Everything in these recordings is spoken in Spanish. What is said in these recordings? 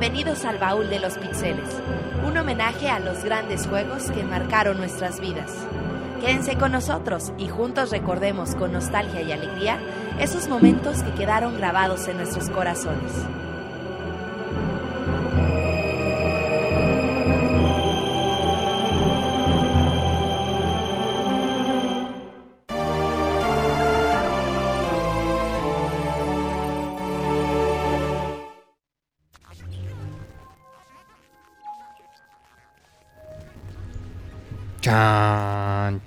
Bienvenidos al Baúl de los Pixeles, un homenaje a los grandes juegos que marcaron nuestras vidas. Quédense con nosotros y juntos recordemos con nostalgia y alegría esos momentos que quedaron grabados en nuestros corazones.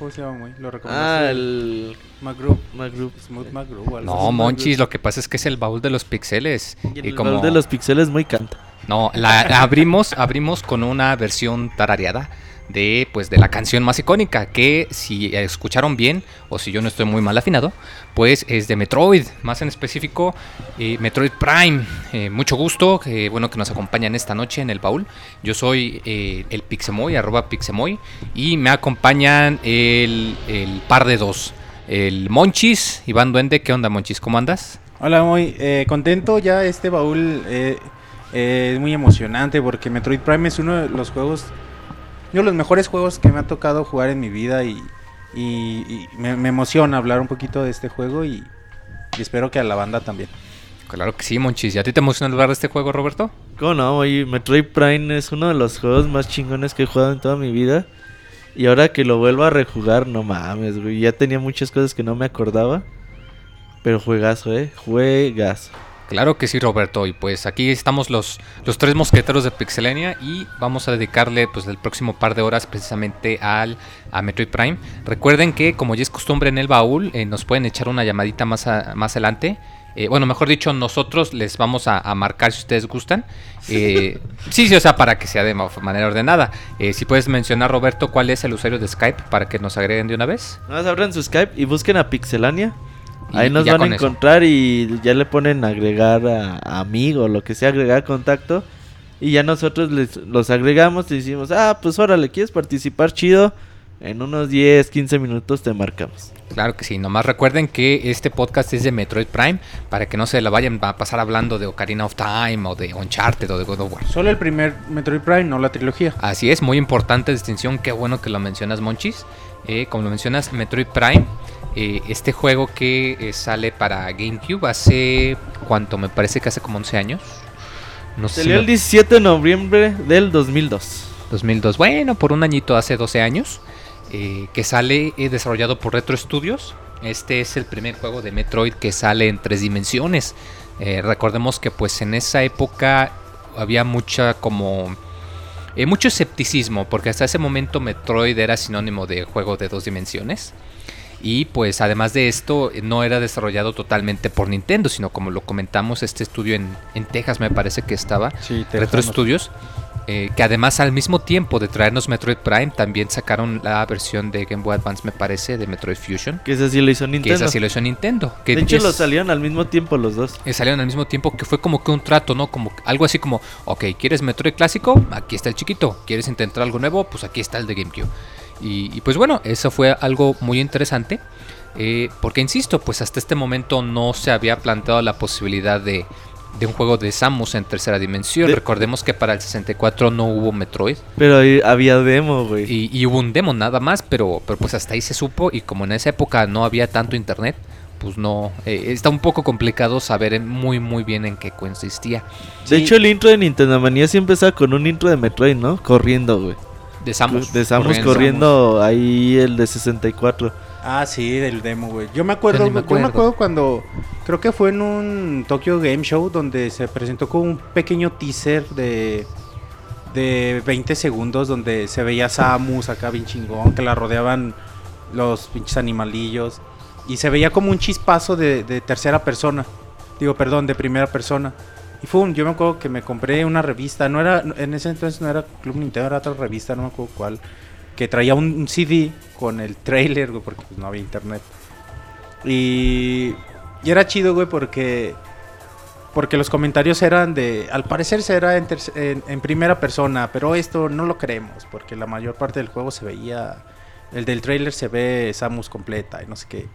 ¿Cómo se llama, güey? Lo Ah, recomendaste. el McGrew. McGroup. Smooth McGrew. algo No. Monchis, lo que pasa es que es el baúl de los pixeles. Y el como... baúl de los pixeles muy canta. No, la, la abrimos, abrimos con una versión tarareada de pues de la canción más icónica que si escucharon bien o si yo no estoy muy mal afinado pues es de Metroid más en específico eh, Metroid Prime. Eh, mucho gusto que bueno que nos acompañan esta noche en el baúl. Yo soy eh, el Pixemoy arroba Pixemoy y me acompañan el, el par de dos el Monchis Iván Duende qué onda Monchis cómo andas Hola, muy eh, contento. Ya este baúl eh, eh, es muy emocionante porque Metroid Prime es uno de los juegos, uno de los mejores juegos que me ha tocado jugar en mi vida y, y- y me, me emociona hablar un poquito de este juego y, y espero que a la banda también. claro que sí Monchis ¿y a ti te emociona hablar de este juego Roberto? ¿Cómo no? Oye, Metroid Prime es uno de los juegos más chingones que he jugado en toda mi vida. Y ahora que lo vuelvo a rejugar, no mames, güey. Ya tenía muchas cosas que no me acordaba. Pero juegazo, eh. Juegazo. Claro que sí, Roberto. Y pues aquí estamos los, los tres mosqueteros de Pixelania y vamos a dedicarle pues el próximo par de horas precisamente al a Metroid Prime. Recuerden que como ya es costumbre en el baúl, eh, nos pueden echar una llamadita más, a- más adelante. Eh, bueno, mejor dicho, nosotros les vamos a, a marcar si ustedes gustan. Eh, sí, sí, o sea, para que sea de ma- manera ordenada. Eh, si puedes mencionar, Roberto, cuál es el usuario de Skype para que nos agreguen de una vez. Nada más abran su Skype y busquen a Pixelania. Ahí nos van a con eso. encontrar y ya le ponen agregar a, a amigo, lo que sea, agregar contacto. Y ya nosotros les, los agregamos y decimos, ah, pues órale, ¿quieres participar chido? En unos 10, 15 minutos te marcamos. Claro que sí, nomás recuerden que este podcast es de Metroid Prime para que no se la vayan a pasar hablando de Ocarina of Time o de Uncharted o de God of War. Solo el primer Metroid Prime, no la trilogía. Así es, muy importante distinción, qué bueno que lo mencionas Monchis. Eh, como lo mencionas, Metroid Prime, eh, este juego que eh, sale para GameCube hace, ¿cuánto? Me parece que hace como 11 años. No si Salió el 17 de noviembre del 2002. 2002. Bueno, por un añito, hace 12 años, eh, que sale desarrollado por Retro Studios. Este es el primer juego de Metroid que sale en tres dimensiones. Recordemos que pues en esa época había mucha como... eh, mucho escepticismo, porque hasta ese momento Metroid era sinónimo de juego de dos dimensiones. Y pues además de esto, no era desarrollado totalmente por Nintendo, sino como lo comentamos, este estudio en, en Texas me parece que estaba, Sí, Retro Studios, eh, que además al mismo tiempo de traernos Metroid Prime, también sacaron la versión de Game Boy Advance, me parece, de Metroid Fusion. Que ese sí lo hizo Que Nintendo. esa sí lo hizo Nintendo. Que de hecho, es- lo salieron al mismo tiempo los dos. eh, salieron al mismo tiempo, que fue como que un trato, ¿no? Como algo así como, ok, ¿quieres Metroid clásico? Aquí está el chiquito. ¿Quieres intentar algo nuevo? Pues aquí está el de GameCube. Y, y pues bueno, eso fue algo muy interesante. eh, porque insisto, pues hasta este momento no se había planteado la posibilidad de, de un juego de Samus en tercera dimensión. De- Recordemos que para el 64 no hubo Metroid. Pero ahí había demo, güey. Y, y hubo un demo nada más, pero, pero pues hasta ahí se supo. Y como en esa época no había tanto internet, pues no. eh, está un poco complicado saber muy, muy bien en qué consistía. De Sí. hecho, el intro de Nintendo Manía siempre empezaba con un intro de Metroid, ¿no? Corriendo, güey. De Samus. de Samus corriendo, ahí el de 64. Ah, sí, del demo, güey. Yo me acuerdo, Yo me yo me acuerdo. cuando creo que fue en un Tokyo Game Show donde se presentó como un pequeño teaser de de 20 segundos donde se veía Samus acá bien chingón, que la rodeaban los pinches animalillos y se veía como un chispazo de, de tercera persona. Digo, perdón, de primera persona. Y fue yo me acuerdo que me compré una revista, no era en ese entonces no era Club Nintendo, era otra revista, no me acuerdo cuál, que traía un, un CD con el trailer, güey, porque pues, no había internet. Y, y era chido, güey, porque porque los comentarios eran de, al parecer será en- en primera persona, pero esto no lo creemos, porque la mayor parte del juego se veía, el del trailer se ve Samus completa y no sé qué.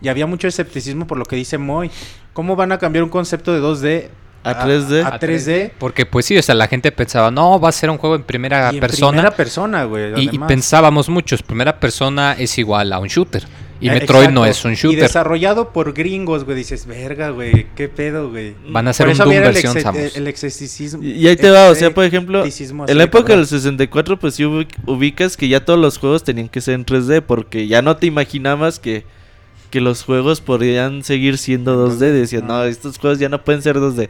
Y había mucho escepticismo por lo que dice Moy. ¿Cómo van a cambiar un concepto de 2D A 3D? A, 3D. Porque pues sí, o sea, la gente pensaba, no, va a ser un juego en primera y en persona. primera persona, güey. y, y pensábamos muchos, primera persona es igual a un shooter. Y Eh, Metroid no es un Y shooter. desarrollado por gringos, güey. Dices, verga, güey. ¿Qué pedo, güey? Van a hacer Por un Doom el, versión exce- Samus. el excesicismo. Y y ahí te va, o sea, por ejemplo, en la época del 64, pues sí ubic- ubicas que ya todos los juegos tenían que ser en 3D, porque ya no te imaginabas que, que los juegos podrían seguir siendo 2D. Decías, no, estos juegos ya no pueden ser 2D.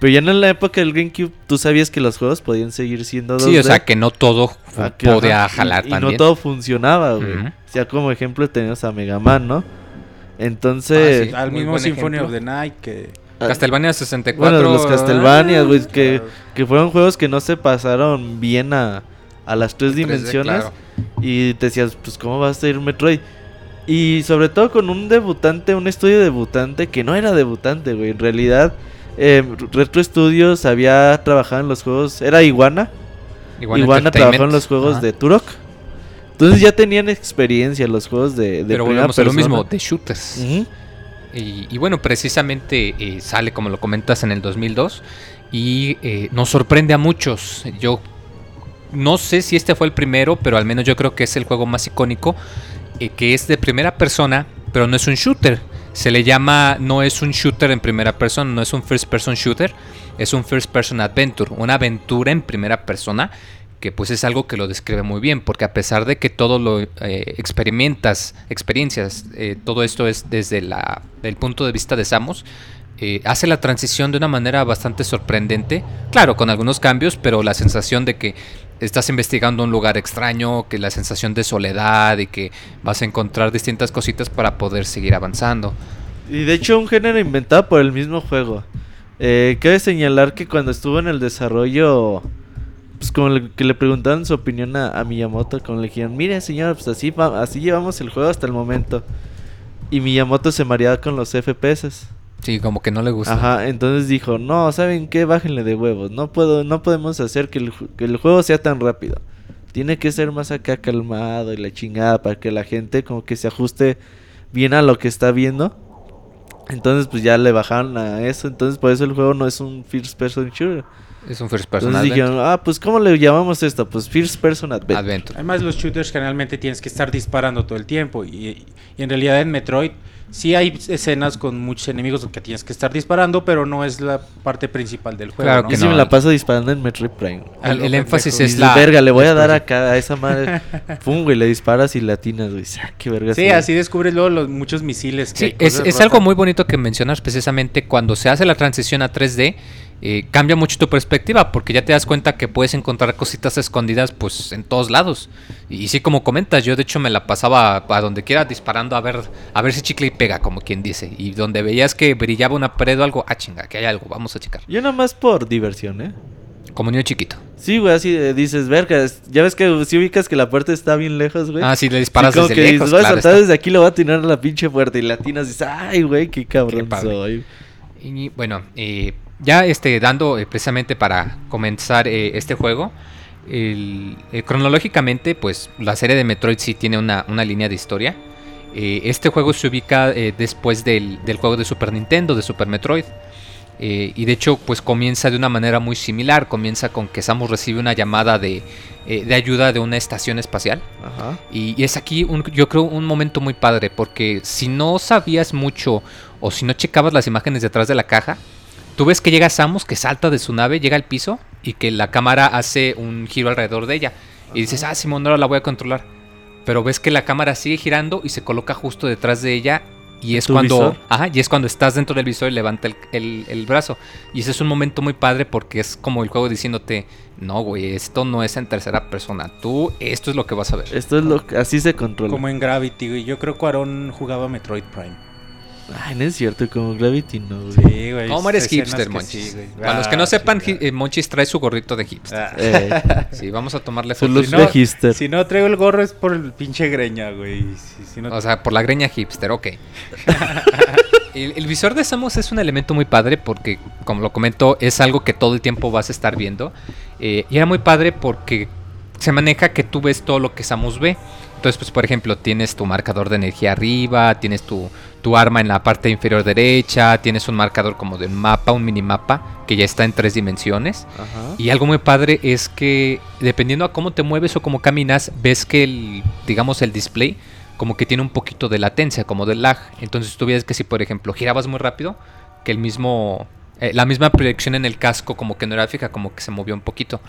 Pero ya en la época del GameCube, tú sabías que los juegos podían seguir siendo 2D. Sí, o sea, que no todo Ah, que, podía ajá, jalar y, y también. no todo funcionaba, güey. Ujú. O sea, como ejemplo tenemos a Mega Man, ¿no? Entonces... Ah, sí. Al mismo Symphony ejemplo. of the Night que... ah, Castlevania 64. Bueno, los Castlevania, güey, que, claro. que fueron juegos que no se pasaron bien a, a las tres 3D, dimensiones. claro. Y te decías, pues, ¿cómo va a ser Metroid? Y sobre todo con un debutante, un estudio debutante que no era debutante, güey. En realidad, eh, Retro Studios había trabajado en los juegos. Era Iguana. Igual Iguana trabajó en los juegos Ajá. de Turok. Entonces ya tenían experiencia en los juegos de, de Pero volvemos a lo mismo, de shooters. Y, y bueno, precisamente eh, sale, como lo comentas, en el 2002 y eh, nos sorprende a muchos. Yo no sé si este fue el primero, pero al menos yo creo que es el juego más icónico, eh, que es de primera persona, pero no es un shooter. Se le llama, no es un shooter en primera persona, no es un first person shooter, es un first person adventure, una aventura en primera persona que pues es algo que lo describe muy bien, porque a pesar de que todo lo eh, experimentas, experiencias, eh, todo esto es desde la, el punto de vista de Samus, hace la transición de una manera bastante sorprendente, claro, con algunos cambios, pero la sensación de que estás investigando un lugar extraño, que la sensación de soledad y que vas a encontrar distintas cositas para poder seguir avanzando. Y de hecho un género inventado por el mismo juego. Eh, cabe señalar que cuando estuvo en el desarrollo, pues como le- que le preguntaban su opinión a, a Miyamoto, como le dijeron, mire señor, pues así, va- así llevamos el juego hasta el momento. Y Miyamoto se mareaba con los FPS. Sí, como que no le gusta. Ajá, entonces dijo, no, ¿saben qué? Bájenle de huevos. No puedo, no podemos hacer que el, ju- que el juego sea tan rápido. Tiene que ser más acá calmado y la chingada para que la gente como que se ajuste bien a lo que está viendo. Entonces pues ya le bajaron a eso. Entonces por eso el juego no es un first person shooter. Es un first person Entonces adventure. dijeron, ah, pues ¿cómo le llamamos esto? Pues first person adventure. adventure. Además, los shooters generalmente tienes que estar disparando todo el tiempo. Y, y en realidad en Metroid sí hay escenas con muchos enemigos que tienes que estar disparando, pero no es la parte principal del juego. Claro ¿no? que Yo sí no. me la paso disparando en Metroid Prime. El, el énfasis es la... verga, le voy a dar acá a esa madre. Pum, güey, le disparas y latinas, güey. Ah, Qué verga. Sí, así descubres luego los muchos misiles. que Sí, es, algo muy bonito que mencionas precisamente cuando se hace la transición a 3D. Eh, cambia mucho tu perspectiva porque ya te das cuenta que puedes encontrar cositas escondidas pues en todos lados y, sí como comentas yo de hecho me la pasaba a donde quiera disparando a ver a ver si chicle y pega como quien dice y donde veías que brillaba una pared o algo ah chinga que hay algo vamos a checar Yo nada más por diversión, ¿eh? como niño chiquito Sí, güey, así de- dices, verga, ya ves que si ubicas que la puerta está bien lejos, güey. ah sí le disparas Sí, como desde que lejos dices, a claro saltar está. desde aquí, lo voy a tirar a la pinche puerta y latinas y dices, ay, güey, qué cabrón Qué soy. Y bueno, eh, ya este, dando eh, precisamente para comenzar eh, este juego, el- eh, cronológicamente, pues la serie de Metroid sí tiene una, una línea de historia. Eh, este juego se ubica después del, del juego de Super Nintendo, de Super Metroid. Y de hecho, pues comienza de una manera muy similar. Comienza con que Samus recibe una llamada de, de ayuda de una estación espacial. Ajá. Y, y es aquí, un- yo creo, un momento muy padre, porque si no sabías mucho o si no checabas las imágenes detrás de la caja, tú ves que llega Samus, que salta de su nave, llega al piso y que la cámara hace un giro alrededor de ella. Y dices, ah, Simón, ahora la voy a controlar. Pero ves que la cámara sigue girando y se coloca justo detrás de ella. Y es cuando, visor? ajá, y es cuando estás dentro del visor y levanta el, el- el brazo. Y ese es un momento muy padre porque es como el juego diciéndote, no, güey, esto no es en tercera persona. Tú, esto es lo que vas a ver. Esto es lo que, así se controla. Como en Gravity, güey. Yo creo que Aaron jugaba Metroid Prime. Ay, no es cierto, como Gravity no, güey. Sí, güey. ¿Cómo eres hipster, Monchis? sí, güey. Para los que Ah, no sepan, chingada. Gi- eh, Monchis trae su gorrito de hipster. Ah. Eh, Sí, vamos a tomarle su foto. luz y no- de hipster. Si no traigo el gorro es por el pinche greña, güey. Si, si no- O sea, por la greña hipster, ok. el, el visor de Samus es un elemento muy padre porque, como lo comento, es algo que todo el tiempo vas a estar viendo. Eh, y era muy padre porque se maneja que tú ves todo lo que Samus ve. Entonces, pues, por ejemplo, tienes tu marcador de energía arriba, tienes tu, tu arma en la parte inferior derecha, tienes un marcador como de un mapa, un minimapa, que ya está en tres dimensiones. Ajá. Y algo muy padre es que dependiendo a cómo te mueves o cómo caminas, ves que el, digamos, el display como que tiene un poquito de latencia, como de lag. Entonces tú ves que si, por ejemplo, girabas muy rápido, que el mismo, eh, la misma proyección en el casco como que no era fija, como que se movió un poquito.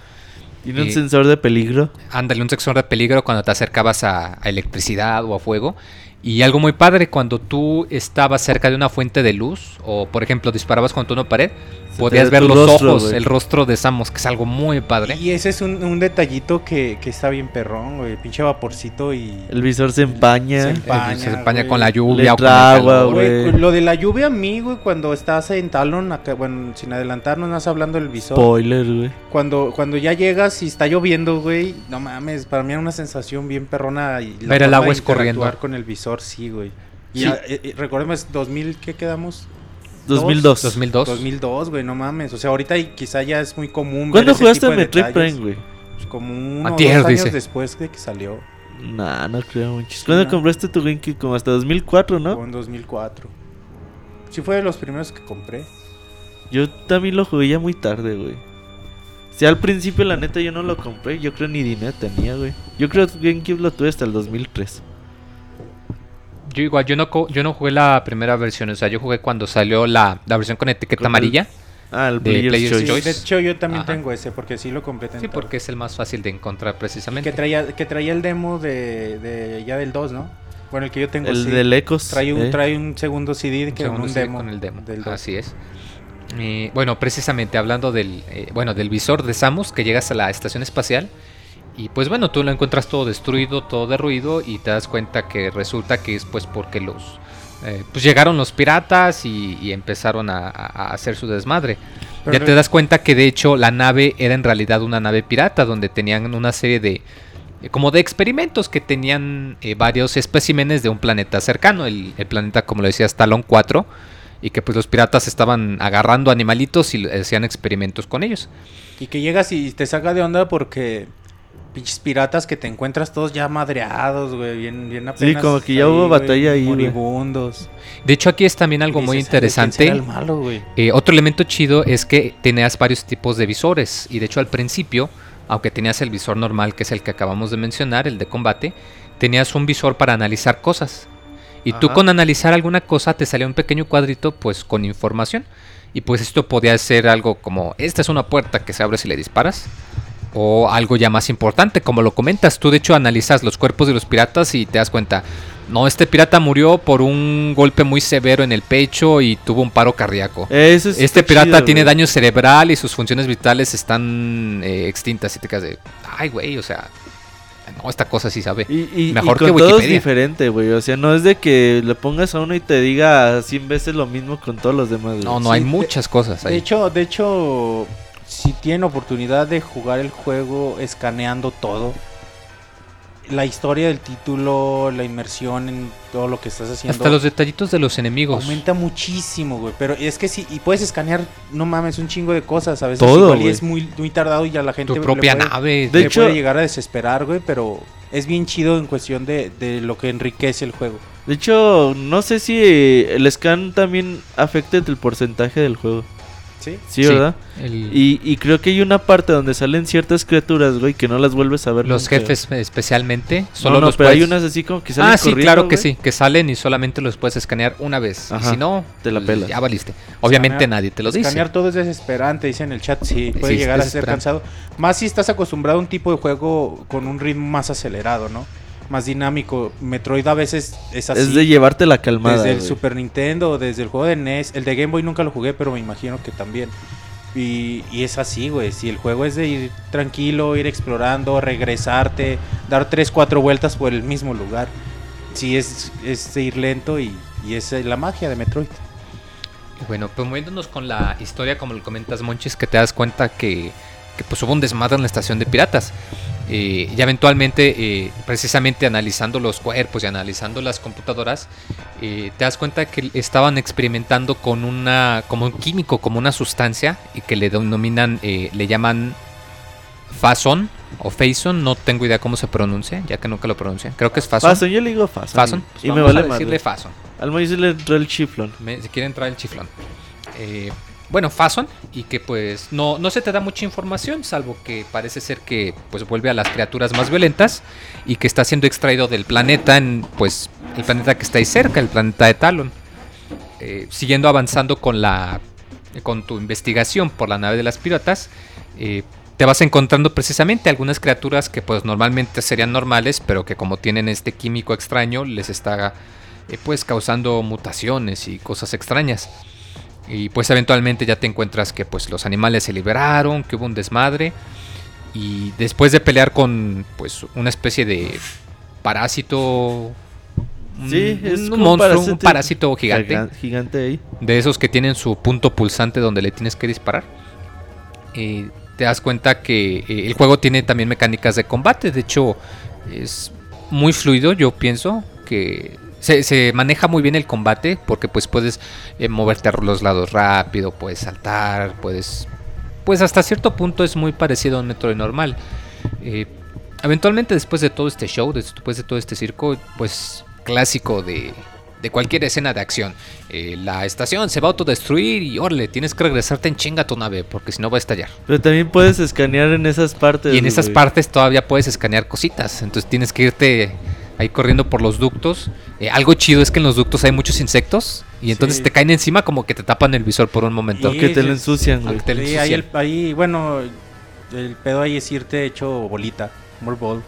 Tiene un sensor de peligro. Ándale, un sensor de peligro cuando te acercabas a, a electricidad o a fuego. Y algo muy padre, cuando tú estabas cerca de una fuente de luz, o por ejemplo disparabas contra una pared, podías ver los rostro, ojos, el rostro de Samus, que es algo muy padre. Y ese es un, un detallito que, que está bien perrón, güey. Pinche vaporcito y. El visor se empaña. Se empaña, se empaña güey. con la Le lluvia o con el calor. güey. Güey, lo de la lluvia a mí, güey, cuando estás en Talon, acá, bueno, sin adelantarnos, más hablando del visor. Spoiler, güey. Cuando, cuando ya llegas y está lloviendo, güey, no mames, para mí era una sensación bien perrona. Y la Ver el agua interactuar con el visor, sí, güey. Y Sí. eh, eh, recordemos, 2000, ¿qué quedamos? 2002. 2002. 2002, güey, no mames. O sea, ahorita y quizá ya es muy común. ver ¿Cuándo ese jugaste tipo de Metroid detalles. Prime, güey? Pues como uno o Antier, dos años dice. después de que salió. Nah, no creo mucho. ¿Cuándo no. compraste tu GameCube? Como hasta 2004, Fue ¿no? en 2004. Sí fue de los primeros que compré. Yo también lo jugué ya muy tarde, güey. Si al principio, la neta, yo no lo compré. Yo creo ni dinero tenía, güey. Yo creo que GameCube lo tuve hasta el 2003. Yo igual, yo no, co- yo no jugué la primera versión, o sea, yo jugué cuando salió la, la versión con etiqueta amarilla. Ah, el De Player's Player's Choice. Sí, Choice. de hecho, yo también Ajá. tengo ese porque sí lo compré. Sí, porque es el más fácil de encontrar precisamente. Que traía, que traía el demo de, de ya del 2, ¿no? Bueno, el que yo tengo El sí. del Ecos. trae, un, ¿eh? trae un segundo CD Un que segundo un CD demo. con el demo. Del 2. Así es. Eh, bueno, precisamente hablando del, eh, bueno, del visor de Samus, que llegas a la estación espacial y pues bueno, tú lo encuentras todo destruido, todo derruido y te das cuenta que resulta que es pues porque los, eh, pues llegaron los piratas y, y empezaron a, hacer su desmadre. Pero ya te das cuenta que de hecho la nave era en realidad una nave pirata donde tenían una serie de eh, como de experimentos que tenían eh, varios especímenes de un planeta cercano, el, el planeta como lo decía Talon 4 y que pues los piratas estaban agarrando animalitos y hacían experimentos con ellos. Y que llegas y te saca de onda porque pinches piratas que te encuentras todos ya madreados, güey, bien, bien apenas. como que ya hubo batalla ahí. Moribundos. De hecho aquí es también algo muy dices, "Ay, güey, ¿quién interesante. el malo, güey? Eh, otro elemento chido es que tenías varios tipos de visores y de hecho al principio, aunque tenías el visor normal que es el que acabamos de mencionar, el de combate, tenías un visor para analizar cosas. Y tú Ajá. con analizar alguna cosa te salía un pequeño cuadrito pues con información. Y pues esto podía ser algo como, esta es una puerta que se abre si le disparas. O algo ya más importante, como lo comentas, tú de hecho analizas los cuerpos de los piratas y te das cuenta, no, este pirata murió por un golpe muy severo en el pecho y tuvo un paro cardíaco. Es- Este pirata chido, tiene daño cerebral y sus funciones vitales están eh, extintas. Y te quedas de, ay, güey, o sea, no, esta cosa sí sabe. Y, y- Mejor y con que todos Wikipedia. diferente, güey. O sea, no es de que le pongas a uno y te diga 100 veces lo mismo con todos los demás. No, no, Sí, hay de- muchas cosas De ahí. hecho, de hecho, si tienen oportunidad de jugar el juego escaneando todo, la historia del título, la inmersión en todo lo que estás haciendo, Hasta los detallitos de los enemigos. aumenta muchísimo, güey. Pero es que sí, y puedes escanear, no mames, un chingo de cosas. A veces Todo, igual y es muy, muy tardado y a la gente Tu propia puede- nave. De le hecho- puede llegar a desesperar, güey, pero es bien chido en cuestión de, de lo que enriquece el juego. De hecho, no sé si el scan también afecta el porcentaje del juego. ¿Sí? Sí, ¿verdad? el- Y, y creo que hay una parte donde salen ciertas criaturas, güey, que no las vuelves a ver. los nunca. jefes especialmente. No, Solo no, los pero hay unas así como que salen Ah, sí, claro que sí, que salen y solamente los puedes escanear una vez. Ajá, y si no, te la pelas. ya valiste. Obviamente Escanear- nadie te lo dice. Escanear todo es desesperante, dice en el chat. Sí, puede Sí, llegar a ser cansado. Más si estás acostumbrado a un tipo de juego con un ritmo más acelerado, ¿no? Más dinámico. Metroid a veces es así. Es de llevarte la calmada. desde el güey. Super Nintendo, desde el juego de NES. El de Game Boy nunca lo jugué, pero me imagino que también. Y, y es así, güey. Si el juego es de ir tranquilo, ir explorando, regresarte, dar 3, 4 vueltas por el mismo lugar. Si es, es de ir lento y Y es la magia de Metroid. Bueno, pues moviéndonos con la historia, como lo comentas, Monchis, que te das cuenta que, que pues hubo un desmadre en la estación de piratas. Eh, y eventualmente, eh, precisamente analizando los cuerpos y analizando las computadoras, eh, te das cuenta que estaban experimentando con una, como un químico, como una sustancia, y que le denominan, eh, le llaman Fason o Fason, no tengo idea cómo se pronuncia, ya que nunca lo pronuncian. Creo que es Fason. Fason, yo le digo Fason. Fason. Y me vale a más. decirle Fason. Al Moisés le entró el chiflón. Me, se quiere entrar el chiflón. Eh, bueno, Fason, y que pues no, no se te da mucha información, salvo que parece ser que pues vuelve a las criaturas más violentas y que está siendo extraído del planeta, en pues el planeta que está ahí cerca, el planeta de Talon. Eh, siguiendo avanzando con la con tu investigación por la nave de las piratas, eh, te vas encontrando precisamente algunas criaturas que pues normalmente serían normales, pero que como tienen este químico extraño les está eh, pues causando mutaciones y cosas extrañas. Y pues eventualmente ya te encuentras que pues los animales se liberaron, que hubo un desmadre. Y después de pelear con pues una especie de parásito... un- Sí, es un como monstruo, un parásito- gigante. Gigan- Gigante ahí. De esos que tienen su punto pulsante donde le tienes que disparar. Y te das cuenta que eh, el juego tiene también mecánicas de combate. De hecho, es muy fluido, yo pienso. Que se, se maneja muy bien el combate. Porque pues puedes eh, moverte a los lados rápido, puedes saltar, puedes... Pues hasta cierto punto es muy parecido a un Metroid normal. Eh, eventualmente después de todo este show, después de todo este circo, pues clásico de, de cualquier escena de acción. Eh, la estación se va a autodestruir y órale, tienes que regresarte en chinga a tu nave porque si no va a estallar. Pero también puedes escanear en esas partes. Y en esas partes todavía puedes escanear cositas. Entonces tienes que irte ahí corriendo por los ductos. Eh, algo chido es que en los ductos hay muchos insectos. Y entonces Sí. te caen encima como que te tapan el visor por un momento. Aunque te lo Sí, ensucian, güey. Te lo Sí, ahí, ensucian. el- ahí, bueno, el pedo ahí es irte hecho bolita, more ball.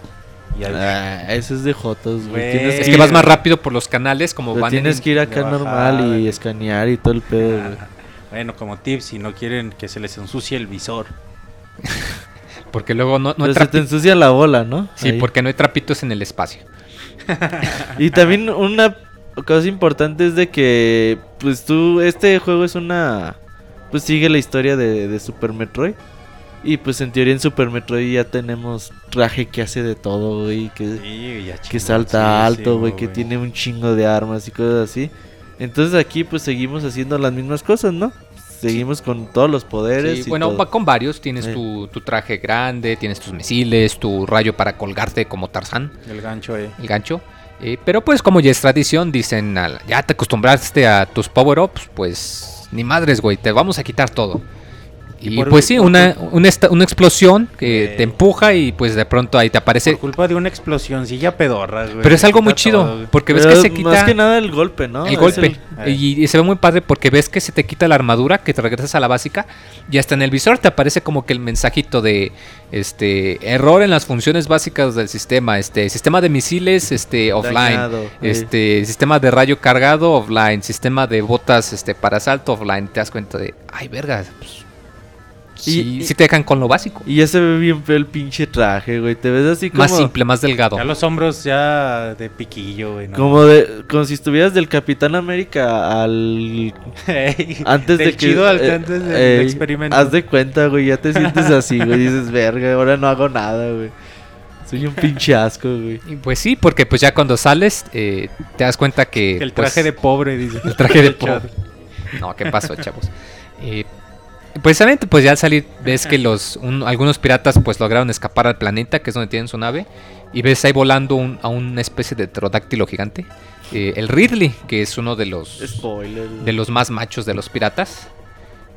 Y ahí, Ah, eso es de Jotos, güey. Es que que Sí. vas más rápido por los canales como Pero van en- tienes que ir acá normal y escanear y todo el pedo. Ah, bueno, como tip, si no quieren que se les ensucie el visor. Porque luego no, no Pero hay se te ensucia la bola, ¿no? Sí, Ahí. porque no hay trapitos en el espacio. Y también una cosa importante es de que, pues tú, este juego es una, pues sigue la historia de, de Super Metroid. Y pues en teoría en Super Metroid ya tenemos traje que hace de todo, güey, que, Sí, ya que salta alto, güey, que tiene un chingo de armas y cosas así. Entonces aquí pues seguimos haciendo las mismas cosas, ¿no? Seguimos con todos los poderes. Sí, y bueno, todo. va con varios. Tienes tu, tu traje grande, tienes tus misiles, tu rayo para colgarte como Tarzán, El gancho, eh. el gancho. Eh, pero pues como ya es tradición, dicen, al- ya te acostumbraste a tus power-ups, pues ni madres, güey, te vamos a quitar todo. Y Y, por- pues sí, una, una, una explosión que Eh. te empuja y pues de pronto ahí te aparece... Por culpa de una explosioncilla pedorra, güey. Pero es algo muy chido, todo, porque ves que se quita... Más que nada el golpe, ¿no? El golpe. el- Y, y se ve muy padre porque ves que se te quita la armadura, que te regresas a la básica. Y hasta en el visor te aparece como que el mensajito de este error en las funciones básicas del sistema. Este sistema de misiles este offline. Dañado, eh. Este sistema de rayo cargado offline. Sistema de botas este para asalto offline. Te das cuenta de. Ay, verga. Pues, sí, y- sí te dejan con lo básico. Y ya se ve bien feo el pinche traje, güey. Te ves así como... Más simple, más delgado. Ya los hombros ya de piquillo, güey. ¿no? Como de, como si estuvieras del Capitán América al antes del de que chido al eh, antes del eh, experimento. Haz de cuenta, güey, ya te sientes así, güey, dices, "Verga, ahora no hago nada, güey." Soy un pinche asco, güey. Y Pues sí, porque pues ya cuando sales eh, te das cuenta que el pues, traje de pobre, dice. El traje de pobre. No, ¿qué pasó, chavos? Eh, precisamente, pues ya al salir, ves que los un- algunos piratas pues lograron escapar al planeta, que es donde tienen su nave, y ves ahí volando un- a una especie de pterodáctilo gigante. eh, el Ridley, que es uno de los Spoiler. de los más machos de los piratas.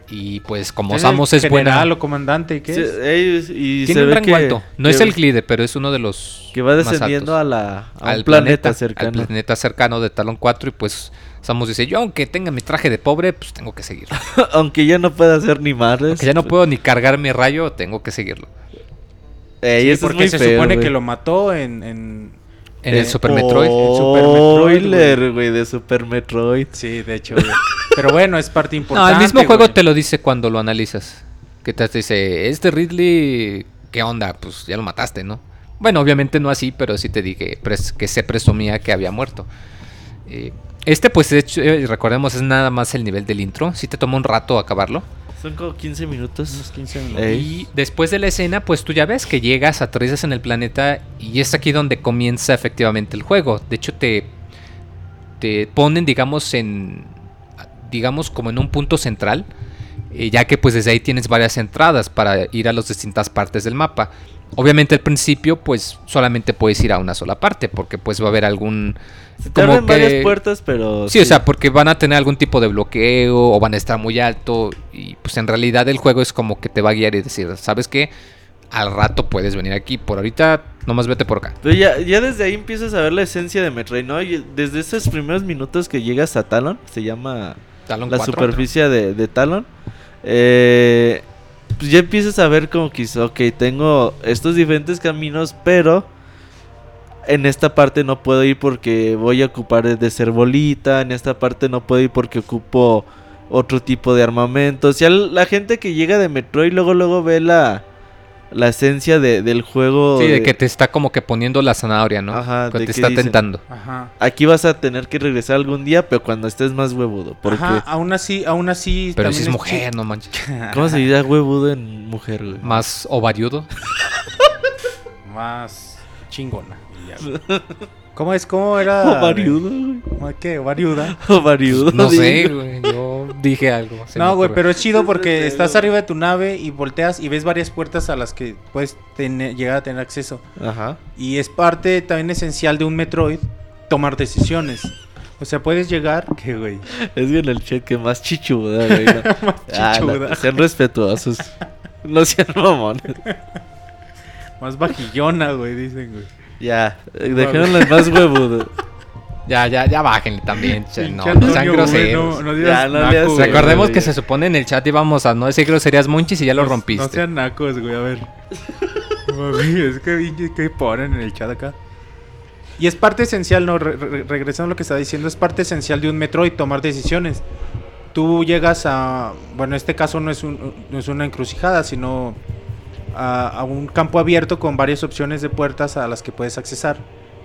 Y pues como ¿Es Samus el es buena, o comandante? ¿Qué es? ellos- y tiene se un ve rango que, alto. No que- es el Glide, pero es uno de los que va más descendiendo altos. a la a al un planeta, Al cercano. planeta cercano de Talon 4 y pues Samus dice, yo aunque tenga mi traje de pobre, pues tengo que seguirlo. Aunque ya no puede hacer ni madres. Aunque ya no puedo ni cargar mi rayo, tengo que seguirlo. Ey, Sí, eso es porque muy se feo, supone que lo mató en... en- En el Eh, Super Metroid. el Super Metroid, Spoiler, güey, de Super Metroid. Sí, de hecho. güey. Pero bueno, es parte No, importante. el mismo juego te lo dice cuando lo analizas. Que te dice, este Ridley, ¿qué onda? Pues ya lo mataste, ¿no? Bueno, obviamente no así, pero sí te dije que se presumía que había muerto. Eh, Este, pues, de hecho, eh, recordemos, es nada más el nivel del intro. Sí te toma un rato acabarlo. Son como 15 minutos. Unos 15 minutos. Y después de la escena, pues tú ya ves que llegas, aterrizas en el planeta y es aquí donde comienza efectivamente el juego. De hecho, te, te ponen, digamos, en. digamos, como en un punto central. eh, ya que pues desde ahí tienes varias entradas para ir a las distintas partes del mapa. Obviamente al principio pues solamente puedes ir a una sola parte porque pues va a haber algún... Se te como abren que- varias puertas, pero. Sí, o sea, porque van a tener algún tipo de bloqueo o van a estar muy alto y pues en realidad el juego es como que te va a guiar y decir, ¿sabes qué? Al rato puedes venir aquí, por ahorita nomás vete por acá. Pero ya, ya desde ahí empiezas a ver la esencia de Metroid, ¿no? Y desde esos primeros minutos que llegas a Talon, se llama Talon la 4. superficie de, de Talon, eh, pues ya empiezas a ver como que, ok, tengo estos diferentes caminos, pero en esta parte no puedo ir porque voy a ocupar de ser bolita, en esta parte no puedo ir porque ocupo otro tipo de armamento. O sea, la gente que llega de Metroid luego luego ve la, la esencia de- del juego. Sí, de de- que te está como que poniendo la zanahoria, ¿no? Ajá, que te que está dicen- tentando. Ajá. Aquí vas a tener que regresar algún día, pero cuando estés más huevudo. Porque, Ajá, aún así, aún así. Pero si es mujer, no manches. ¿cómo se dice huevudo en mujer, güey? Más ovariudo. Más chingona. ¿Cómo es? ¿Cómo era? Ovariudo, güey. ¿Cómo ¿Qué? ¿Ovariuda? Ovariudo. No sé, güey. Yo dije algo. No, güey, pero es chido porque estás arriba de tu nave y volteas y ves varias puertas a las que puedes tener- llegar a tener acceso. Ajá. Y es parte también esencial de un Metroid tomar decisiones. O sea, puedes llegar. ¿Qué, güey? Es que en el chat que más chichuda, güey. ¿no? Ah, no, chichuda. sean respetuosos. No sean mamones. Más vajillona, güey, dicen, güey. Ya, dejémoslo en más huevudo. Ya, ya, ya bájenle también. che, No, no sean Antonio, güey, groseros. no- no Ya, digas no naco, le haces- güey. Recordemos güey, que se supone en el chat íbamos a no decir groserías monchis y ya lo No- rompiste. No sean nacos, güey, a ver. Mami, es que que ponen en el chat acá. Y es parte esencial, no, Re- re- regresando a lo que estaba diciendo, es parte esencial de un Metroid tomar decisiones. Tú llegas a, bueno, en este caso no es, un- no es una encrucijada, sino a, a un campo abierto con varias opciones de puertas a las que puedes accesar.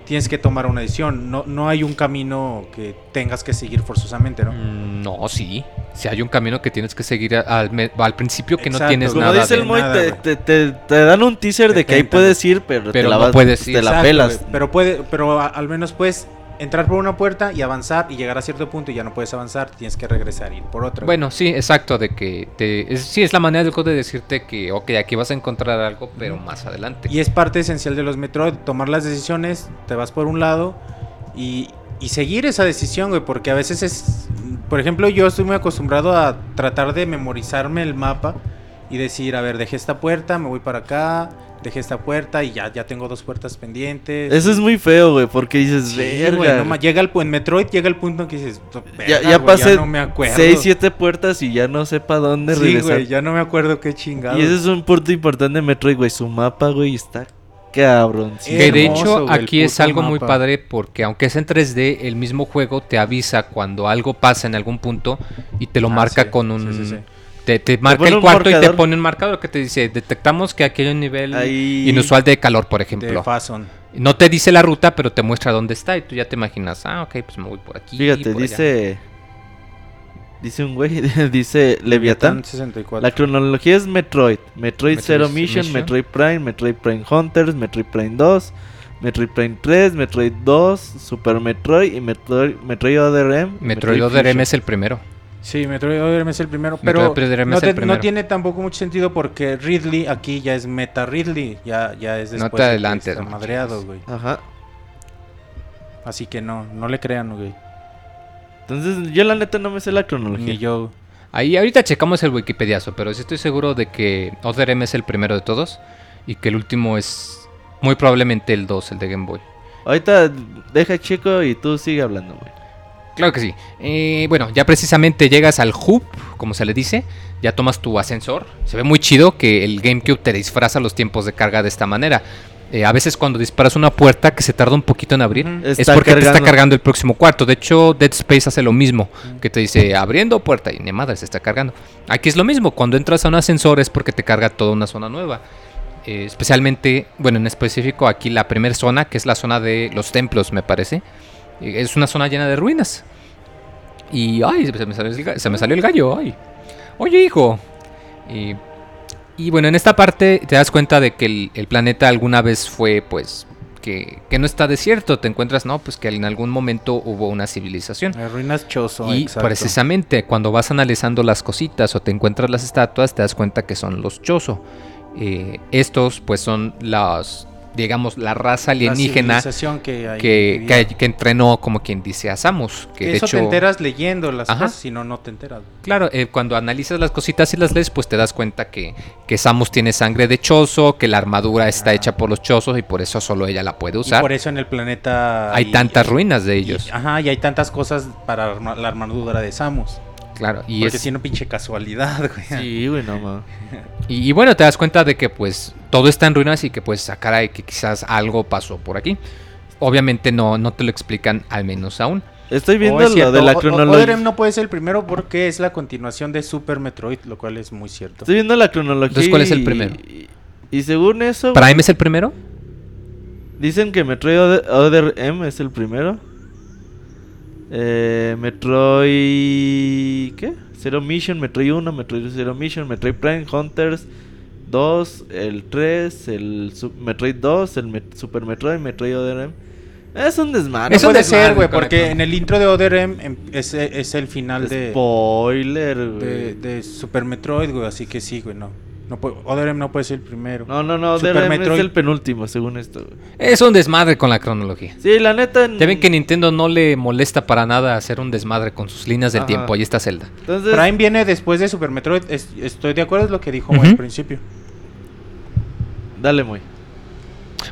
Tienes que tomar una decisión, no, no hay un camino que tengas que seguir forzosamente, ¿no? Mm, No, sí. Si hay un camino que tienes que seguir al, principio que no tienes Como nada dice el Moy, nada, te, te, te- te dan un teaser Te de que ahí puedes ir, pero, te Pero la no vas- puedes ir. te la Exacto, pelas. Pero puede, pero a- al menos puedes entrar por una puerta y avanzar y llegar a cierto punto y ya no puedes avanzar, tienes que regresar y ir por otra. Bueno, sí, exacto, de que te... es- sí, es la manera del juego de decirte que, ok, aquí vas a encontrar algo, pero más adelante. Y es parte esencial de los Metroid, tomar las decisiones, te vas por un lado y, y seguir esa decisión, güey, porque a veces es, por ejemplo, yo estoy muy acostumbrado a tratar de memorizarme el mapa y decir, a ver, dejé esta puerta, me voy para acá, dejé esta puerta y ya, ya tengo dos puertas pendientes. Eso es muy feo, güey, porque dices, Sí, verga. güey, no llega el en Metroid llega el punto en que dices, ya, "Verga, ya güey, pasé no me acuerdo. 6, 7 puertas y ya no sé para dónde Sí, regresar. güey, ya no me acuerdo qué chingado. Y ese es un punto importante de Metroid, güey. Su mapa, güey, está cabrón. sí. Que de hermoso, hecho güey, aquí es algo muy padre porque aunque es en 3D, el mismo juego te avisa cuando algo pasa en algún punto y te lo Ah, marca sí, con un... Te, te marca el cuarto y te pone un marcador que te dice, detectamos que aquí hay un nivel Ahí- inusual de calor, por ejemplo. No te dice la ruta, pero te muestra dónde está y tú ya te imaginas, ah, ok, pues me voy por aquí. Fíjate, por allá". dice. Dice un güey, dice Leviatán. 64. La cronología es Metroid, Metroid Metroid Zero Mission, Mission. Metroid Prime, Metroid Prime Hunters, Metroid Prime 2, Metroid Prime 3, Metroid 2, Super Metroid y Metroid, Metroid Other M. Metroid Other M es el primero. Sí, Metroid M es el primero, pero no, el te- no tiene tampoco mucho sentido porque Ridley aquí ya es Meta Ridley, ya, ya es No después te de que adelantes, está no madreado, güey. Ajá. Así que no, no le crean, güey. Entonces, yo la neta no me sé la cronología. Ni yo. Ahí ahorita checamos el Wikipediazo, pero sí estoy seguro de que Other M es el primero de todos y que el último es muy probablemente el 2, el de Game Boy. Ahorita deja chico y tú sigue hablando, güey. Claro que sí. Eh, bueno, ya precisamente llegas al hub, como se le dice. Ya tomas tu ascensor. Se ve muy chido que el GameCube te disfraza los tiempos de carga de esta manera. Eh, a veces cuando disparas una puerta que se tarda un poquito en abrir, es porque te está cargando. cargando el próximo cuarto. De hecho, Dead Space hace lo mismo, que te dice abriendo puerta y ni madre se está cargando. Aquí es lo mismo, cuando entras a un ascensor es porque te carga toda una zona nueva. Eh, especialmente, bueno, en específico aquí la primera zona, que es la zona de los templos, me parece. Es una zona llena de ruinas. Y, ay, se me salió el, ga- se me salió el gallo, ay. Oye, hijo. Y, y bueno, en esta parte te das cuenta de que el, el planeta alguna vez fue, pues, que, que no está desierto. Te encuentras, no, pues que en algún momento hubo una civilización. Las ruinas Chozo, Y exacto. precisamente cuando vas analizando las cositas o te encuentras las estatuas, te das cuenta que son los Chozo. Eh, estos, pues, son las, digamos, la raza alienígena que, que, vivía. que, que entrenó, como quien dice, a Samus. Que de eso hecho, te enteras leyendo las Ajá. cosas, si no, no te enteras. claro, eh, cuando analizas las cositas y las lees, pues te das cuenta que, que Samus tiene sangre de Chozo, que la armadura está hecha por los Chozos y por eso solo ella la puede Y usar. por eso en el planeta... Hay tantas ruinas de ellos. y- ajá, y hay tantas cosas para la armadura de Samus. Claro, y porque es... si no, pinche casualidad, güey. Sí, güey, no mames. Y, y bueno, te das cuenta de que pues todo está en ruinas y que pues a caray, que quizás algo pasó por aquí. Obviamente no, no te lo explican al menos aún. Estoy viendo Oh, es lo de la cronología. Otherem no puede ser el primero porque es la continuación de Super Metroid, lo cual es muy cierto. Estoy viendo la cronología. Entonces, ¿cuál es el primero? Y, y según eso, ¿Prime es el primero? dicen que Metroid Other M es el primero. Eh, Metroid. ¿Qué? Zero Mission, Metroid 1, Metroid Zero Mission, Metroid Prime, Hunters 2, el 3, el Metroid 2, el Met- Super Metroid, Metroid Other M. Es un desmadre. No Es un puede desmadre ser, güey, porque en el intro de Otherem em, es, es el final de, Spoiler, güey. de, de Super Metroid, güey, así que sí, güey, no. No puede, Otherem no puede ser el primero. No, no, no, Super Other M es el penúltimo, según esto. güey. Es un desmadre con la cronología. Sí, la neta. Ya ven que Nintendo no le molesta para nada hacer un desmadre con sus líneas del Ajá. tiempo. Ahí está Zelda. Entonces, Prime viene después de Super Metroid, es- estoy de acuerdo, es lo que dijo Ujú. al principio. dale, muy.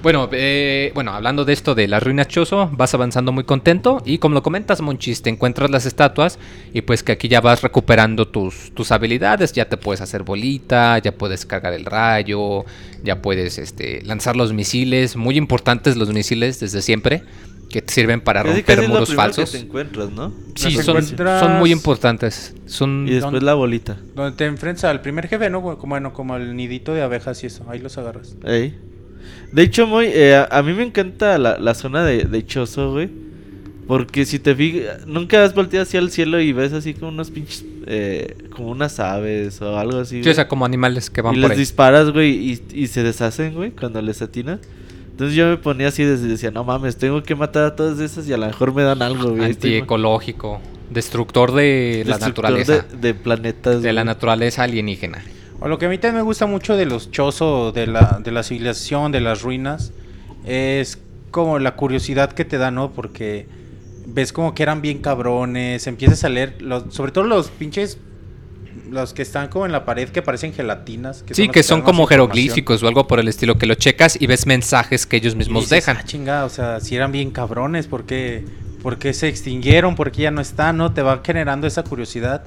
Bueno, eh, bueno, hablando de esto de las ruinas Chozo, vas avanzando muy contento y como lo comentas, Monchis, te encuentras las estatuas y pues que aquí ya vas recuperando tus, tus habilidades, ya te puedes hacer bolita, ya puedes cargar el rayo, ya puedes este, lanzar los misiles, muy importantes los misiles desde siempre, que te sirven para Casi, romper casi es lo muros primero que falsos. te encuentras, ¿no? Sí, son, encuentras- son muy importantes. Son, Y después la bolita. Donde te enfrentas al primer jefe, ¿no? Como, bueno, como el nidito de abejas y eso, ahí los agarras. Ey. De hecho, muy, eh, a, a mí me encanta la, la zona de, de Chozo, güey. Porque si te fijas, nunca has volteado hacia el cielo y ves así como unos pinches, eh, como unas aves o algo así. sí, o sea, como animales que van y por les ahí. disparas, güey, y, y se deshacen, güey, cuando les atinas. Entonces yo me ponía así desde decía, no mames, tengo que matar a todas esas y a lo mejor me dan algo, güey. Antiecológico, destructor de la naturaleza. De, de planetas. de la naturaleza alienígena. O lo que a mí también me gusta mucho de los Chozo, de la, de la civilización, de las ruinas, es como la curiosidad que te da, ¿no? Porque ves como que eran bien cabrones, empiezas a leer, los, sobre todo los pinches, los que están como en la pared que parecen gelatinas. sí, que te son dan más como jeroglíficos o algo por el estilo, que lo checas y ves mensajes que ellos Y mismos dices, dejan. "Ah, chingada, o sea, si eran bien cabrones, ¿por qué, por qué se extinguieron? ¿Por qué ya no están? ¿No? Te va generando esa curiosidad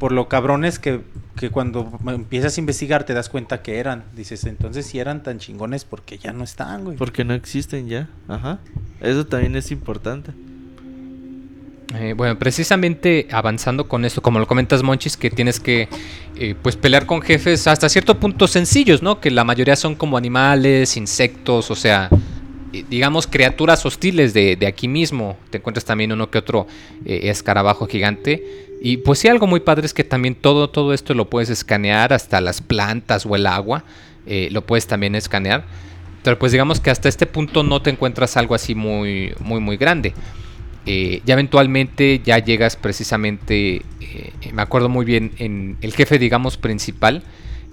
por lo cabrones que, que cuando empiezas a investigar te das cuenta que eran. Dices, entonces si eran tan chingones, porque ya no están, güey? Porque no existen ya. Ajá. Eso también es importante. Eh, bueno, precisamente avanzando con esto, como lo comentas Monchis, que tienes que eh, pues pelear con jefes hasta cierto punto sencillos, ¿no? Que la mayoría son como animales, insectos, o sea, eh, digamos criaturas hostiles de, de aquí mismo. Te encuentras también uno que otro eh, escarabajo gigante. Y pues sí, algo muy padre es que también todo, todo esto lo puedes escanear, hasta las plantas o el agua, eh, lo puedes también escanear. Pero pues digamos que hasta este punto no te encuentras algo así muy, muy, muy grande. Eh, ya eventualmente ya llegas precisamente, eh, me acuerdo muy bien, en el jefe, digamos, principal,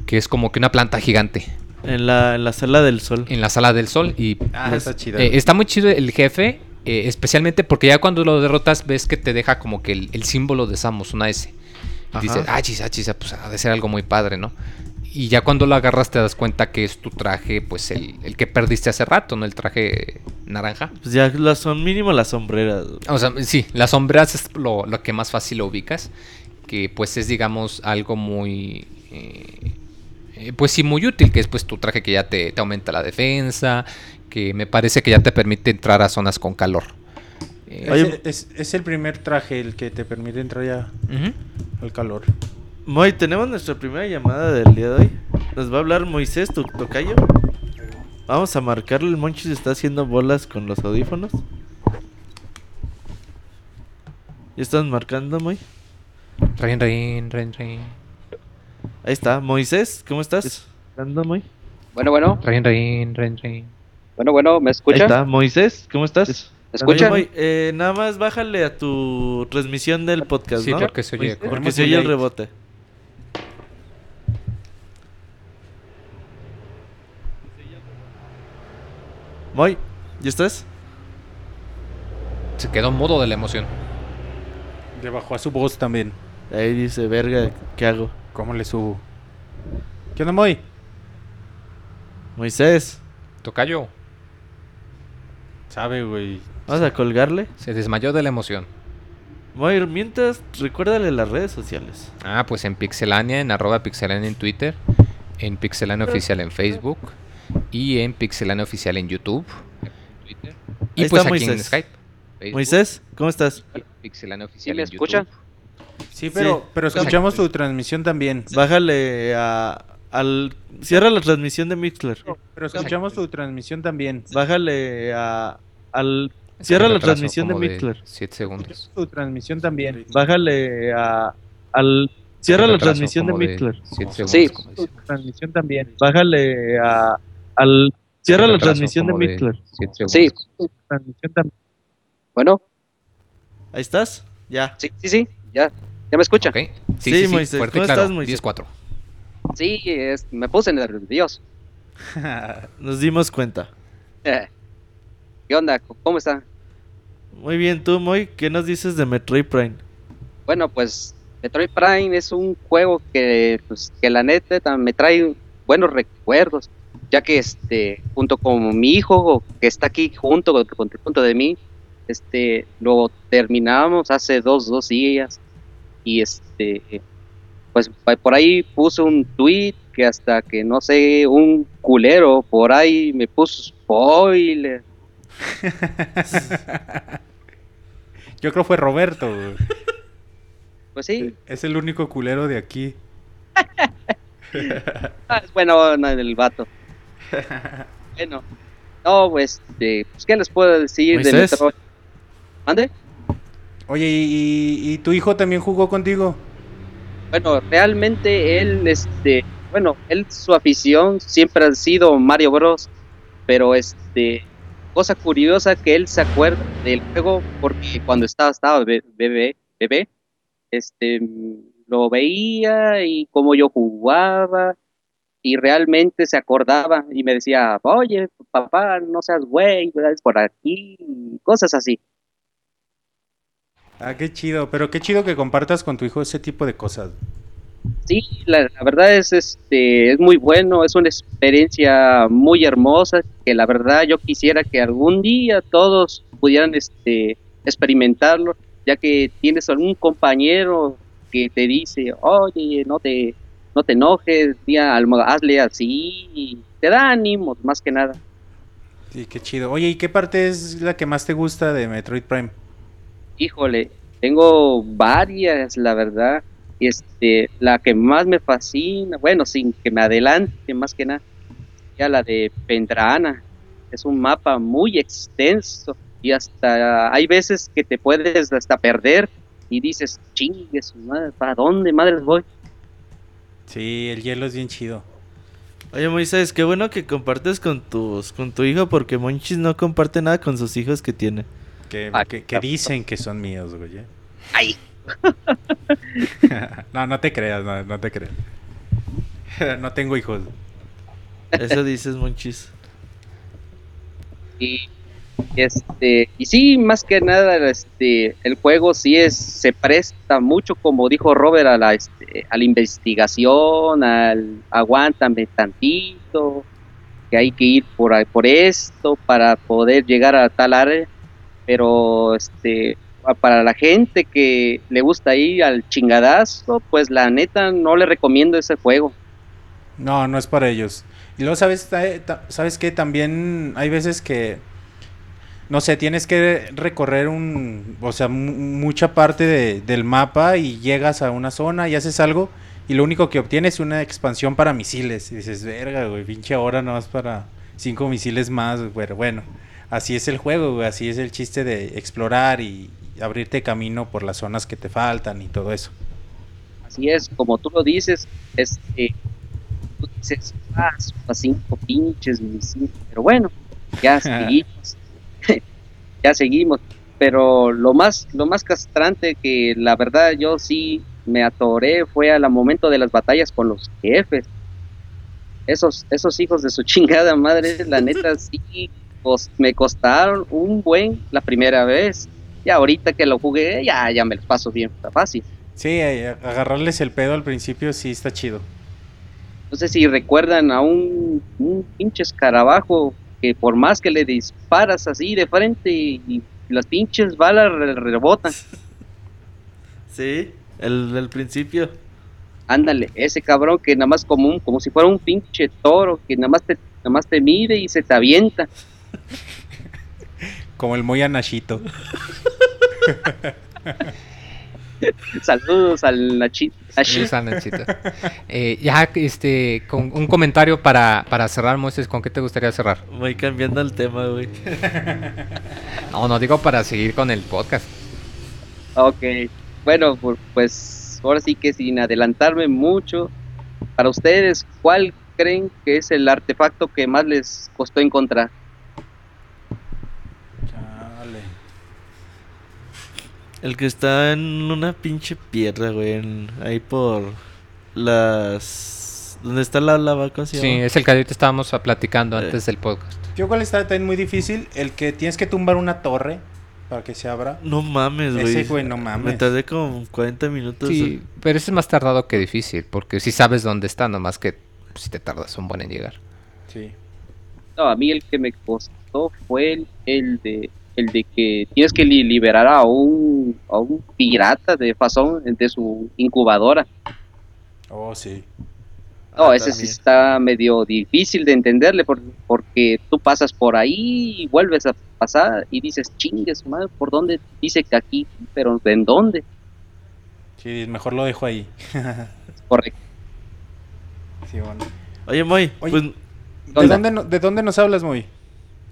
que es como que una planta gigante En la, en la sala del sol. en la sala del sol. Y Ah, pues, está chido. eh, está muy chido el jefe, eh, especialmente porque ya cuando lo derrotas ves que te deja como que el, el símbolo de Samus, una S. Y dices, ah, chis, ah, chis, ah, pues ha de ser algo muy padre, ¿no? Y ya cuando lo agarras te das cuenta que es tu traje, pues el, el que perdiste hace rato, ¿no? El traje naranja. Pues ya las son mínimo las sombreras. O sea, sí, las sombras es lo, lo que más fácil lo ubicas. Que pues es, digamos, algo muy. eh, eh, pues sí, muy útil. Que es pues tu traje que ya te, te aumenta la defensa. Que me parece que ya te permite entrar a zonas con calor. Eh, Es, Oye- es- es el primer traje el que te permite entrar ya al calor. Moy, tenemos nuestra primera llamada del día de hoy. Nos va a hablar Moisés, tu tocayo. Vamos a marcarle. El Monchis está haciendo bolas con los audífonos. ¿Ya están marcando, Moy? Rein, rein, rein, rein. Ahí está. Moisés, ¿cómo estás? ¿Marcando, Moy? Bueno, bueno, Rein, rein, rein, rein. Bueno, bueno, ¿me Ahí escucha? está. Moisés, ¿cómo estás? ¿Me escucha? Moy, eh, nada más bájale a tu transmisión del podcast, Sí, ¿no? porque se oye. Porque se oye el rebote. Moy, ¿ya estás? Se quedó mudo de la emoción. Le bajó a su voz también. Ahí dice, verga, ¿qué hago? ¿Cómo le subo? ¿Qué onda, Moy? Moisés, Tocayo. Sabe, güey. vamos a colgarle. Se desmayó de la emoción. Moy, mientras, recuérdale las redes sociales. Ah, pues en Pixelania, en arroba Pixelania en Twitter, en Pixelania Oficial en Facebook y en Pixelania Oficial en YouTube. Y Ahí pues aquí en. Skype. Facebook, Moisés, ¿cómo estás? Pixelania Oficial me en escuchan? YouTube. Sí, pero, Sí. pero escuchamos tu transmisión también. Bájale a, al... Cierra la transmisión de Mixler. Pero escuchamos tu transmisión también. Bájale a, al... Es Cierra la transmisión de Mixler. 7 segundos. Tu transmisión también. Bájale a, al... Cierra la transmisión de Mixler. 7 segundos. Sí. Tu transmisión también. Bájale a, al... Cierra la transmisión de Mixler. siete segundos, Sí. Tu transmisión también. Bueno, ¿Ahí estás? Ya. sí, sí, sí, ya, ya me escucha. Ok. Sí, Sí, sí, sí, Moisés. fuerte ¿Cómo claro. estás, Moisés? 10-4. Sí, es- me puse nervioso. Nos dimos cuenta. Eh, ¿Qué onda? ¿Cómo está? Muy bien, tú, Moy, ¿qué nos dices de Metroid Prime? Bueno, pues Metroid Prime es un juego que, pues, que la neta ta- me trae buenos recuerdos, ya que este, junto con mi hijo que está aquí junto con, junto de mí, este, lo terminamos hace dos, dos días y este, pues por ahí puse un tweet que hasta que no sé, un culero por ahí me puso spoiler. Yo creo fue Roberto, güey. Pues sí, Es el único culero de aquí. Ah, es buena onda el vato. bueno, no, pues, este, pues, ¿qué les puedo decir de. Metroid? ¿Mande? Oye, ¿y, y- y tu hijo también jugó contigo? Bueno, realmente él, este, bueno, él, su afición siempre ha sido Mario Bros. Pero, este, cosa curiosa que él se acuerda del juego porque cuando estaba, estaba be- bebé, bebé, este, lo veía y cómo yo jugaba y realmente se acordaba y me decía, oye, papá, no seas güey, es por aquí, cosas así. Ah, qué chido. Pero qué chido que compartas con tu hijo ese tipo de cosas. Sí, la, la verdad es este es muy bueno, es una experiencia muy hermosa que la verdad yo quisiera que algún día todos pudieran este experimentarlo, ya que tienes algún compañero que te dice, "Oye, no te no te enojes, tía, hazle así", y te da ánimos más que nada. Sí, qué chido. Oye, ¿y qué parte es la que más te gusta de Metroid Prime? Híjole, tengo varias, la verdad. Este, la que más me fascina, bueno, sin que me adelante, más que nada, ya la de Pendrana. Es un mapa muy extenso y hasta hay veces que te puedes hasta perder y dices, chingue su madre, ¿para dónde madres voy? Sí, el hielo es bien chido. Oye, Moisés, qué bueno que compartes con tus con tu hijo porque Monchis no comparte nada con sus hijos que tiene. Que, Ah, que- que dicen que son míos, güey. ¿eh? ¡Ay! no, no te creas, no, no te creas. no tengo hijos. Eso dices, Monchis. Y este, y sí, más que nada, este, el juego sí es, se presta mucho, como dijo Robert, a la, este, a la investigación, al aguántame tantito, que hay que ir por, ahí- por esto para poder llegar a tal área, pero este, para la gente que le gusta ir al chingadazo, pues la neta no le recomiendo ese juego. No, no es para ellos. Y luego, ¿sabes, ¿sabes que También hay veces que, no sé, tienes que recorrer un, o sea, mu- mucha parte de- del mapa y llegas a una zona y haces algo y lo único que obtienes es una expansión para misiles. Y dices, verga, güey, pinche hora no es para cinco misiles más, pero bueno. Así es el juego, güey, así es el chiste de explorar y abrirte camino por las zonas que te faltan y todo eso. Así es, como tú lo dices, este, tú dices, ah, cinco pinches pero bueno, ya seguimos, ya seguimos. Pero lo más, lo más castrante que la verdad yo sí me atoré fue al momento de las batallas con los jefes. Esos, esos hijos de su chingada madre, la neta sí me costaron un buen la primera vez. Y ahorita que lo jugué, ya, ya me lo paso bien fácil. Sí, eh, agarrarles el pedo al principio sí está chido. No sé si recuerdan a un, un pinche escarabajo que por más que le disparas así de frente y, las pinches balas rebotan. Sí, el del principio. Ándale, ese cabrón que nada más como un, como si fuera un pinche toro que nada más te, nada más te mide y se te avienta. Como el muy anachito. Saludos al Nachito. Eh, ya, este, con un comentario para, para cerrar, Moisés, ¿con qué te gustaría cerrar? Voy cambiando el tema, güey. no, no digo para seguir con el podcast. Ok, bueno, pues ahora sí que sin adelantarme mucho, para ustedes, ¿cuál creen que es el artefacto que más les costó encontrar? El que está en una pinche piedra, güey. ahí por las. ¿Dónde está la lava? Sí, es el que ahorita estábamos platicando eh. antes del podcast. Yo cuál está también muy difícil. El que tienes que tumbar una torre para que se abra. No mames, güey. Ese, güey, no mames. Me tardé como 40 minutos. Sí, pero ese es más tardado que difícil. Porque si sabes dónde está, nomás que si te tardas un buen en llegar. Sí. No, a mí el que me costó fue el de el de que tienes que liberar a un, a un pirata de fasón de su incubadora. Oh, sí. No, ah, ese sí está medio difícil de entenderle porque tú pasas por ahí y vuelves a pasar y dices, chingues, madre, ¿por dónde? Dice que aquí, pero ¿en dónde? Sí, mejor lo dejo ahí. Correcto. Sí, bueno. Oye, Moy, pues... ¿de, dónde, ¿de dónde nos hablas, Moy?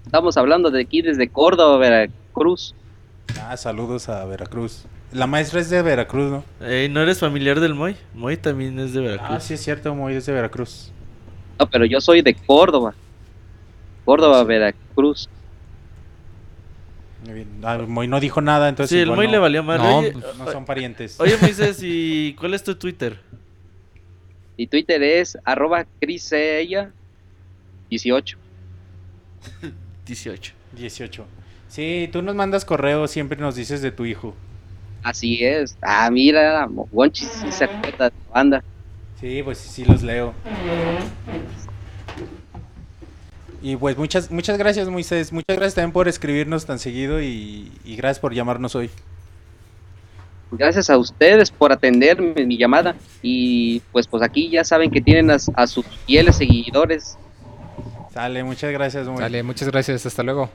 Estamos hablando de aquí desde Córdoba, Veracruz. Ah, saludos a Veracruz. La maestra es de Veracruz, ¿no? ¿No eres familiar del Moy? Moy también es de Veracruz. Ah, sí es cierto, Moy es de Veracruz. No, pero yo soy de Córdoba. Córdoba, Veracruz. Muy bien. Ah, Moy no dijo nada, entonces. Sí, el Moy le valió más. No, no son parientes. Oye, Moisés, ¿y cuál es tu Twitter? Mi Twitter es arroba criseya18. 18. 18. Sí, tú nos mandas correo, siempre nos dices de tu hijo. Así es. Ah, mira, Gonchi sí se acuerda de tu banda. Sí, pues sí, los leo. Y pues muchas, muchas gracias, Moisés. Muchas gracias también por escribirnos tan seguido y, gracias por llamarnos hoy. Gracias a ustedes por atenderme mi llamada. Y pues pues aquí ya saben que tienen a, a sus fieles seguidores Dale, muchas gracias. Muy. Dale, muchas gracias. Hasta luego.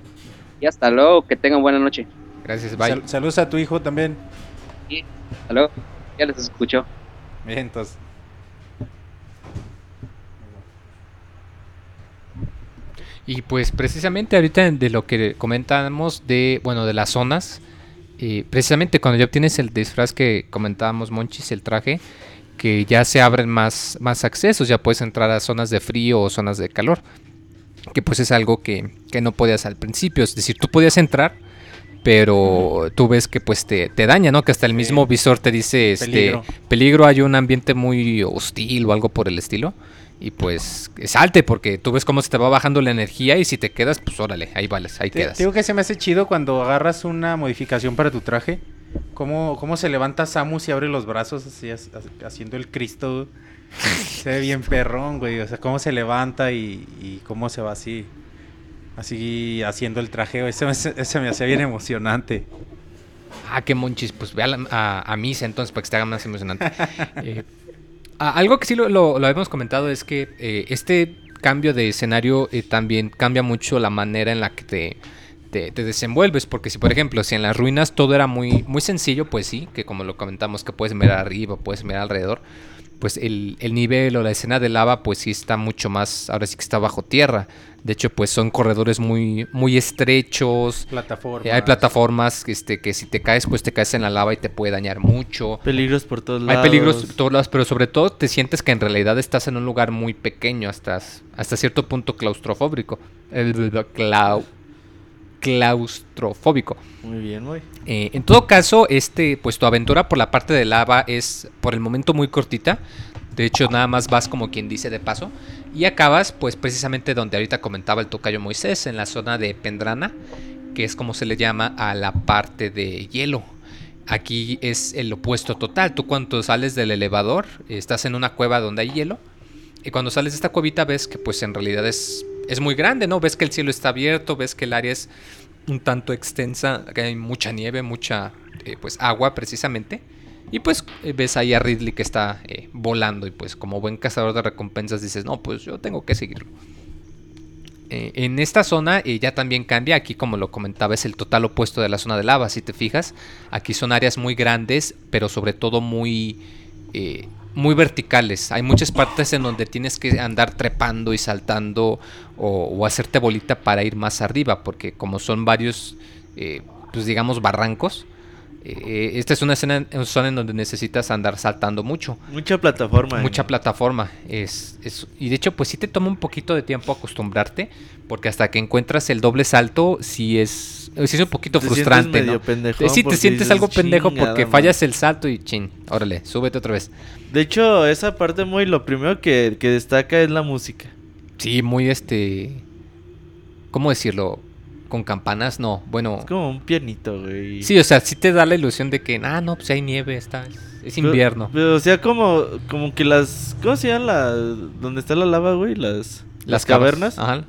Y hasta luego. Que tengan buena noche. Gracias, bye. saludos a tu hijo también. Sí, hasta luego. Ya les escucho. Bien, entonces. Y pues precisamente ahorita de lo que comentamos de, bueno, de las zonas, eh, precisamente cuando ya obtienes el disfraz que comentábamos, Monchis, el traje, que ya se abren más, más accesos, ya puedes entrar a zonas de frío o zonas de calor que pues es algo que, no podías al principio. Es decir, tú podías entrar, pero tú ves que pues te, daña, ¿no? Que hasta el mismo visor te dice, este, peligro. peligro, hay un ambiente muy hostil o algo por el estilo. Y pues salte porque tú ves cómo se te va bajando la energía y si te quedas, pues órale, ahí vales, ahí quedas. Digo que se me hace chido cuando agarras una modificación para tu traje. Cómo, cómo se levanta Samus y abre los brazos así, haciendo el Cristo. Se ve bien perrón, güey. O sea, cómo se levanta y, cómo se va así. Así haciendo el trajeo. Ese, ese, me hace bien emocionante. Ah, qué monchis. Pues ve a, a, misa entonces para que se haga más emocionante. Eh, algo que sí lo, lo, habíamos comentado es que eh, este cambio de escenario eh, también cambia mucho la manera en la que te, te, te, desenvuelves. Porque si, por ejemplo, si en las ruinas todo era muy, muy sencillo, pues sí, que como lo comentamos, que puedes mirar arriba, puedes mirar alrededor pues el, el nivel o la escena de lava pues sí está mucho más, ahora sí que está bajo tierra. De hecho, pues son corredores muy, muy estrechos. Plataforma. Eh, hay plataformas este, que si te caes, pues te caes en la lava y te puede dañar mucho. Peligros por todos lados. Hay peligros por todos lados, pero sobre todo te sientes que en realidad estás en un lugar muy pequeño, hasta, hasta cierto punto claustrofóbico. El, clau- claustrofóbico. Muy bien, güey. Eh, en todo caso, este, pues tu aventura por la parte de lava es por el momento muy cortita. De hecho, nada más vas como quien dice de paso. Y acabas, pues precisamente donde ahorita comentaba el tocayo Moisés, en la zona de Pendrana, que es como se le llama a la parte de hielo. Aquí es el opuesto total. Tú cuando sales del elevador, estás en una cueva donde hay hielo. Y cuando sales de esta cuevita ves que pues en realidad es, es muy grande, ¿no? Ves que el cielo está abierto, ves que el área es un tanto extensa, que hay mucha nieve, mucha eh, pues agua precisamente. Y pues eh, ves ahí a Ridley que está eh, volando y pues como buen cazador de recompensas dices, no, pues yo tengo que seguirlo. En esta zona ya también cambia, aquí como lo comentaba es el total opuesto de la zona de lava, si te fijas, aquí son áreas muy grandes, pero sobre todo muy, eh, muy verticales. Hay muchas partes en donde tienes que andar trepando y saltando o, o hacerte bolita para ir más arriba, porque como son varios, eh, pues digamos, barrancos, eh, esta es una escena, zona en donde necesitas andar saltando mucho. Mucha plataforma. Mucha en- plataforma. Es, es- y de hecho, pues sí te toma un poquito de tiempo acostumbrarte. Porque hasta que encuentras el doble salto, sí es, es un poquito Te sientes frustrante, medio ¿no? pendejón sí, te sientes dices, algo pendejo "Chingada porque madre". fallas el salto y chin. Órale, súbete otra vez. De hecho, esa parte muy lo primero que, que destaca es la música. Sí, muy este. ¿Cómo decirlo? Con campanas, no. Bueno. Es como un pianito, güey. Sí, o sea, sí te da la ilusión de que, ah, no, pues hay nieve, está. Es invierno. Pero, o sea, como, como que las. ¿Cómo se llama la. donde está la lava, güey? Las. Las, cavas- cavernas. Ajá.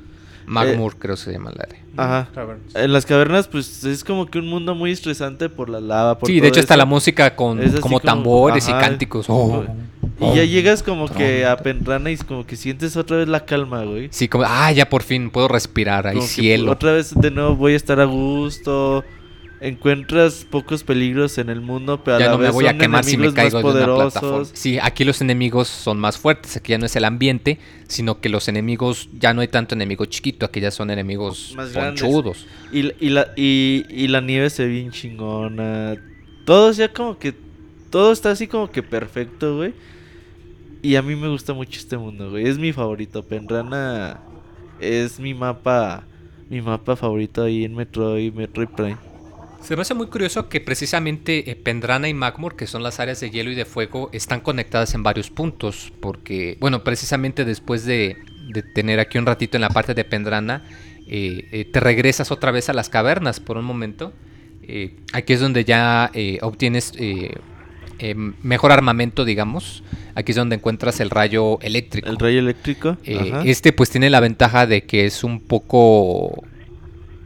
Magmur, creo se llama la área. Ajá. En las cavernas, pues es como que un mundo muy estresante por la lava. Por Sí, de hecho está la música con como como- tambores y cánticos. Oh. Y ya llegas como Tron. que a Penrana y como que sientes otra vez la calma, güey. Sí, como, ah, ya por fin puedo respirar, hay Como cielo. Otra vez de nuevo voy a estar a gusto. Encuentras pocos peligros en el mundo, pero a Ya la no me vez voy a son quemar si me más caigo de una plataforma. poderosos. Sí, aquí los enemigos son más fuertes, aquí ya no es el ambiente, sino que los enemigos, ya no hay tanto enemigo chiquito, aquí ya son enemigos Más ponchudos. Y, la- y, la, y, y la nieve se ve bien chingona. Todo ya como que. Todo está así como que perfecto, güey. Y a mí me gusta mucho este mundo, güey. Es mi favorito. Penrana es mi mapa. Mi mapa favorito ahí en Metroid, Metroid Prime. Se me hace muy curioso que precisamente eh, Pendrana y Magmor, que son las áreas de hielo y de fuego, están conectadas en varios puntos. Porque, bueno, precisamente después de, de tener aquí un ratito en la parte de Pendrana, eh, eh, te regresas otra vez a las cavernas por un momento. Aquí es donde ya obtienes eh, mejor armamento, digamos. Aquí es donde encuentras el rayo eléctrico. El rayo eléctrico. Este pues tiene la ventaja de que es un poco...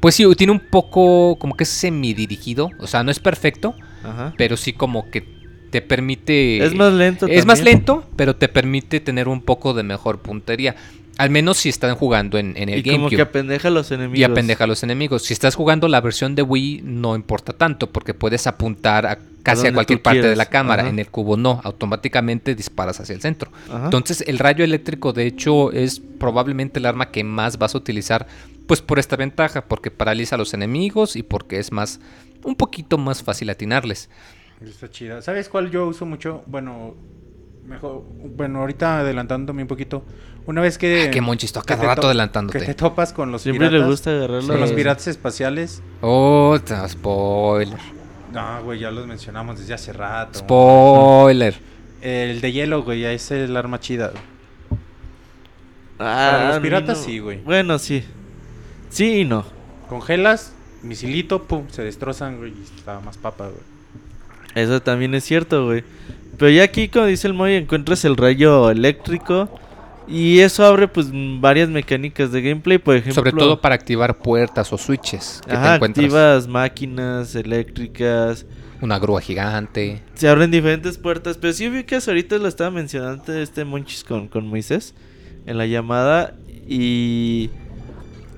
Pues sí, tiene un poco como que es semidirigido. O sea, no es perfecto, Ajá. pero sí como que te permite... Es más lento. Es más lento, pero te permite tener un poco de mejor puntería. Al menos si están jugando en, en el Y como GameCube. que apendeja a los enemigos. Y apendeja a los enemigos. Si estás jugando la versión de Wii, no importa tanto, porque puedes apuntar a casi a, cualquier parte de la cámara. ajá. En el cubo no, automáticamente disparas hacia el centro. Ajá. Entonces, el rayo eléctrico, de hecho, es probablemente el arma que más vas a utilizar, pues por esta ventaja, porque paraliza a los enemigos y porque es más, un poquito más fácil atinarles. Está chida. ¿Sabes cuál yo uso mucho? Bueno, mejor. Bueno, ahorita adelantándome un poquito. Una vez que. Ah, qué monchis, a que cada rato to- adelantándote. Que te topas con los Siempre piratas. le gusta agarrarlo. Con los piratas espaciales. Oh, spoiler. No, güey, ya los mencionamos desde hace rato. Spoiler. El de hielo, güey, es el arma chida. Ah, Para los piratas no. sí, güey. Bueno, sí. Sí y no. Congelas, misilito, pum, se destrozan, güey, y está más papa, güey. Eso también es cierto, güey. Pero ya aquí, como dice el Moy, encuentras el rayo eléctrico. Y eso abre, pues, varias mecánicas de gameplay. Por ejemplo, Sobre todo para activar puertas o switches que te Ajá, encuentras. activas máquinas eléctricas. Una grúa gigante. Se abren diferentes puertas. Pero sí ubicas, ahorita lo estaba mencionando este Monchis con, con Moisés en la llamada. Y.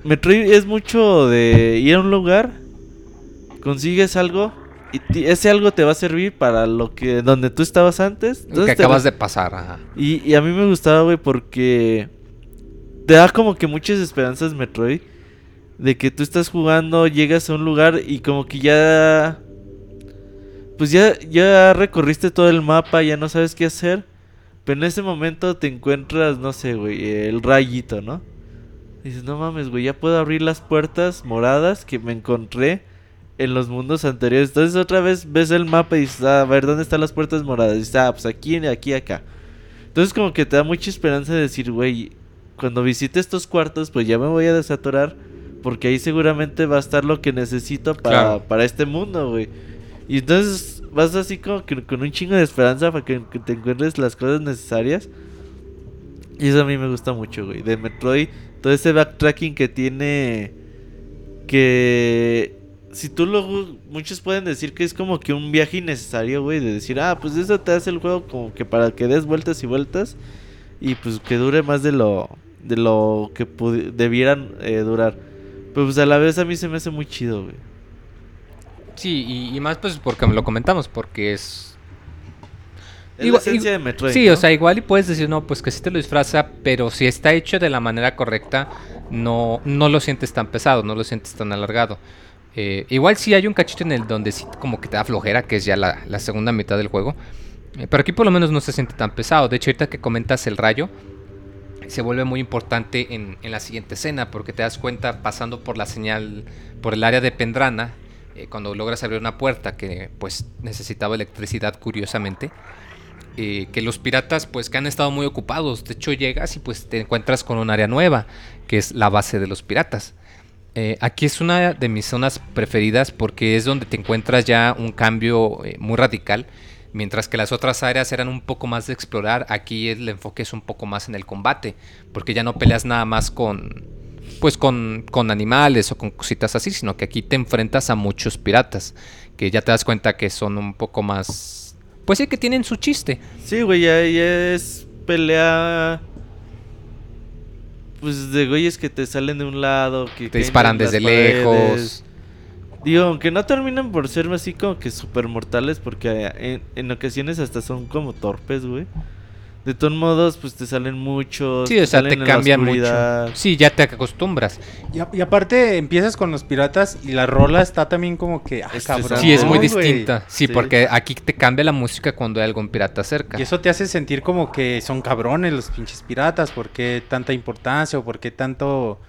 Metroid es mucho de ir a un lugar, consigues algo y ese algo te va a servir para lo que donde tú estabas antes. que Entonces te acabas de pasar, ajá. Y, y a mí me gustaba, güey, porque te da como que muchas esperanzas Metroid. De que tú estás jugando, llegas a un lugar y como que ya... Pues ya, ya recorriste todo el mapa, ya no sabes qué hacer. Pero en ese momento te encuentras, no sé, güey, el rayito, ¿no? Dices, no mames, güey, ya puedo abrir las puertas moradas que me encontré en los mundos anteriores. Entonces otra vez ves el mapa y dices, ah, a ver, ¿dónde están las puertas moradas? Y dices, ah, pues aquí, aquí, acá. Entonces como que te da mucha esperanza de decir, güey, cuando visite estos cuartos, pues ya me voy a desaturar. Porque ahí seguramente va a estar lo que necesito para, Claro. para este mundo, güey. Y entonces vas así como que con un chingo de esperanza para que, que te encuentres las cosas necesarias. Y eso a mí me gusta mucho, güey. De Metroid, todo ese backtracking que tiene. Que. Si tú lo. Muchos pueden decir que es como que un viaje innecesario, güey. De decir, ah, pues eso te hace el juego como que para que des vueltas y vueltas. Y pues que dure más de lo. De lo que debieran eh, durar. Pero pues a la vez a mí se me hace muy chido, güey. Sí, y, y más pues porque lo comentamos, porque es... Es Igual- la esencia de Metroid. Sí, ¿no? o sea, igual y puedes decir, no, pues que sí te lo disfraza, pero si está hecho de la manera correcta, no, no lo sientes tan pesado, no lo sientes tan alargado. Eh, igual sí hay un cachito en el donde sí como que te da flojera, que es ya la, la segunda mitad del juego. Eh, pero aquí por lo menos no se siente tan pesado. De hecho, ahorita que comentas el rayo, se vuelve muy importante en, en la siguiente escena, porque te das cuenta pasando por la señal, por el área de Pendrana, eh, cuando logras abrir una puerta que pues necesitaba electricidad curiosamente, eh, que los piratas pues que han estado muy ocupados, de hecho llegas y pues te encuentras con un área nueva, que es la base de los piratas. Eh, aquí es una de mis zonas preferidas porque es donde te encuentras ya un cambio eh, muy radical. Mientras que las otras áreas eran un poco más de explorar, aquí el enfoque es un poco más en el combate, porque ya no peleas nada más con pues con, con animales o con cositas así, sino que aquí te enfrentas a muchos piratas, que ya te das cuenta que son un poco más pues sí que tienen su chiste. Sí, güey, ya, ya es pelea. Pues de güeyes que te salen de un lado, que Te disparan desde paredes. lejos. Digo, aunque no terminan por ser así como que super mortales, porque en, en ocasiones hasta son como torpes, güey. De todos modos, pues te salen muchos. Sí, o sea, te cambia mucho. Sí, ya te acostumbras. Y, a- y aparte empiezas con los piratas y la rola está también como que... Ah, Estresante. cabrón, Sí, es muy distinta. Sí, Sí. porque aquí te cambia la música cuando hay algún pirata cerca. Y eso te hace sentir como que son cabrones los pinches piratas, ¿por qué tanta importancia o por qué tanto,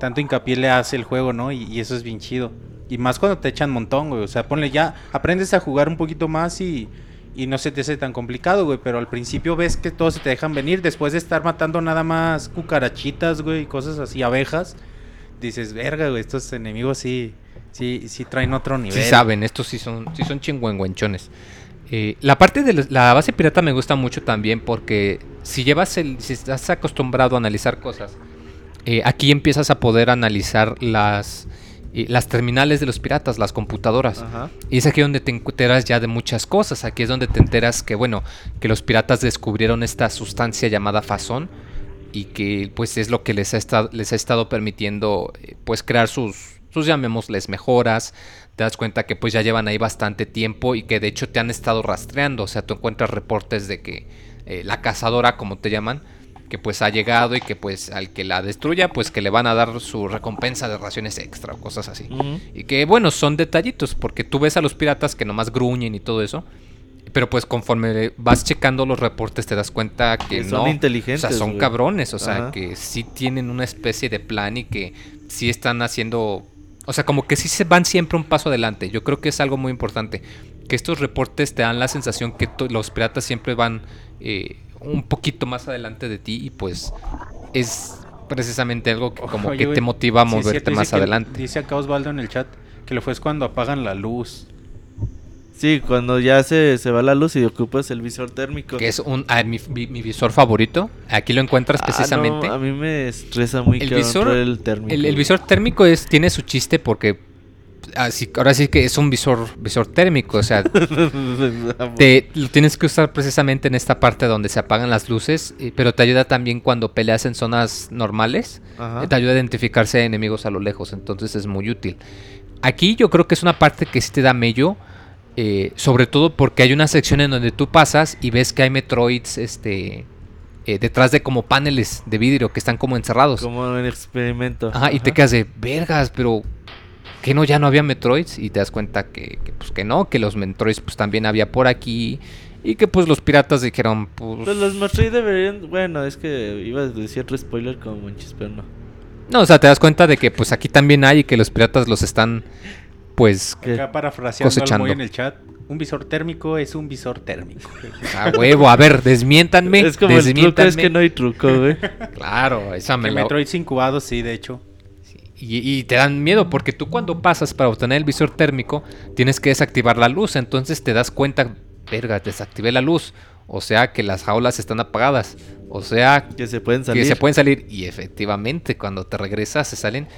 tanto hincapié le hace el juego, no? Y, y eso es bien chido. Y más cuando te echan montón, güey. O sea, ponle ya, aprendes a jugar un poquito más y, y no se te hace tan complicado, güey. Pero al principio ves que todos se te dejan venir. Después de estar matando nada más cucarachitas, güey, y cosas así, abejas. Dices, verga, güey, estos enemigos sí, sí, sí traen otro nivel. Sí saben, estos sí son, sí son chingüengüenchones. Eh, la parte de la- base pirata me gusta mucho también porque si llevas el, si estás acostumbrado a analizar cosas, eh, aquí empiezas a poder analizar las, eh, las terminales de los piratas, las computadoras. Ajá. Y es aquí donde te enteras ya de muchas cosas. Aquí es donde te enteras que, bueno, que los piratas descubrieron esta sustancia llamada fasón y que pues es lo que les ha estado, les ha estado permitiendo eh, pues crear sus, sus llamémosles mejoras. Te das cuenta que pues ya llevan ahí bastante tiempo y que de hecho te han estado rastreando. O sea, tú encuentras reportes de que eh, la cazadora, como te llaman, que pues ha llegado y que pues al que la destruya pues que le van a dar su recompensa de raciones extra o cosas así. Y que bueno, son detallitos, porque tú ves a los piratas que nomás gruñen y todo eso. Pero pues conforme vas checando los reportes te das cuenta que Que no. son inteligentes, O sea, son güey. cabrones, o sea, Ajá. que sí tienen una especie de plan y que sí están haciendo... O sea, como que sí se van siempre un paso adelante. Yo creo que es algo muy importante. Que estos reportes te dan la sensación que los piratas siempre van eh, un poquito más adelante de ti y pues es precisamente algo que como Oye, que te motiva a moverte más que- adelante. Dice acá Osvaldo en el chat que lo fue es cuando apagan la luz. Sí, cuando ya se, se va la luz y ocupas el visor térmico. que es un ah, mi, mi- mi visor favorito. Aquí lo encuentras Ah, precisamente. no, a mí me estresa muy el visor, el térmico. el, el visor térmico es tiene su chiste porque así, ahora sí que es un visor visor térmico, o sea, te lo tienes que usar precisamente en esta parte donde se apagan las luces, pero te ayuda también cuando peleas en zonas normales, Ajá. te ayuda a identificarse a enemigos a lo lejos, entonces es muy útil. Aquí yo creo que es una parte que sí te da mello. eh, sobre todo porque hay una sección en donde tú pasas y ves que hay Metroids este, eh, detrás de como paneles de vidrio que están como encerrados. Como en experimento. Ajá, y te quedas de vergas, pero que no, ya no había Metroids y te das cuenta que, que, pues que no, que los Metroids pues también había por aquí y que pues los piratas dijeron pues... Pues los Metroid deberían... Bueno, es que iba a decir otro spoiler como Monchis, pero no. No, o sea, te das cuenta de que pues aquí también hay y que los piratas los están pues ¿Qué? Acá parafraseando al Cosechando. Moy en el chat. Un visor térmico es un visor térmico. a huevo, a ver, desmiéntanme, es como el truco, desmiéntanme. es que no hay truco, güey. Claro, esa me Que la... Metroids incubados, sí, de hecho. Y, y te dan miedo porque tú cuando pasas para obtener el visor térmico tienes que desactivar la luz, entonces te das cuenta, verga, desactivé la luz, o sea que las jaulas están apagadas, o sea Que se pueden salir. que se pueden salir. Y efectivamente cuando te regresas se salen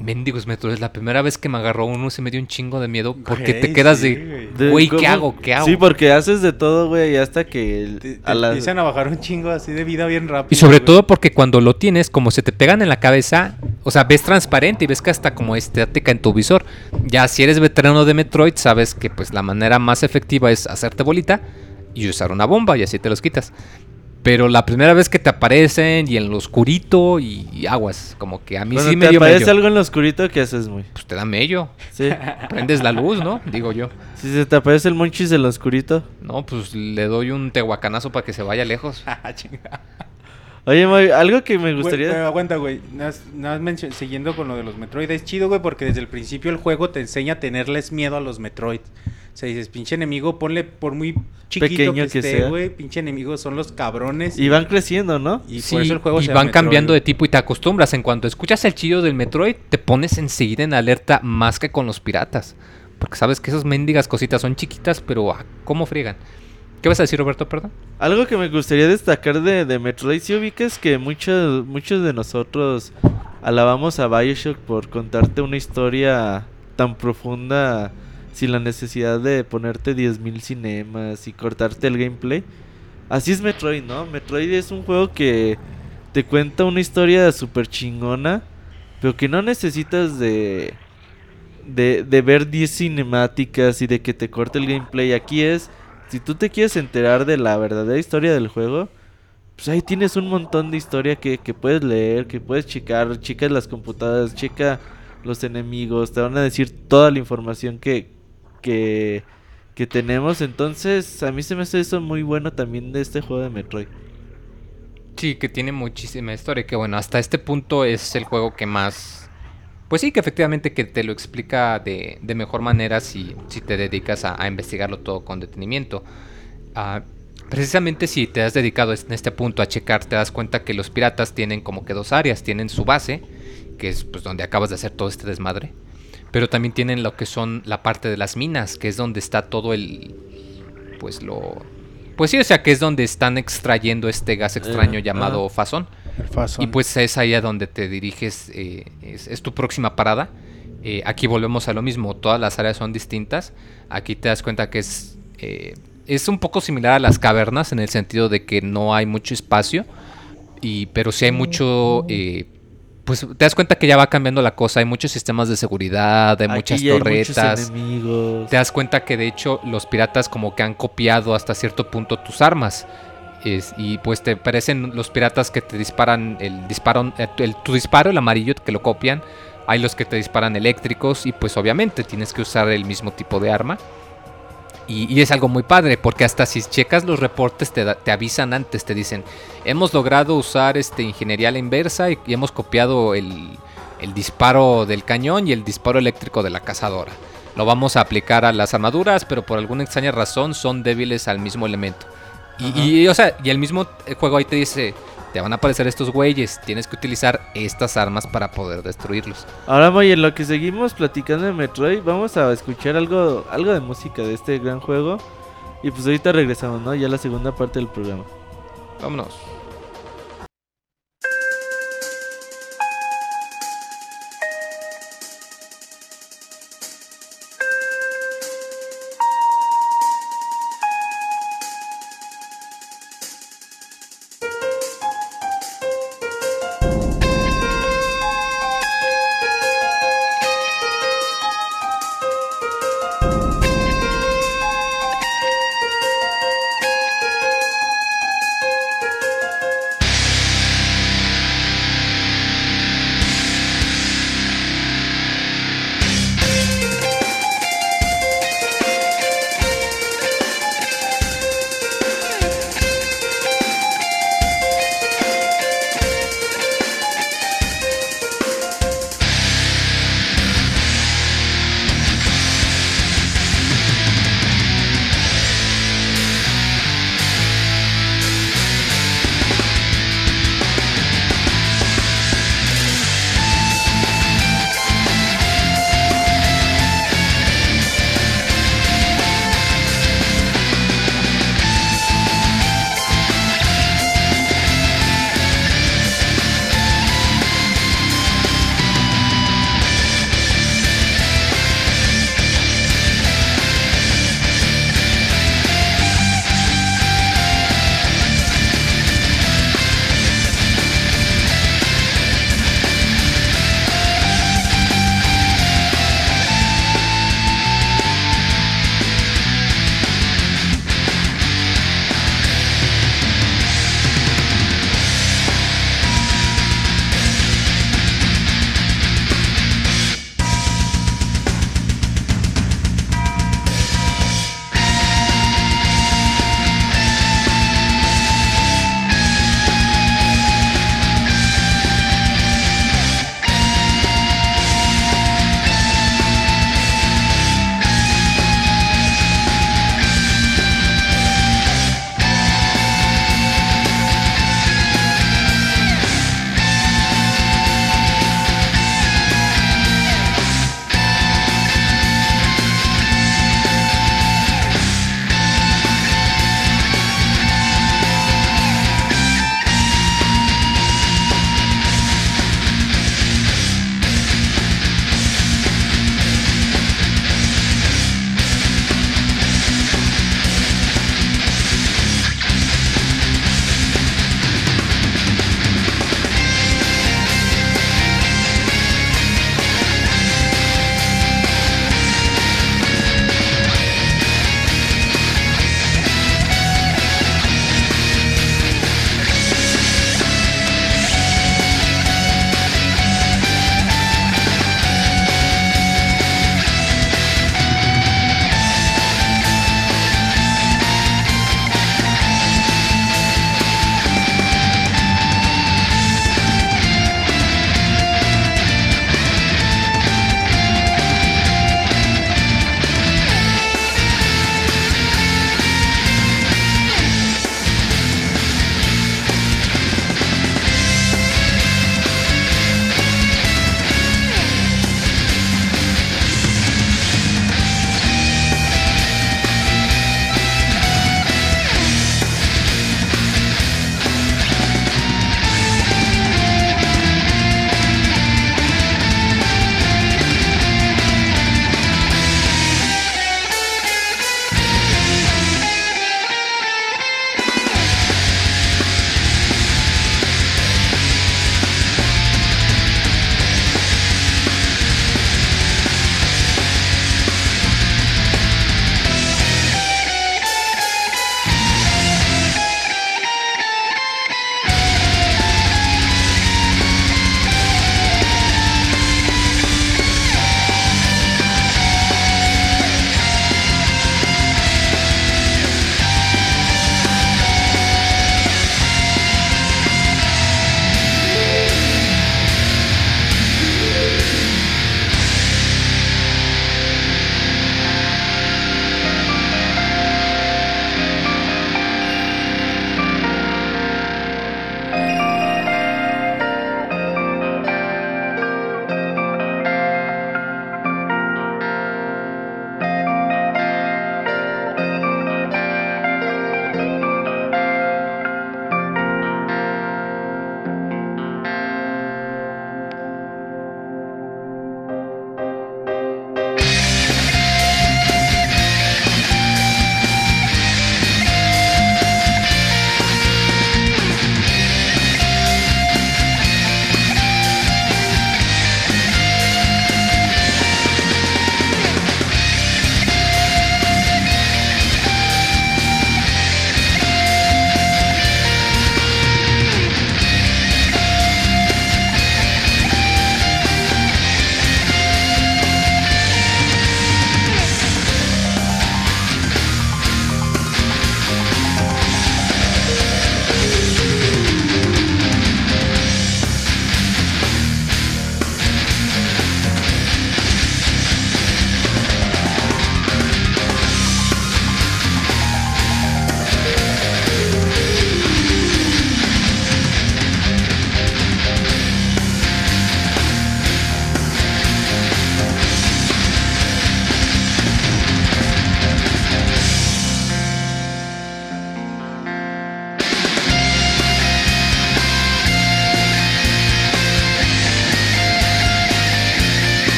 mendigos metros. La primera vez que me agarró uno se me dio un chingo de miedo porque te quedas sí, de, güey. ¿qué hago? ¿Qué hago? Sí, porque haces de todo, güey, y hasta que el- Te, te a la- empiezan a bajar un chingo así de vida bien rápido. Y sobre güey. todo porque cuando lo tienes, como se te pegan en la cabeza, o sea, ves transparente y ves que hasta como estática en tu visor. Ya si eres veterano de Metroid, sabes que pues la manera más efectiva es hacerte bolita y usar una bomba y así te los quitas. Pero la primera vez que te aparecen y en lo oscurito y, y aguas, como que a mí Cuando sí me te dio aparece mello. algo en lo oscurito, ¿qué haces, muy? Pues te da mello. Sí. Prendes la luz, ¿no? Digo yo. si se te aparece el monchis en lo oscurito. No, pues le doy un tehuacanazo para que se vaya lejos. Ah. Oye, Moy, algo que me Güey, gustaría... pero aguanta, güey. Nada más- nada más mencio- siguiendo con lo de los Metroid. Es chido, güey, porque desde el principio el juego te enseña a tenerles miedo a los Metroid. O sea, dices, pinche enemigo, ponle por muy chiquito Pequeño que, que esté, güey. Pinche enemigo son los cabrones. Y van creciendo, ¿no? Y Sí, por eso el juego y se van cambiando de tipo y te acostumbras. En cuanto escuchas el chillo del Metroid, te pones enseguida en alerta más que con los piratas. Porque sabes que esas mendigas cositas son chiquitas, pero ah, ¿cómo friegan? ¿Qué vas a decir, Roberto? Perdón. Algo que me gustaría destacar de, de Metroid, si ubicas que muchos, muchos de nosotros alabamos a Bioshock por contarte una historia tan profunda sin la necesidad de ponerte 10.000 cinemas y cortarte el gameplay. Así es Metroid, ¿no? Metroid es un juego que te cuenta una historia súper chingona, pero que no necesitas de, de, de ver 10 cinemáticas y de que te corte el gameplay. Aquí es, si tú te quieres enterar de la verdadera historia del juego, pues ahí tienes un montón de historia que, que puedes leer, que puedes checar, checas las computadoras, checa los enemigos, te van a decir toda la información que, que, que tenemos. Entonces, a mí se me hace eso muy bueno también de este juego de Metroid. Sí, que tiene muchísima historia. Que bueno, hasta este punto es el juego que más. Pues sí, que efectivamente que te lo explica de, de mejor manera si, si te dedicas a, investigarlo todo con detenimiento. Ah, precisamente si te has dedicado en este punto a checar, te das cuenta que los piratas tienen como que dos áreas. Tienen su base, que es pues donde acabas de hacer todo este desmadre. Pero también tienen lo que son la parte de las minas, que es donde está todo el... Pues lo... Pues sí, o sea, que es donde están extrayendo este gas extraño Eh, llamado ajá. fasón. El Fasón. Y pues es ahí a donde te diriges, eh, es, es tu próxima parada. Eh, aquí volvemos a lo mismo, todas las áreas son distintas. Aquí te das cuenta que es, eh, es un poco similar a las cavernas en el sentido de que no hay mucho espacio, y, pero sí hay mucho... pues te das cuenta que ya va cambiando la cosa, hay muchos sistemas de seguridad, hay Aquí muchas hay torretas. enemigos. Te das cuenta que de hecho los piratas como que han copiado hasta cierto punto tus armas. Es- y pues te parecen los piratas que te disparan el disparo, eh, el, tu disparo, el amarillo que lo copian. Hay los que te disparan eléctricos y pues obviamente tienes que usar el mismo tipo de arma. Y, y es algo muy padre porque hasta si checas los reportes te, da- te avisan antes, te dicen, hemos logrado usar este ingeniería a la inversa y, y hemos copiado el, el disparo del cañón y el disparo eléctrico de la cazadora. Lo vamos a aplicar a las armaduras, pero por alguna extraña razón son débiles al mismo elemento. Y, y, o sea, y el mismo juego ahí te dice, te van a aparecer estos güeyes, tienes que utilizar estas armas para poder destruirlos. Ahora, Moy, en lo que seguimos platicando de Metroid, vamos a escuchar algo, algo de música de este gran juego. Y pues ahorita regresamos, ¿no? Ya la segunda parte del programa. Vámonos.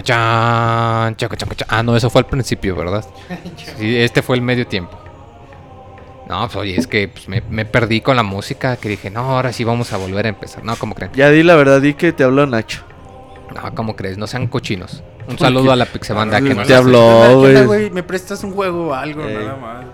Chan, chan. Ah, no, eso fue al principio, ¿verdad? Sí, este fue el medio tiempo. No, pues oye, es que pues, me, me perdí con la música, que dije, no, ahora sí vamos a volver a empezar. No, ¿cómo creen? Ya di la verdad, di que te habló Nacho. No, ¿cómo crees? No sean cochinos. Un saludo a la Pixebanda que nos Te habló, ¿Qué onda, güey. güey? ¿Me prestas un juego o algo? Ey. Nada más.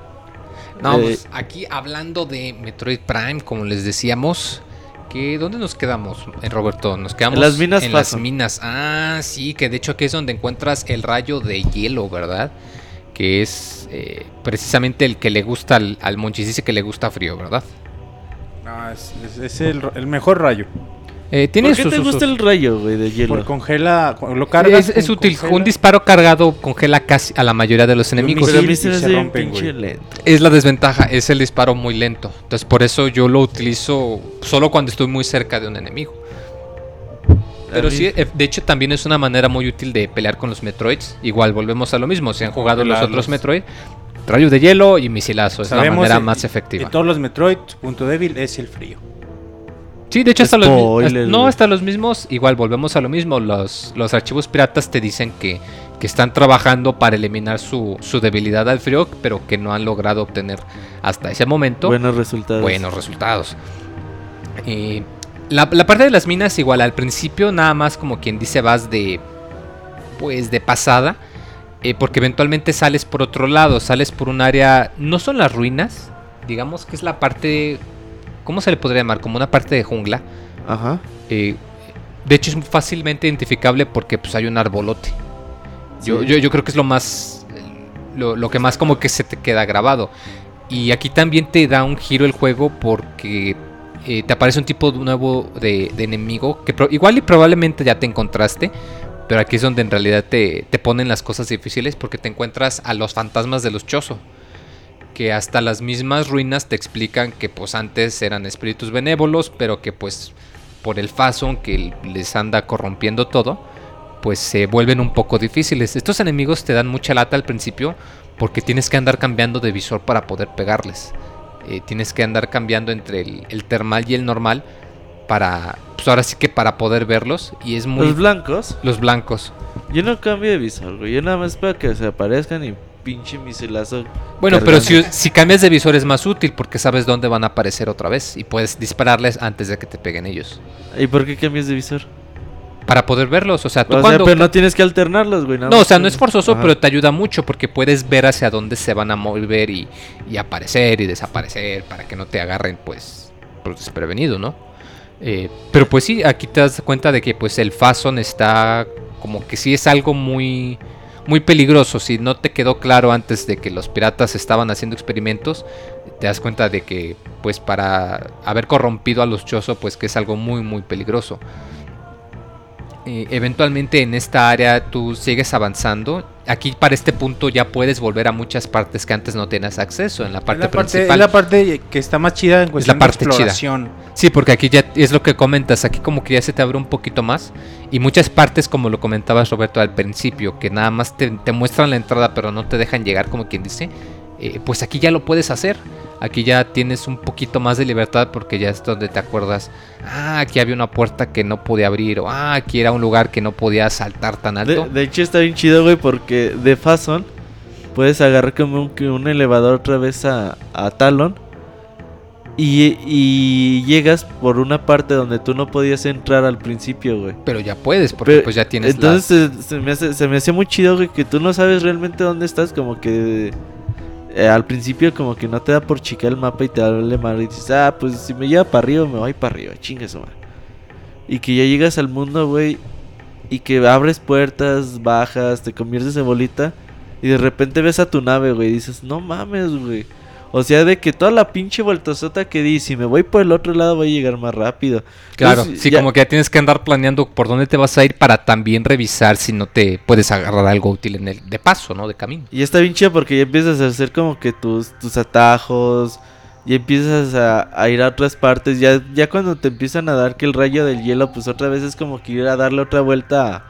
No, Eh, pues aquí hablando de Metroid Prime, como les decíamos, que ¿dónde nos quedamos, eh, Roberto? Nos quedamos En las minas En las minas. Ah, sí, que de hecho aquí es donde encuentras el rayo de hielo, ¿verdad? Que es eh, precisamente el que le gusta al, al Monchis, dice que le gusta frío, ¿verdad? No, es, es- es el, el mejor rayo. Eh, tiene ¿Por qué sus- te gusta el rayo, güey, de hielo? Por congela, lo cargas. es, útil, congela. un disparo cargado congela casi a la mayoría de los enemigos. Pero a mí misil se se rompen, lento. Es la desventaja, es el disparo muy lento. Entonces por eso yo lo utilizo solo cuando estoy muy cerca de un enemigo. Pero sí, eh, de hecho también es una manera muy útil de pelear con los Metroids. Igual volvemos a lo mismo, si han jugado los otros Metroid, rayo de hielo y misilazo, es la manera más En efectiva. todos los Metroid, su punto débil es el frío. Sí, de hecho hasta los, Spoiler, no, hasta los mismos, igual volvemos a lo mismo, los, los archivos piratas te dicen que, que están trabajando para eliminar su, su debilidad al frío, pero que no han logrado obtener hasta ese momento Buenos resultados. buenos resultados. Eh, la, la parte de las minas, igual al principio, nada más como quien dice, vas de. Pues de pasada. eh, porque eventualmente sales por otro lado, sales por un área. No son las ruinas, digamos que es la parte. ¿Cómo se le podría llamar? Como una parte de jungla. Ajá. Eh, de hecho, es fácilmente identificable porque pues, hay un arbolote. Yo, Sí. yo, yo creo que es lo más. Lo, lo que más como que se te queda grabado. Y aquí también te da un giro el juego porque eh, te aparece un tipo nuevo de, de enemigo que pro- igual y probablemente ya te encontraste. Pero aquí es donde en realidad te, te ponen las cosas difíciles porque te encuentras a los fantasmas de los Chozo. Que hasta las mismas ruinas te explican que pues antes eran espíritus benévolos, pero que pues por el Fason que les anda corrompiendo todo, pues se vuelven un poco difíciles. Estos enemigos te dan mucha lata al principio porque tienes que andar cambiando de visor para poder pegarles. Eh, tienes que andar cambiando entre el, el termal y el normal para, pues ahora sí que para poder verlos y es muy Los blancos. los blancos. Yo no cambio de visor, güey. Yo nada más para que se aparezcan y pinche misilazo. Bueno, pero si, cambias de visor es más útil porque sabes dónde van a aparecer otra vez y puedes dispararles antes de que te peguen ellos. ¿Y por qué cambias de visor? Para poder verlos, o sea, tú O sea, cuando... pero no tienes que alternarlos, güey. No, o sea, no es forzoso, Ajá. pero te ayuda mucho porque puedes ver hacia dónde se van a mover y, y aparecer y desaparecer para que no te agarren, pues, pues desprevenido, ¿no? Eh, pero pues sí, aquí te das cuenta de que pues el Fason está como que sí es algo muy muy peligroso. Si no te quedó claro antes de que los piratas estaban haciendo experimentos, te das cuenta de que pues para haber corrompido a los Chozo pues que es algo muy muy peligroso. Eh, eventualmente en esta área tú sigues avanzando. Aquí para este punto ya puedes volver a muchas partes que antes no tenías acceso. En la parte es, la parte, principal. es la parte que está más chida en cuestión parte de chida. exploración. Sí, porque aquí ya es lo que comentas, aquí como que ya se te abre un poquito más y muchas partes como lo comentabas Roberto al principio, que nada más te, te muestran la entrada pero no te dejan llegar como quien dice, eh, pues aquí ya lo puedes hacer, aquí ya tienes un poquito más de libertad porque ya es donde te acuerdas, ah, aquí había una puerta que no podía abrir o ah, aquí era un lugar que no podía saltar tan alto. De, de hecho está bien chido, güey, porque de Fason puedes agarrar como un, que un elevador otra vez a, a Talon y, y llegas por una parte donde tú no podías entrar al principio, güey. Pero ya puedes, porque Pero- pues ya tienes Entonces se, se me hace, se me hacía muy chido, güey, que tú no sabes realmente dónde estás, como que eh, al principio como que no te da por chicar el mapa y te vale mal y dices, ah, pues si me lleva para arriba, me voy para arriba, chingue su. Y que ya llegas al mundo, güey, y que abres puertas, bajas, te conviertes en bolita y de repente ves a tu nave, güey, y dices, no mames, güey. O sea, de que toda la pinche vueltazota que di, si me voy por el otro lado voy a llegar más rápido. Claro, Entonces, sí, ya- como que ya tienes que andar planeando por dónde te vas a ir para también revisar si no te puedes agarrar algo útil en el de paso, ¿no? De camino. Y está bien chido porque ya empiezas a hacer como que tus, tus atajos. Y empiezas a, a ir a otras partes. Ya, ya cuando te empiezan a dar que el rayo del hielo, pues otra vez es como que ir a darle otra vuelta a,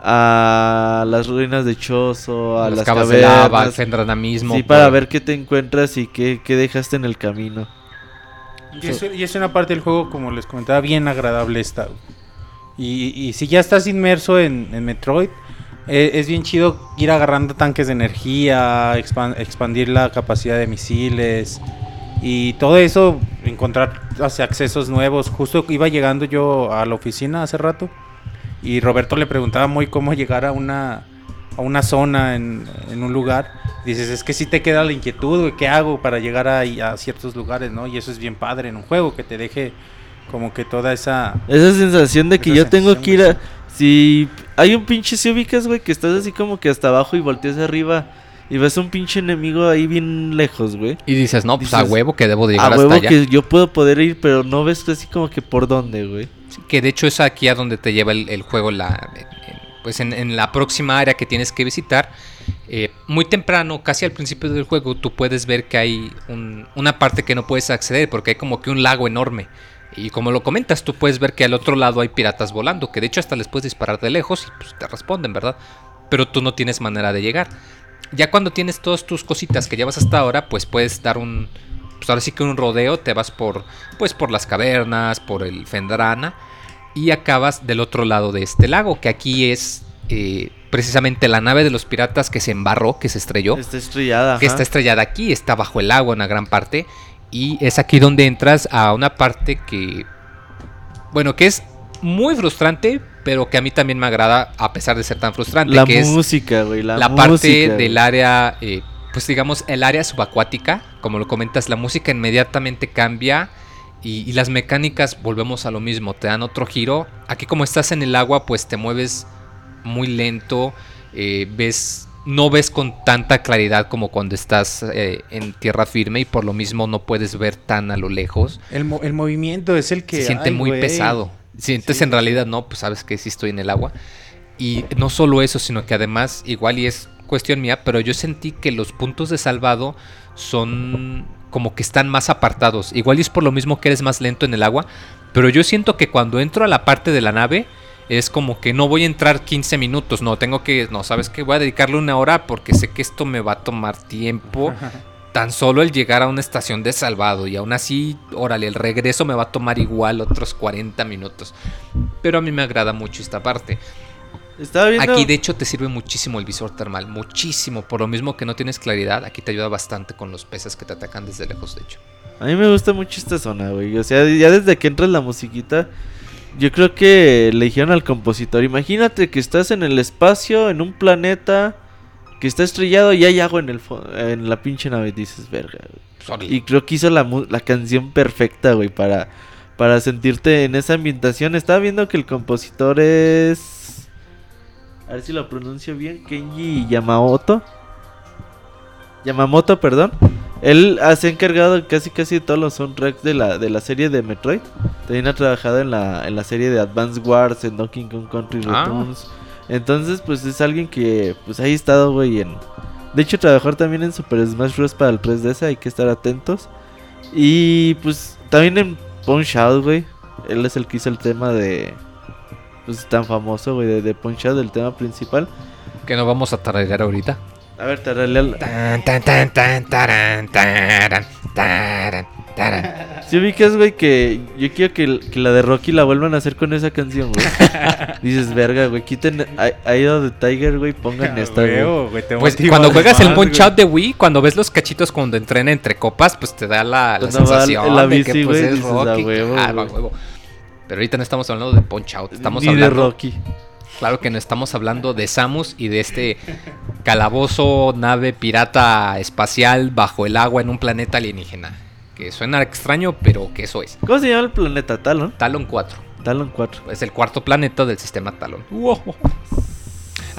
a las ruinas de Chozo, a las las cavas de lava, al cavernas. Fendramismo. Sí, para ver qué te encuentras y qué, qué dejaste en el camino. Y es, y es una parte del juego, como les comentaba, bien agradable esta. Y, y si ya estás inmerso en, en Metroid, eh, es bien chido ir agarrando tanques de energía, expan- expandir la capacidad de misiles y todo eso, encontrar hacia accesos nuevos. Justo iba llegando yo a la oficina hace rato y Roberto le preguntaba muy cómo llegar a una, a una zona en, en un lugar. Dices, es que si te queda la inquietud, güey, ¿qué hago para llegar a, a ciertos lugares, no? Y eso es bien padre en un juego, que te deje como que toda esa... Esa sensación de que yo tengo que ir a... Si hay un pinche si ubicas, güey, que estás así como que hasta abajo y volteas arriba y ves un pinche enemigo ahí bien lejos, güey. Y dices, no, pues a huevo que debo de A llegar huevo hasta allá. que yo puedo poder ir, pero no ves así como que por dónde, güey. Que de hecho es aquí a donde te lleva el, juego, la, pues en, en la próxima área que tienes que visitar. Eh, muy temprano, casi al principio del juego, tú puedes ver que hay un- una parte que no puedes acceder porque hay como que un lago enorme. Y como lo comentas, tú puedes ver que al otro lado hay piratas volando, que de hecho hasta les puedes disparar de lejos y pues, te responden, ¿verdad? Pero tú no tienes manera de llegar. Ya cuando tienes todas tus cositas que llevas hasta ahora, pues puedes dar un, pues ahora sí que un rodeo, te vas por, pues por las cavernas, por el Fendrana y acabas del otro lado de este lago, que aquí es eh, precisamente la nave de los piratas que se embarró, que se estrelló, Está estrellada. que ajá. está estrellada aquí, está bajo el agua en una gran parte, y es aquí donde entras a una parte que, bueno, que es muy frustrante, pero que a mí también me agrada a pesar de ser tan frustrante, La que es música, güey. La, la, parte del área, eh, pues digamos, el área subacuática, como lo comentas, la música inmediatamente cambia y, y las mecánicas volvemos a lo mismo, te dan otro giro. Aquí como estás en el agua, pues te mueves muy lento, eh, ves, no ves con tanta claridad como cuando estás eh, en tierra firme y por lo mismo no puedes ver tan a lo lejos. El, mo- el movimiento es el que... Se siente ay, muy pesado. Sientes Sí, en realidad, no, pues sabes que sí estoy en el agua. Y no solo eso, sino que además, igual y es cuestión mía, pero yo sentí que los puntos de salvado son como que están más apartados. Igual es por lo mismo que eres más lento en el agua, pero yo siento que cuando entro a la parte de la nave es como que no voy a entrar 15 minutos, no, tengo que, no, sabes que voy a dedicarle una hora porque sé que esto me va a tomar tiempo. Tan solo el llegar a una estación de salvado y aún así, órale, el regreso me va a tomar igual otros 40 minutos. Pero a mí me agrada mucho esta parte. Estaba viendo. Aquí de hecho te sirve muchísimo el visor termal, muchísimo. Por lo mismo que no tienes claridad, aquí te ayuda bastante con los peces que te atacan desde lejos, de hecho. A mí me gusta mucho esta zona, güey. O sea, ya desde que entra la musiquita, yo creo que le dijeron al compositor, imagínate que estás en el espacio, en un planeta que está estrellado y hay agua en, el en la pinche nave. Dices, verga. güey". Sorry. Y creo que hizo la, la canción perfecta, güey, para, para sentirte en esa ambientación. Estaba viendo que el compositor es... A ver si lo pronuncio bien. Kenji Yamamoto. Yamamoto, perdón. Él ha- se ha encargado casi casi de todos los soundtracks de la, de la serie de Metroid. También ha trabajado en la, en la serie de Advance Wars, en Donkey Kong Country Ah. Returns. Entonces, pues es alguien que pues ahí ha estado, güey, en... De hecho, trabajó también en Super Smash Bros. para el 3DS, hay que estar atentos. Y pues también en Punch Out, güey. Él es el que hizo el tema de... Pues tan famoso, güey, de, de Punch Out, el tema principal. Que no vamos a tararear ahorita. A ver, taralea la- Tan, tan, tan, tan, taran, taran, taran, taran. Si ubicas, güey, que yo quiero que, que la de Rocky la vuelvan a hacer con esa canción, güey. Dices, verga, güey, quiten of the Tiger, güey, pongan esta, güey. Huevo, güey, Pues cuando juegas el Punch. Out de Wii, cuando ves los cachitos cuando entrena entre copas, pues te da la, la sensación la de bici, que pues güey, es dices, "A Rocky. huevo, claro, a güey". huevo. Pero ahorita no estamos hablando de Punch Out, estamos Ni de hablando Rocky. Claro que no estamos hablando de Samus y de este calabozo, nave pirata espacial bajo el agua en un planeta alienígena. Que suena extraño, pero que eso es. ¿Cómo se llama el planeta? Talon. Talon 4. Talon 4. Es el cuarto planeta del sistema Talon.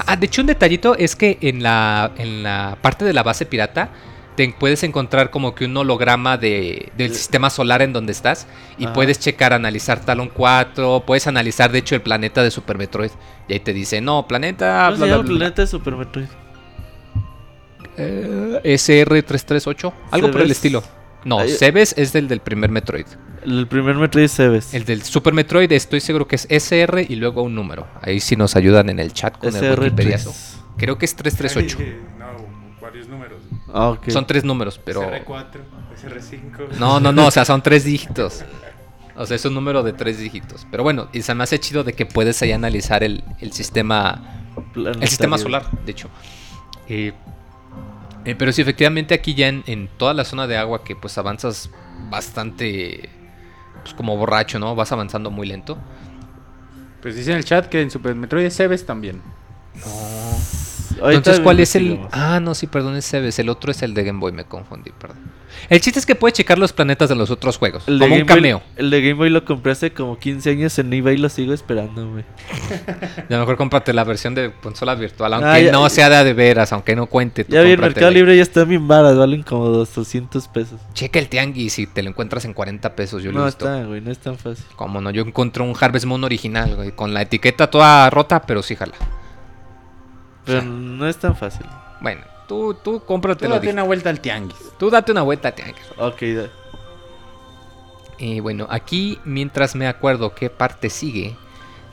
Ah, de hecho, un detallito es que en la, en la parte de la base pirata te puedes encontrar como que un holograma de, del sistema solar en donde estás y Ajá. puedes checar, analizar Talon 4, puedes analizar de hecho el planeta de Super Metroid y ahí te dice, no, planeta... ¿Cómo se bla, llama bla, el bla". planeta de Super Metroid? Eh, SR338, algo por el estilo. No, Ay- Cebes es del del primer Metroid. El primer Metroid es Cebes. El del Super Metroid estoy seguro que es SR y luego un número. Ahí sí nos ayudan en el chat con el Wikipediazo. SR3. Creo que es 338. No, varios números. Ah. Son tres números, pero... SR4, SR5. No, no, no, o sea, son tres dígitos. O sea, es un número de tres dígitos. Pero bueno, y se me hace chido de que puedes ahí analizar el, el sistema el sistema solar, de hecho. Eh, eh, pero sí, efectivamente aquí ya en, en, toda la zona de agua que pues avanzas bastante pues, como borracho, ¿no? Vas avanzando muy lento. Pues dice en el chat que en Super Metroid Cebes también. Entonces, ¿cuál es el...? Ah, no, sí, perdón, es Cebes. El otro es el de Game Boy, me confundí, perdón. El chiste es que puedes checar los planetas de los otros juegos. El como un cameo. Boy, el de Game Boy lo compré hace como 15 años en eBay y lo sigo esperando, güey. A lo mejor cómprate la versión de consola virtual, aunque ah, ya, no sea de, de veras, aunque no cuente. Ya vi, el Mercado Libre ya está bien baras, valen como 200 pesos. Checa el tianguis y te lo encuentras en 40 pesos, yo no lo he visto. está, güey, no es tan fácil. Como no, yo encontré un Harvest Moon original, güey, con la etiqueta toda rota, pero sí jala. Pero o sea, no es tan fácil. Bueno, Tú, tú cómpratelo. Tú date una vuelta al tianguis. Tú date una vuelta al tianguis. Ok, da. Y bueno, aquí mientras me acuerdo qué parte sigue.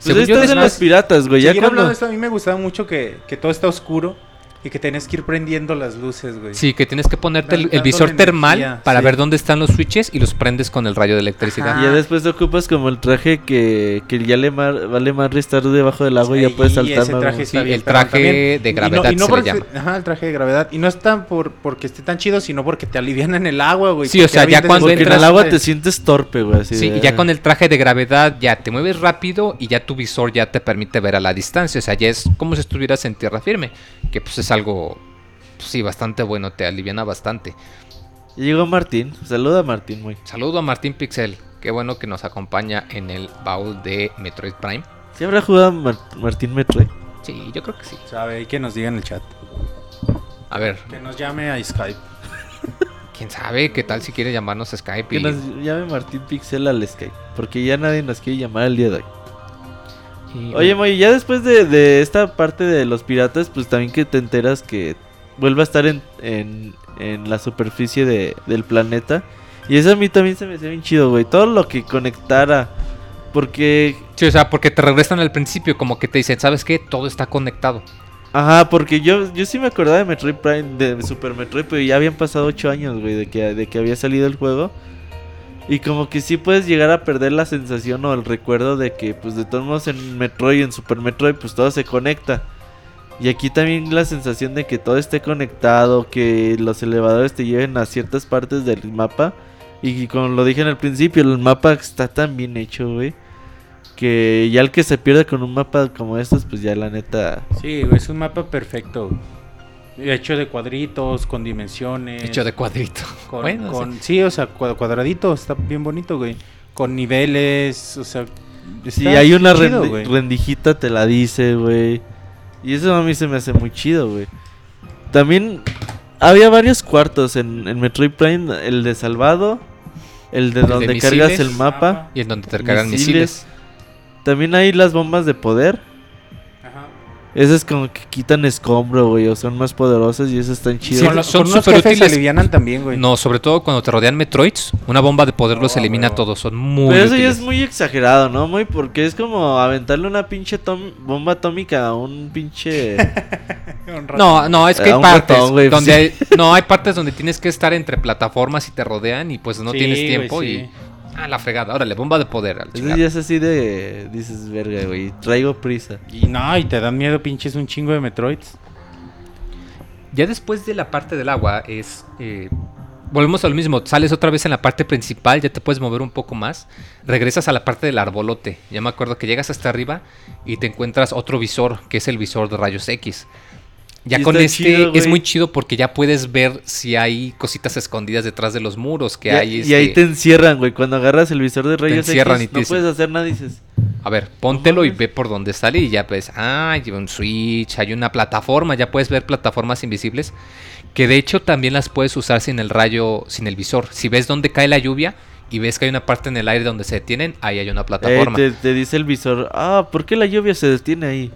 Pues esto es de los piratas, güey. Ya cuando... esto, a mí me gustaba mucho que, que todo está oscuro y que tienes que ir prendiendo las luces, güey. Sí, que tienes que ponerte el, el, visor termal energía, para sí. ver dónde están los switches y los prendes con el rayo de electricidad. Ajá. Y ya después te ocupas como el traje que, que ya le mar, vale más estar debajo del agua sí, y ya puedes saltar. Ese traje sí, el traje de gravedad y no, y no se porque, le llama. Ajá, el traje de gravedad. Y no es tan por, porque esté tan chido, sino porque te alivian en el agua, güey. Sí, o sea, ya cuando entras... en el agua te sientes torpe, güey. Sí, de... y ya con el traje de gravedad ya te mueves rápido y ya tu visor ya te permite ver a la distancia. O sea, ya es como si estuvieras en tierra firme. Que pues es algo pues sí, bastante bueno, te aliviana bastante. Llegó Martín, saluda a Martín, muy. Saludo a Martín Pixel, qué bueno que nos acompaña en el baúl de Metroid Prime. ¿Sí habrá jugado Mar Martín Metroid? Sí, yo creo que sí. Sabe, y que nos diga en el chat. A ver. Que nos llame a Skype. Quién sabe, qué tal si quiere llamarnos a Skype. Que nos llame Martín Pixel al Skype, porque ya nadie nos quiere llamar el día de hoy. Oye, Moy, ya después de, de esta parte de los piratas, pues también que te enteras que vuelva a estar en, en, en la superficie de, del planeta. Y eso a mí también se me hace bien chido, güey. Todo lo que conectara. Porque. Sí, o sea, porque te regresan al principio, como que te dicen, ¿sabes qué? Todo está conectado. Ajá, porque yo, yo sí me acordaba de Metroid Prime, de Super Metroid, pero ya habían pasado 8 años, güey, de que, de que había salido el juego. Y como que sí puedes llegar a perder la sensación o el recuerdo de que, pues de todos modos en Metroid, en Super Metroid, pues todo se conecta. Y aquí también la sensación de que todo esté conectado, que los elevadores te lleven a ciertas partes del mapa. Y como lo dije en el principio, el mapa está tan bien hecho, güey. Que ya el que se pierde con un mapa como estos, pues ya la neta... Sí, es un mapa perfecto. Hecho de cuadritos, con dimensiones. Hecho de cuadrito. Con, bueno, con, sí. sí. o sea, cuadradito, está bien bonito, güey. Con niveles, o sea... Sí, hay una chido, rendi rendijita, te la dice, güey. Y eso a mí se me hace muy chido, güey. También había varios cuartos en, en, Metroid Prime. El de salvado. El de el donde de cargas el mapa. Y en donde te cargan misiles. misiles. También hay las bombas de poder. Esas como que quitan escombro, güey, o son más poderosas y esas están chidas. Sí, son, son súper útiles. alivianan también, güey. No, sobre todo cuando te rodean Metroids, una bomba de poder los elimina a todos, son muy Pero eso útiles. ya es muy exagerado, ¿no? Muy porque es como aventarle una pinche bomba atómica a un pinche No, no, es que hay partes ratón, wey, donde sí. hay, no, hay partes donde tienes que estar entre plataformas y te rodean y pues no sí, tienes tiempo y Ah, la fregada. Órale, bomba de poder. Al ya es así de. Dices, verga, güey. Traigo prisa. Y no, y te dan miedo, pinches, un chingo de Metroids. Ya después de la parte del agua es. Eh, volvemos a lo mismo. Sales otra vez en la parte principal, ya te puedes mover un poco más. Regresas a la parte del arbolote. Ya me acuerdo que llegas hasta arriba y te encuentras otro visor, que es el visor de rayos X. Ya con este chido, es muy chido porque ya puedes ver si hay cositas escondidas detrás de los muros que y, hay. Y este... ahí te encierran, güey. Cuando agarras el visor de rayos te encierran X, y te no puedes hacer nada, dices. A ver, póntelo y ve por dónde sale y ya ves, ah, hay un switch, hay una plataforma, ya puedes ver plataformas invisibles que de hecho también las puedes usar sin el rayo, sin el visor. Si ves dónde cae la lluvia y ves que hay una parte en el aire donde se detienen, ahí hay una plataforma. Eh, te, te dice el visor, ah, ¿por qué la lluvia se detiene ahí?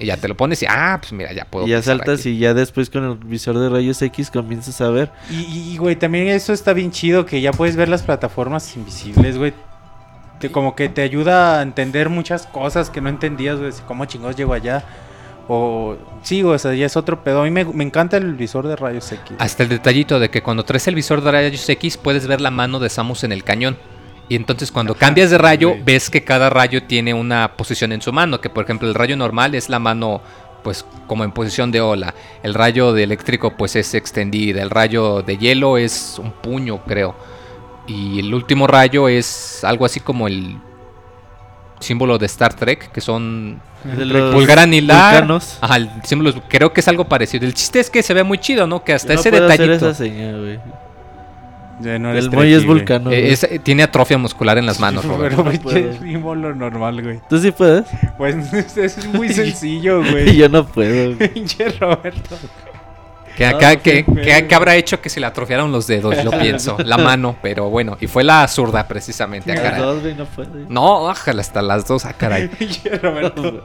Y ya te lo pones y, ah, pues mira, ya puedo. Y ya saltas aquí. y ya después con el visor de rayos X comienzas a ver. Y, y, güey, también eso está bien chido, que ya puedes ver las plataformas invisibles, güey. Te, como que te ayuda a entender muchas cosas que no entendías, güey. ¿Cómo chingados llego allá? O sí, o sea, ya es otro pedo. A mí me, me, encanta el visor de rayos X. Hasta el detallito de que cuando traes el visor de rayos X puedes ver la mano de Samus en el cañón. Y entonces cuando cambias de rayo, ves que cada rayo tiene una posición en su mano. Que por ejemplo el rayo normal es la mano pues como en posición de ola. El rayo de eléctrico pues es extendida. El rayo de hielo es un puño creo. Y el último rayo es algo así como el símbolo de Star Trek, que son De pulgar anilar. Ajá, el símbolo, creo que es algo parecido. El chiste es que se ve muy chido, ¿no? Que hasta Yo no ese puedo hacer detallito. esa señal. Ya no eres El muelle es vulcano. eh, es- tiene atrofia muscular en las manos, Robert. Pero, No güey, es símbolo normal, güey. ¿Tú sí puedes? Pues es muy sencillo, Y güey. yo no puedo. güey. Pinche Roberto. Que, Ah, acá, no, que, qué que- pedo. que habrá hecho que se le atrofiaron los dedos, yo pienso. La mano, pero bueno. Y fue la zurda, precisamente. ah, Las caray. dos, güey, no puedo. güey. No, ájale, hasta las dos, ah, caray. Pinche Roberto.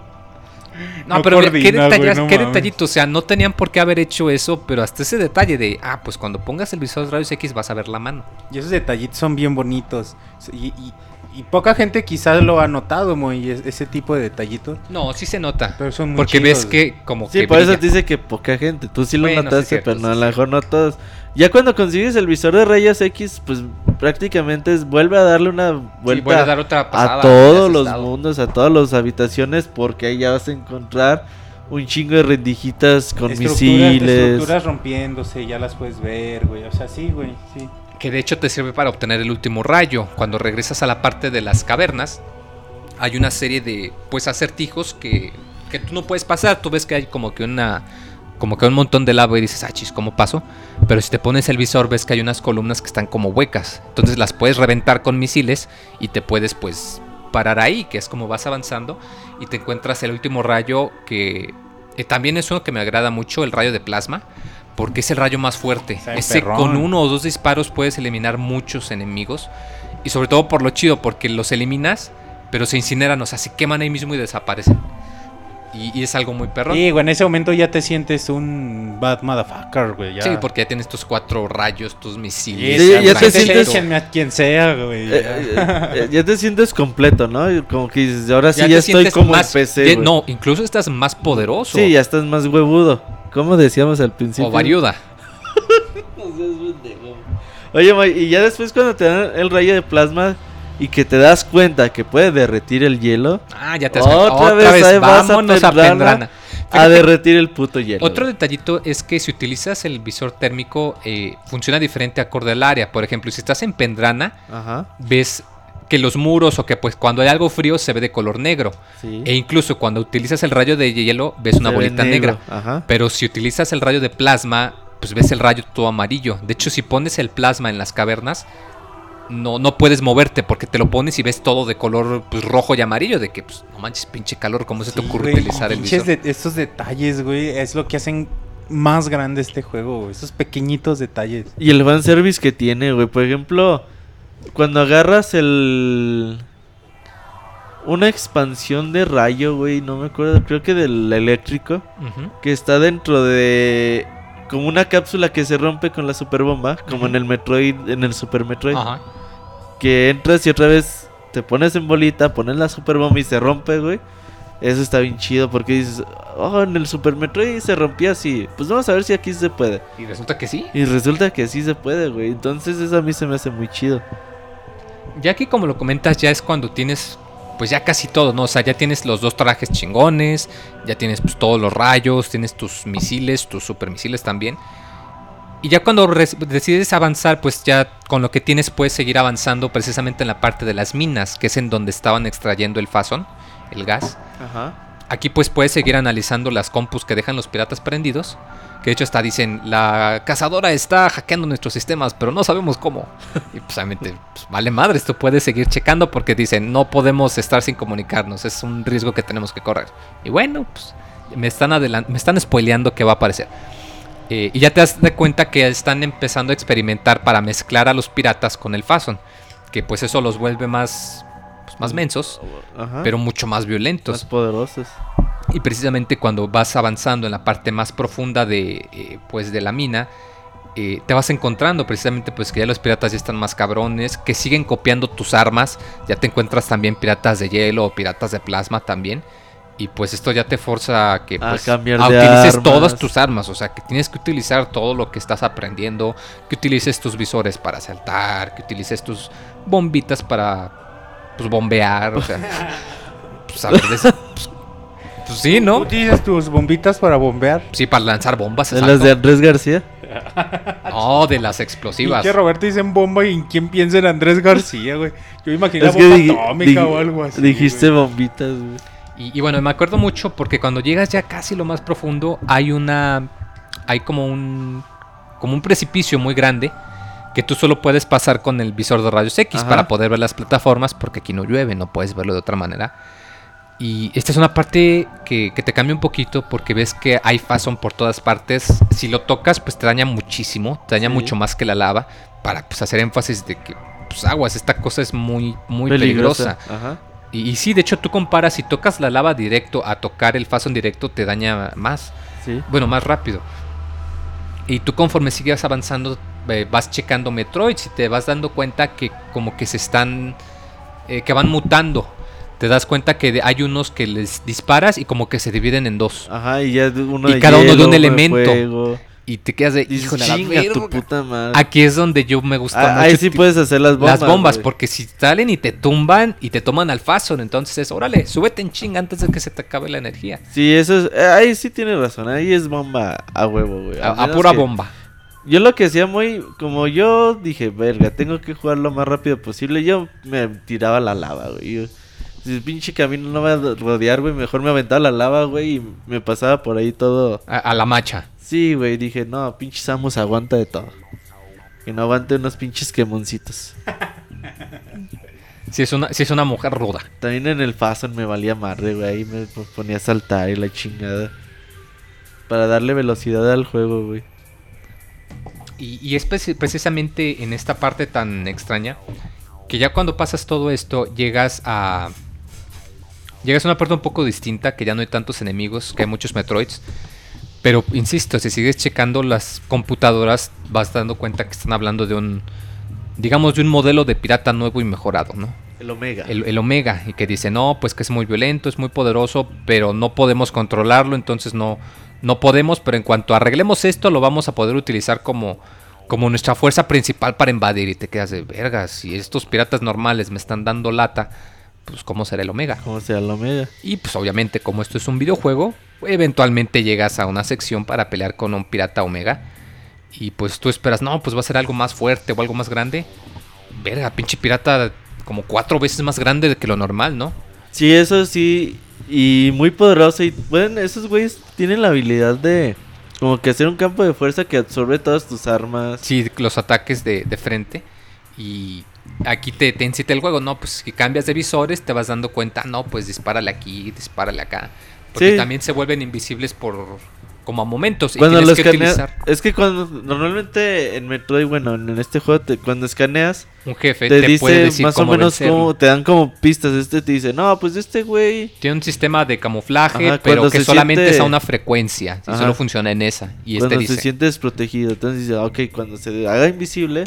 No, No pero qué, coordina, no detallito. O sea, no tenían por qué haber hecho eso, pero hasta ese detalle de, ah, pues cuando pongas el visor de rayos X vas a ver la mano. Y esos detallitos son bien bonitos. Y, y- y poca gente quizás lo ha notado, muy ese tipo de detallitos. No, sí se nota. Pero son muy Porque ves chidos. que como Sí, que por eso brilla. te dice que poca gente. Tú sí lo Bueno, sí, notaste, cierto, pero sí, no, a sí. lo mejor no todos. Ya cuando consigues el visor de rayos X, pues prácticamente es, vuelve a darle una Sí, vuelta vuelve a dar otra pasada a todos los estado. mundos, a todas las habitaciones, porque ahí ya vas a encontrar un chingo de rendijitas con Estructuras- misiles. Estructuras rompiéndose, ya las puedes ver, güey. O sea, sí, güey, sí. Que de hecho te sirve para obtener el último rayo. Cuando regresas a la parte de las cavernas, hay una serie de pues acertijos que, que tú no puedes pasar. Tú ves que hay como que una. Como que un montón de lava y dices, ah, chis, ¿cómo paso? Pero si te pones el visor, ves que hay unas columnas que están como huecas. Entonces las puedes reventar con misiles y te puedes, pues, parar ahí, que es como vas avanzando. Y te encuentras el último rayo que eh, también es uno que me agrada mucho, el rayo de plasma. Porque es el rayo más fuerte. Ese perrón. con uno o dos disparos puedes eliminar muchos enemigos. Y sobre todo por lo chido, porque los eliminas, pero se incineran, o sea, se queman ahí mismo y desaparecen. Y, y es algo muy perrón. Sí, güey, en ese momento ya te sientes un bad motherfucker, güey. Ya. Sí, porque ya tienes tus cuatro rayos, tus misiles. Sí, ya te sientes- a quien sea, güey. Eh, ya. eh, eh, ya te sientes completo, ¿no? Como que dices, ahora sí ya, estoy como más- en PC. ya- güey. no, incluso estás más poderoso. Sí, ya estás más huevudo. Como decíamos al principio. o variuda. Oye, May, y ya después cuando te dan el rayo de plasma y que te das cuenta que puede derretir el hielo, Ah, ya te das Otra cuenta. vez ahí vas a vámonos a Pendrana. Pendrana. a derretir el puto hielo. Otro güey. detallito es que si utilizas el visor térmico, eh, funciona diferente acorde al área. Por ejemplo, si estás en Pendrana, Ajá, ves que los muros o que pues cuando hay algo frío se ve de color negro. sí. E incluso cuando utilizas el rayo de hielo ves una Se bolita negro, negra. Ajá. Pero si utilizas el rayo de plasma, pues ves el rayo todo amarillo. De hecho, si pones el plasma en las cavernas, no, no puedes moverte porque te lo pones y ves todo de color pues, rojo y amarillo. De que, pues, no manches, pinche calor, ¿cómo se te Sí, ocurre güey, utilizar el visor? de- estos detalles, güey, es lo que hacen más grande este juego, güey. Esos pequeñitos detalles. Y el fanservice que tiene, güey. Por ejemplo, cuando agarras el. Una expansión de rayo, güey. No me acuerdo, creo que del eléctrico. Que está dentro de. Como una cápsula que se rompe con la superbomba. Como en el Metroid. En el Super Metroid. Ajá. Que entras y otra vez te pones en bolita, pones la superbomba y se rompe, güey. Eso está bien chido porque dices, oh, en el Super Metroid se rompía así. Pues vamos a ver si aquí se puede. Y resulta que sí. Y resulta que sí se puede, güey. Entonces eso a mí se me hace muy chido. Ya que como lo comentas, ya es cuando tienes pues ya casi todo, ¿no? O sea, ya tienes los dos trajes chingones, ya tienes pues, todos los rayos, tienes tus misiles, tus supermisiles también. Y ya cuando decides avanzar, pues ya con lo que tienes puedes seguir avanzando precisamente en la parte de las minas, que es en donde estaban extrayendo el fason, el gas. Ajá. Aquí pues puedes seguir analizando las compus que dejan los piratas prendidos. Que de hecho hasta dicen, la cazadora está hackeando nuestros sistemas, pero no sabemos cómo. Y pues pues, vale madre, esto puedes seguir checando porque dicen, no podemos estar sin comunicarnos, es un riesgo que tenemos que correr. Y bueno, pues me están, me están spoileando que va a aparecer. Eh, y ya te das de cuenta que están empezando a experimentar para mezclar a los piratas con el Fason. Que pues eso los vuelve más, más mensos, Ajá. pero mucho más violentos. más poderosos. Y precisamente cuando vas avanzando en la parte más profunda de, eh, pues de la mina, eh, te vas encontrando precisamente pues que ya los piratas ya están más cabrones, que siguen copiando tus armas, ya te encuentras también piratas de hielo o piratas de plasma también. Y pues esto ya te forza a que pues, a utilices armas. todas tus armas, o sea que tienes que utilizar todo lo que estás aprendiendo, que utilices tus visores para saltar, que utilices tus bombitas para pues bombear, o sea, pues a ver, es- pues, pues sí, ¿no? ¿Utilizas tus bombitas para bombear? Sí, para lanzar bombas. ¿De las de exacto. Andrés García? No, de las Y explosivas. que Roberto dicen bomba y en quién piensa en Andrés García, güey. Yo imaginé la Es que bomba atómica o algo así. Dijiste güey. bombitas, güey. Y, y bueno, me acuerdo mucho porque cuando llegas ya casi lo más profundo, hay una. Hay como un. Como un precipicio muy grande. Que tú solo puedes pasar con el visor de rayos X Ajá. para poder ver las plataformas. Porque aquí no llueve, no puedes verlo de otra manera. Y esta es una parte que, que te cambia un poquito porque ves que hay Fason por todas partes. Si lo tocas, pues te daña muchísimo. Te daña Sí. mucho más que la lava. Para pues, hacer énfasis de que, pues aguas, esta cosa es muy, muy peligrosa. Ajá. Y, y sí, de hecho tú comparas, si tocas la lava directo a tocar el Fason directo, te daña más. Sí. Bueno, más rápido. Y tú conforme sigues avanzando, eh, vas checando Metroids y te vas dando cuenta que como que se están... eh, que van mutando. Te das cuenta que hay unos que les disparas y como que se dividen en dos. Ajá, y ya uno Y de cada uno de un hielo, elemento. fuego. Y te quedas de... Dices, "Híjole, a la chinga tu verga". puta madre. Aquí es donde yo me gusta Ah, mucho. ahí sí puedes hacer las bombas. las bombas, porque si salen y te tumban y te toman al Fason, entonces es, órale, súbete en chinga antes de que se te acabe la energía. Sí, eso es. eh, Ahí sí tiene razón. Ahí es bomba a huevo, güey. A, A a menos pura que- bomba. Yo lo que hacía muy. Como yo dije, verga, tengo que jugar lo más rápido posible. Yo me tiraba la lava, güey. Si el pinche camino no me va a rodear, güey, mejor me aventaba la lava, güey, y me pasaba por ahí todo. A, a la macha. Sí, güey, dije, no, pinche Samus aguanta de todo. Que no aguante unos pinches quemoncitos. Si es una, si es una mujer ruda. También en el Fason me valía madre, güey. Ahí me ponía a saltar y la chingada. Para darle velocidad al juego, güey. Y, y es preci- precisamente en esta parte tan extraña que ya cuando pasas todo esto llegas a... Llegas a una parte un poco distinta, que ya no hay tantos enemigos, que hay muchos Metroids. Pero, insisto, si sigues checando las computadoras, vas dando cuenta que están hablando de un... Digamos, de un modelo de pirata nuevo y mejorado, ¿no? El Omega. el, el Omega y que dice no pues que es muy violento es muy poderoso pero no podemos controlarlo entonces no no podemos pero en cuanto arreglemos esto lo vamos a poder utilizar como como nuestra fuerza principal para invadir y te quedas de vergas si estos piratas normales me están dando lata pues cómo será el Omega ¿Cómo sea el Omega? y pues obviamente como esto es un videojuego eventualmente llegas a una sección para pelear con un pirata Omega y pues tú esperas no pues va a ser algo más fuerte o algo más grande verga pinche pirata como cuatro veces más grande de que lo normal no Sí, eso sí. Y muy poderoso. Y bueno, esos güeyes tienen la habilidad de. Como que hacer un campo de fuerza que absorbe todas tus armas. Sí, los ataques de, de frente. Y aquí te, te incita el juego, ¿no? Pues si cambias de visores, te vas dando cuenta, no, pues dispárale aquí, dispárale acá. Porque Sí. también se vuelven invisibles por como a momentos. Y Cuando lo tienes que escaneas. utilizar Es que cuando. Normalmente en Metroid, bueno, en este juego, te- cuando escaneas, un jefe, te, te, puede dice decir más o menos cómo. Te dan como pistas. Este te dice, no, pues este güey. Tiene un sistema de camuflaje, Ajá, pero que se solamente siente- es a una frecuencia. Y Ajá. solo funciona en esa. Y cuando este se dice, siente desprotegido. Entonces dice, ok, cuando se haga invisible.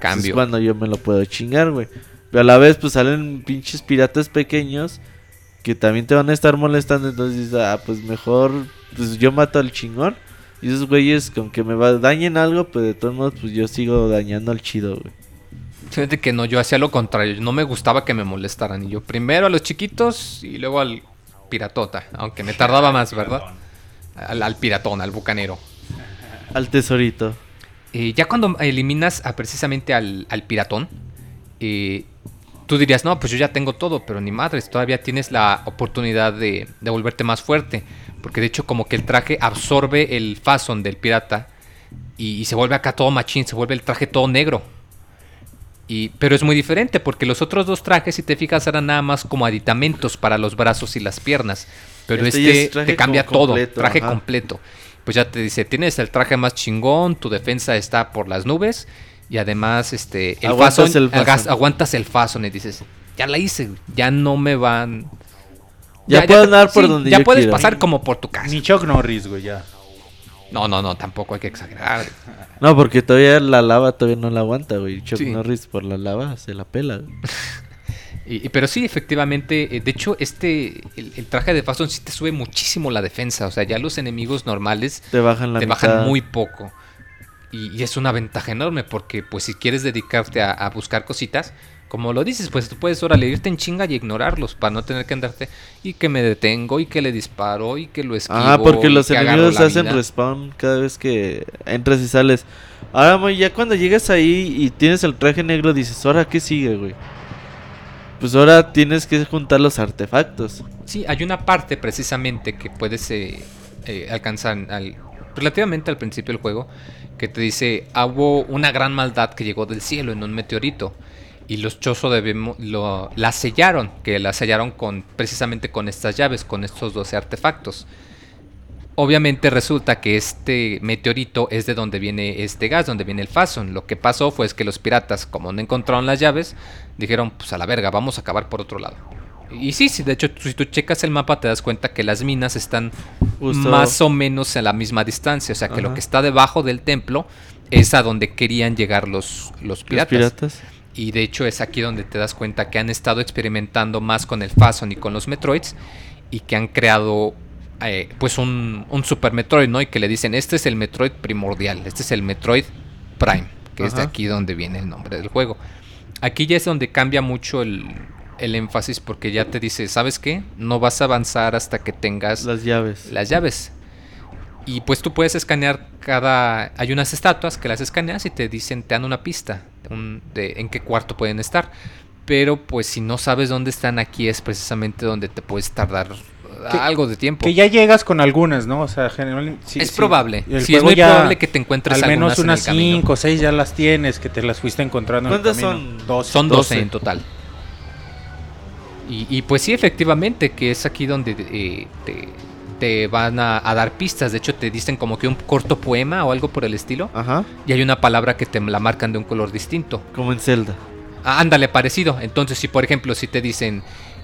cambio. Es cuando yo me lo puedo chingar, güey. Pero a la vez, pues salen pinches piratas pequeños que también te van a estar molestando. Entonces dices, ah, pues mejor, pues yo mato al chingón. Y esos güeyes, con que me va, dañen algo, pues de todos modos, pues yo sigo dañando al chido, güey. Fíjate que no, yo hacía lo contrario. No me gustaba que me molestaran. Y yo primero a los chiquitos y luego al piratota. Aunque me tardaba más, ¿verdad? Al, al piratón, al bucanero. Al tesorito. Eh, ya cuando eliminas a, precisamente al, al piratón, eh, tú dirías, no, pues yo ya tengo todo, pero ni madres, todavía tienes la oportunidad de, de volverte más fuerte. Porque de hecho como que el traje absorbe el fason del pirata y, y se vuelve acá todo machín, se vuelve el traje todo negro. Y, pero es muy diferente porque los otros dos trajes, si te fijas, eran nada más como aditamentos para los brazos y las piernas. Pero Este este, te cambia todo, completo, traje ajá. completo. Pues ya te dice, tienes el traje más chingón, tu defensa está por las nubes y además este el Aguantas fason, el fason. aguantas el fason y dices, ya la hice, ya no me van Ya puedo te- andar por sí, donde ya yo puedes pasar como por tu casa. Ni Chuck Norris, güey, ya. No, no, no, tampoco hay que exagerar. No, porque todavía la lava todavía no la aguanta, güey. Chuck Sí. Norris por la lava se la pela, güey. Y, y- pero sí, efectivamente, eh, de hecho, este, el, el traje de Fason sí te sube muchísimo la defensa. O sea, ya los enemigos normales Te bajan la te mitad. bajan muy poco. Y, y es una ventaja enorme porque, pues, si quieres dedicarte a, a buscar cositas, como lo dices, pues tú puedes ahora irte en chinga y ignorarlos para no tener que andarte y que me detengo y que le disparo y que lo esquivo. Ah, porque los enemigos hacen vida. respawn cada vez que entras y sales. Ahora, ya cuando llegas ahí y tienes el traje negro, dices, ¿ahora qué sigue, güey? Pues ahora tienes que juntar los artefactos. Sí, hay una parte precisamente que puedes eh, eh, alcanzar al, relativamente al principio del juego que te dice, "Ah, hubo una gran maldad que llegó del cielo en un meteorito y los Chozo lo, la sellaron, que la sellaron con precisamente con estas llaves, con estos 12 artefactos. Obviamente resulta que este meteorito es de donde viene este gas, donde viene el Fason. Lo que pasó fue es que los piratas, como no encontraron las llaves, dijeron, pues a la verga, vamos a acabar por otro lado. Y sí, sí, de hecho, si tú checas el mapa te das cuenta que las minas están Justo- más o menos a la misma distancia. O sea, que lo que está debajo del templo es a donde querían llegar los, los Los piratas. Y de hecho es aquí donde te das cuenta que han estado experimentando más con el Fason y con los Metroids y que han creado eh, pues un, un Super Metroid, ¿no? Y que le dicen, este es el Metroid primordial, este es el Metroid Prime, que es de aquí donde viene el nombre del juego. Aquí ya es donde cambia mucho el, el énfasis porque ya te dice, ¿sabes qué? No vas a avanzar hasta que tengas Las llaves. las llaves. Y pues tú puedes escanear cada... Hay unas estatuas que las escaneas y te dicen, te dan una pista un- de en qué cuarto pueden estar. Pero pues si no sabes dónde están aquí es precisamente donde te puedes tardar uh, Que- algo de tiempo. Que ya llegas con algunas, ¿no? O sea, generalmente. sí, es sí. probable. Sí, es muy ya probable que te encuentres Al menos algunas unas el camino. 5 o 6 ya las tienes, que te las fuiste encontrando en el ¿Cuántas camino. son? Dos. Son 12, 12. en total. Y, y pues sí, efectivamente, que es aquí donde eh, te, te van a, a dar pistas. De hecho, te dicen como que un corto poema o algo por el estilo. Ajá. Y hay una palabra que te la marcan de un color distinto. Como en Zelda. Ah, ándale, parecido. Entonces, si por ejemplo, si te dicen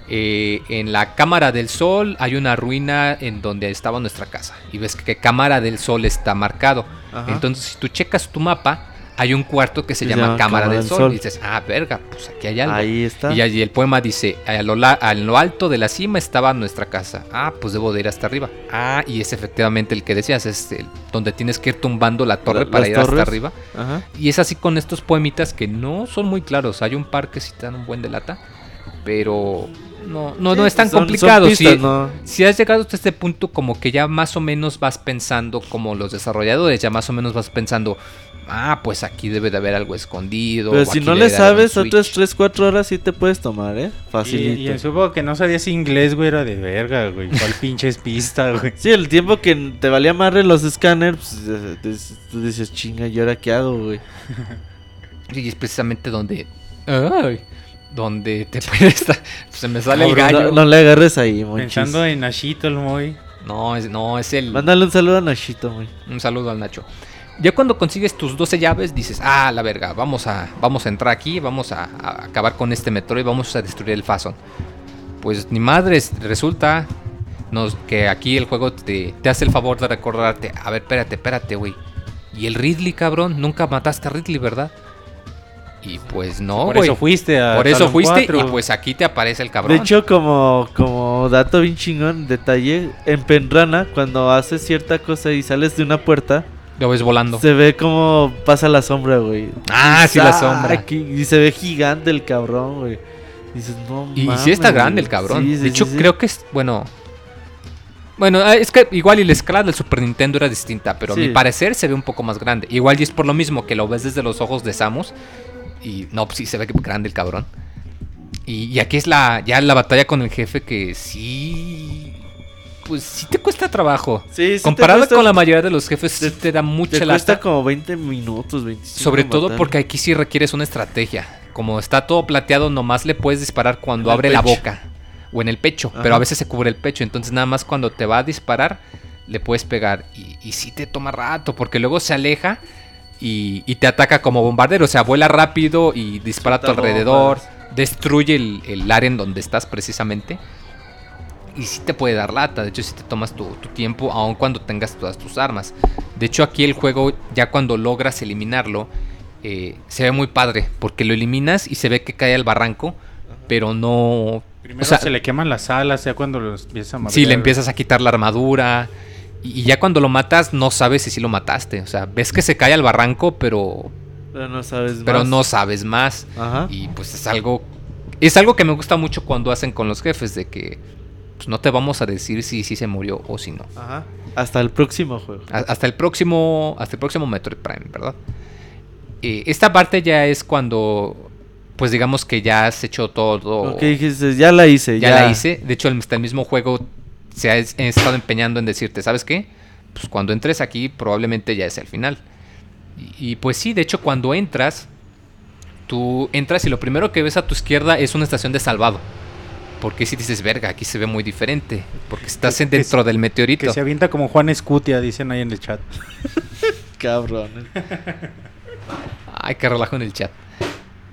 eh, en la cámara del sol hay una ruina en donde estaba nuestra casa y ves que cámara del sol está marcado. Ajá. Entonces, si tú checas tu mapa, hay un cuarto que se llama, cámara, del sol. Y dices, ah, verga, pues aquí hay algo. Ahí está. Y allí el poema dice, a lo, la- a lo alto de la cima estaba nuestra casa. Ah, pues debo de ir hasta arriba. Ah, y es efectivamente el que decías, es el- donde tienes que ir tumbando la torre La- para ir hasta arriba. Ajá. Y es así con estos poemitas que no son muy claros. Hay un par que sí te dan un buen de lata, pero no, no, no es tan son- son complicado. pistas, si, ¿no? si has llegado hasta este punto, como que ya más o menos vas pensando, como los desarrolladores, ya más o menos vas pensando, ah, pues aquí debe de haber algo escondido. Pero si no le sabes, otras switch". 3, 4 horas sí te puedes tomar, ¿eh? Y, Facilito. y supongo que no sabías inglés, güey, era de verga, güey. ¿Cuál pinches pista, güey? Sí, el tiempo que te valía madre los escáneres, pues, tú dices, chinga, ¿y ahora qué hago, güey? Y es precisamente donde... ay, donde te puede estar... Se me sale el Cabrón, gallo. No, no le agarres ahí, monchis. Pensando en Ashito, el Moy. No, es, no, es el... Mándale un saludo a Nashito, güey. Un saludo al Nacho. Ya cuando consigues tus 12 llaves, dices, ah, la verga, vamos a, vamos a entrar aquí, vamos a, a acabar con este metro y vamos a destruir el Fason. Pues ni madres, resulta nos, que aquí el juego te, te hace el favor de recordarte, a ver, espérate, espérate, güey. Y el Ridley, cabrón, nunca mataste a Ridley, ¿verdad? Y pues no, Por eso fuiste a Por eso fuiste 4. y pues aquí te aparece el cabrón. De hecho, como, como dato bien chingón, detalle, en Penrana, cuando haces cierta cosa y sales de una puerta, lo ves volando. se ve como pasa la sombra, güey. Ah, sí, la sombra. Aquí- Y se ve gigante el cabrón, güey. Dices, no Y mames, sí está grande el cabrón. Sí, sí, de hecho, sí, creo que es. Bueno. Bueno, ah, es que igual y la escala del Super Nintendo era distinta, pero a mi parecer se ve un poco más grande. Igual y es por lo mismo que lo ves desde los ojos de Samus. Y no, pues sí se ve que grande el cabrón. Y, y aquí es la ya la batalla con el jefe que sí. Pues sí te cuesta trabajo. Sí, sí te Comparado cuesta- con la mayoría de los jefes, sí te- te da mucha Te lata. cuesta como 20 minutos, 25. Sobre todo matar. porque aquí sí requieres una estrategia. Como está todo plateado, nomás le puedes disparar cuando En abre la boca. O en el pecho. Ajá. Pero a veces se cubre el pecho. Entonces nada más cuando te va a disparar, le puedes pegar. Y, y sí te toma rato. Porque luego se aleja y, y te ataca como bombardero. O sea, vuela rápido y dispara a tu alrededor. bombas. Destruye el, el área en donde estás precisamente. Y sí te puede dar lata. De hecho, sí te tomas tu, tu tiempo, aun cuando tengas todas tus armas. De hecho, aquí el juego, ya cuando logras eliminarlo, eh, se ve muy padre. Porque lo eliminas y se ve que cae al barranco. Pero no. Primero o sea, se le queman las alas, ya cuando los empieza a madrear. Sí, le empiezas a quitar la armadura. Y, y ya cuando lo matas, no sabes si sí lo mataste. O sea, ves que se cae al barranco, pero Pero no sabes pero más. no sabes más. Ajá. Y pues es algo. Es algo que me gusta mucho cuando hacen con los jefes, de que pues, no te vamos a decir si, si se murió o si no. Ajá. Hasta el próximo juego. A- Hasta el próximo. Hasta el próximo Metroid Prime, ¿verdad? Eh, esta parte ya es cuando. Pues digamos que ya has hecho todo. Ok, dijiste, ya la hice. ya, Ya, la hice. De hecho, el, hasta el mismo juego se ha es- estado empeñando en decirte, ¿sabes qué? Pues cuando entres aquí, probablemente ya es el final. Y, y, pues sí, de hecho, cuando entras, tú entras y lo primero que ves a tu izquierda es una estación de salvado. Porque si dices, verga, aquí se ve muy diferente. Porque estás Que- en- que dentro del meteorito. Que se avienta como Juan Escutia, dicen ahí en el chat. Cabrón. Ay, qué relajo en el chat.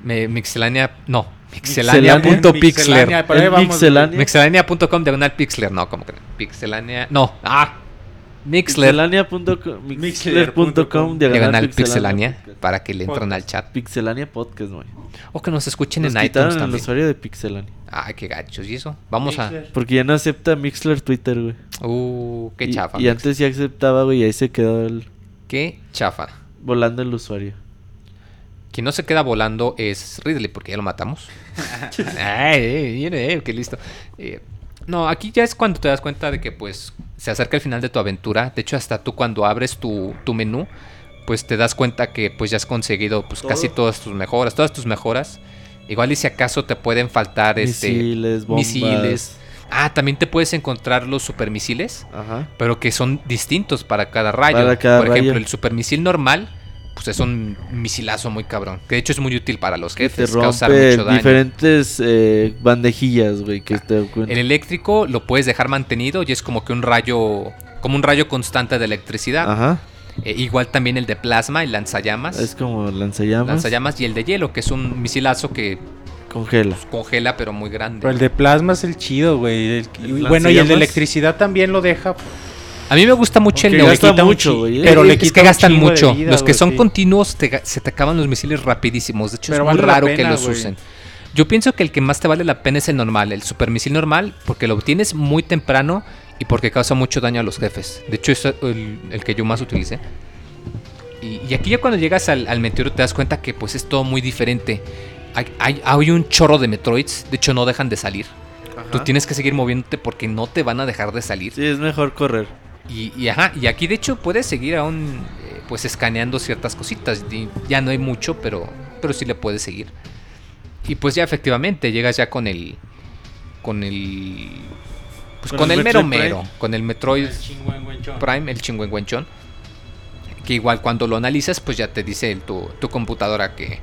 Me, mixelania. No, Mixelania. mixelania.pixler. Mixelania, por ahí El vamos, Mixelania. Mixelania.com diagonal pixler. No, como que pixelania. No, ah, Mixler. Mixelania.com Mixler.com diagonal pixelania para que le entren al chat. Pixelania Podcast, güey. O que nos escuchen Nos en iTunes el también. usuario de Pixelania. Ay, qué gachos. ¿Y eso? Vamos a. Porque ya no acepta Mixler Twitter, güey. Uh, qué Y- chafa. Y, Mix. antes ya aceptaba, güey, y ahí se quedó el, Qué chafa. volando el usuario. Quien no se queda volando es Ridley, porque ya lo matamos. Ay, eh, mire, eh, qué listo. Eh, no, aquí ya es cuando te das cuenta de que pues se acerca el final de tu aventura. De hecho, hasta tú cuando abres tu, tu menú, pues te das cuenta que pues ya has conseguido pues Todo. casi todas tus mejoras, todas tus mejoras. Igual y si acaso te pueden faltar este Misiles, bombas. misiles. Ah, también te puedes encontrar los supermisiles, Ajá. pero que son distintos para cada rayo. Para cada Por ejemplo, el supermisil normal, pues es un misilazo muy cabrón. Que de hecho es muy útil para los Que te jefes, causar mucho daño. diferentes eh, bandejillas, güey, que te El eléctrico lo puedes dejar mantenido y es como que un rayo, como un rayo constante de electricidad. Ajá. Eh, igual también el de plasma, el lanzallamas. Es como lanzallamas. Lanzallamas y el de hielo, que es un misilazo que Congela. congela pero muy grande. Pero el de plasma es el chido, güey. El- ¿El y bueno, y el de electricidad también lo deja. A mí me gusta mucho Aunque el un mucho. Pero le es que gastan mucho. vida, los que güey, son sí. continuos te se te acaban los misiles rapidísimos. De hecho, Pero es muy vale raro que los güey. usen. Yo pienso que el que más te vale la pena es el normal, el supermisil normal, porque lo obtienes muy temprano y porque causa mucho daño a los jefes. De hecho, es el, el que yo más utilicé. Y, y aquí ya cuando llegas al, al meteoro te das cuenta que pues es todo muy diferente. Hay, hay, hay un chorro de Metroids, de hecho no dejan de salir. Tú tienes que seguir moviéndote porque no te van a dejar de salir. Sí, es mejor correr. Y, y ajá, y aquí de hecho puedes seguir aún eh, pues escaneando ciertas cositas. Y ya no hay mucho, pero, pero sí le puedes seguir. Y pues ya efectivamente llegas ya con el. Con el. Pues con, Con el, el mero mero. Con el Metroid Prime, el chingüengüenchón. Que igual cuando lo analizas, pues ya te dice el- tu, tu computadora que,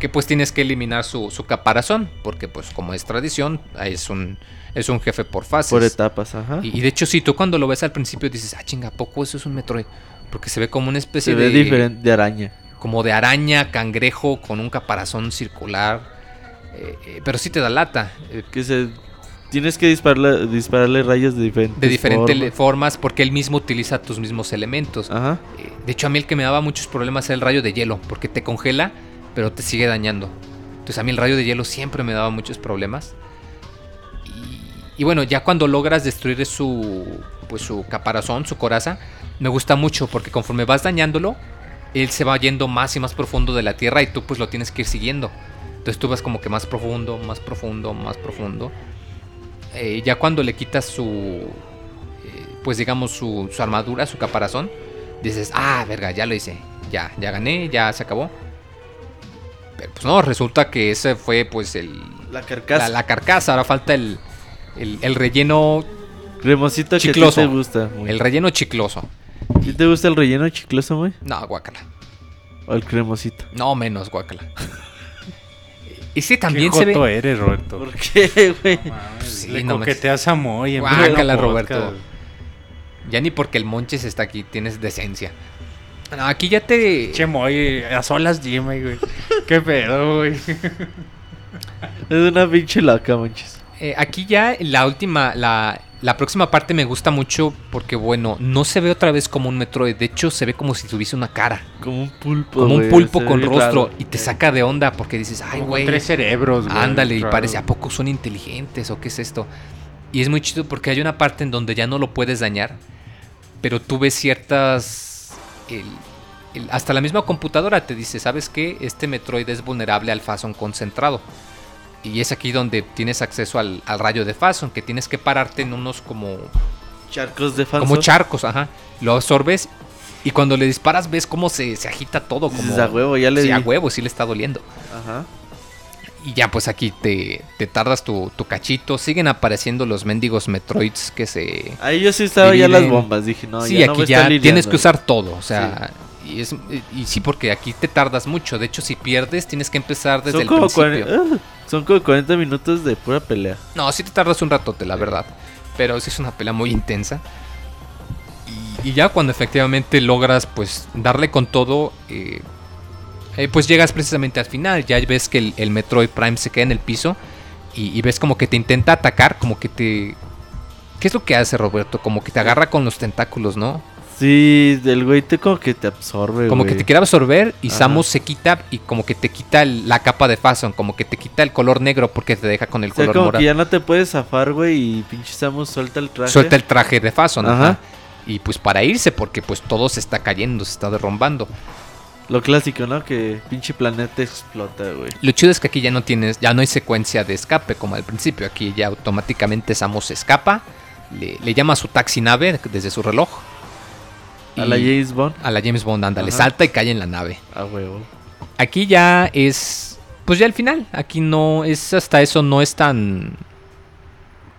que pues tienes que eliminar su, su caparazón. Porque pues como es tradición, es un, es un jefe por fases. Por etapas, ajá. Y, y de hecho, sí, tú cuando lo ves al principio dices, ah, chinga, ¿a poco eso es un Metroid? Porque se ve como una especie Se ve de. diferente de araña. Como de araña, cangrejo, con un caparazón circular. eh, eh, pero sí te da lata. eh, Que se... Tienes que dispararle, dispararle rayos de diferentes de diferentes formas. formas, porque él mismo utiliza tus mismos elementos. Ajá. De hecho, a mí el que me daba muchos problemas era el rayo de hielo, porque te congela, pero te sigue dañando. Entonces, a mí el rayo de hielo siempre me daba muchos problemas. Y, bueno, ya cuando logras destruir su, pues, su caparazón, su coraza, me gusta mucho, porque conforme vas dañándolo, él se va yendo más y más profundo de la tierra y tú pues lo tienes que ir siguiendo. Entonces tú vas como que más profundo, más profundo, más profundo. Eh, ya cuando le quitas su, eh, pues digamos su, su armadura, su caparazón, dices, ah, verga, ya lo hice, ya, ya gané, ya se acabó. Pero pues no, resulta que ese fue pues el, La la, carcasa. la carcasa, ahora falta el, el, el relleno, que ti Chicloso. te gusta. muy. el relleno chicloso. ¿Sí te gusta el relleno chicloso, güey? No, guácala. O el cremosito. No, menos guácala. Y sí, Qué también se joto ve... eres, Roberto. ¿Por qué, güey? Sí, Le no me- coqueteas a Moy en Guácala, Roberto. Ya ni porque el Monches está aquí, tienes decencia. No, aquí ya te... Che, Moy, a solas Jimmy, güey. Qué pedo, güey. Es una pinche loca, manches. Eh, aquí ya la última, la, la próxima parte me gusta mucho porque, bueno, no se ve otra vez como un Metroid. De hecho, se ve como si tuviese una cara. Como un pulpo, Como un pulpo con rostro. raro. Y te saca de onda porque dices, ay, güey. Tres cerebros, güey. Ándale, y parece, ¿a poco son inteligentes o qué es esto? Y es muy chido porque hay una parte en donde ya no lo puedes dañar, pero tú ves ciertas... el- el- hasta la misma computadora te dice, ¿sabes qué? Este Metroid es vulnerable al Fason concentrado. Y es aquí donde tienes acceso al, al rayo de Fason, que tienes que pararte en unos como, Charcos de fans. como charcos, ajá. Lo absorbes y cuando le disparas ves cómo se, se agita todo. Como, a huevo, ya le Sí, di. a huevo, sí le está doliendo. Ajá. Y ya pues aquí te, te tardas tu, tu cachito. Siguen apareciendo los mendigos Metroids que se... Ahí yo sí estaba ya las Dividen- bombas. Dije, no, sí, ya no aquí voy a ya estar tienes lidiando. que usar todo. O sea, y, es, y sí, porque aquí te tardas mucho. De hecho, si pierdes, tienes que empezar desde Son el como, principio. 40, son como 40 minutos de pura pelea. No, sí te tardas un ratote, la verdad. Pero sí es una pelea muy intensa. Y, y ya cuando efectivamente logras pues darle con todo, eh, eh, pues llegas precisamente al final. Ya ves que el, el Metroid Prime se queda en el piso y, y ves como que te intenta atacar, como que te... ¿Qué es lo que hace Roberto? Como que te agarra con los tentáculos, ¿no? Sí, del güey te como que te absorbe, Como güey. que te quiere absorber y Ajá. Samus se quita y como que te quita el- la capa de Fason, como que te quita el color negro porque te deja con el O sea, color como morado. que ya no te puedes zafar, güey, y pinche Samus suelta el traje. Suelta el traje de Fason, Ajá. ajá. Y pues para irse, porque pues todo se está cayendo, se está derrumbando. Lo clásico, ¿no? Que pinche planeta explota, güey. Lo chido es que aquí ya no tienes, ya no hay secuencia de escape como al principio. Aquí ya automáticamente Samus escapa, le, le llama a su taxi nave desde su reloj. A la James Bond. a la James Bond, anda, le Ajá. salta y cae en la nave. A huevo. Aquí ya es, pues ya el final. Aquí no es hasta eso, no es tan,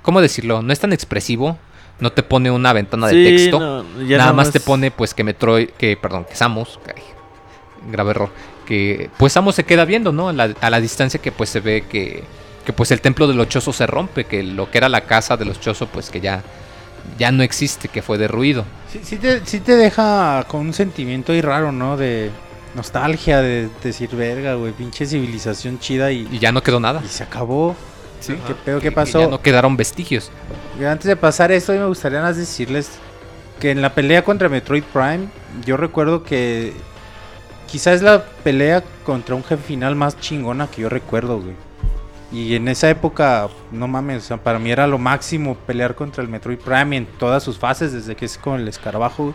¿cómo decirlo? No es tan expresivo. No te pone una ventana de texto. no, ya Nada más te pone pues que Metroid, que perdón, que Samus, ay, grave error, que pues Samus se queda viendo, ¿no? A la, a la distancia que pues se ve que, que pues el templo de los Chosos se rompe, que lo que era la casa de los Chosos pues que ya, ya no existe, que fue derruido. Sí, sí te, sí te deja con un sentimiento ahí raro, ¿no? De nostalgia, de decir, verga, güey, pinche civilización chida y, Y ya no quedó nada. y se acabó. Sí. ¿Qué pedo? ¿Qué pasó? Ya no quedaron vestigios. Y Antes de pasar esto, a mí me gustaría más decirles que en la pelea contra Metroid Prime, yo recuerdo que quizás es la pelea contra un jefe final más chingona que yo recuerdo, güey. Y en esa época, no mames, o sea, para mí era lo máximo pelear contra el Metroid Prime en todas sus fases, desde que es con el escarabajo.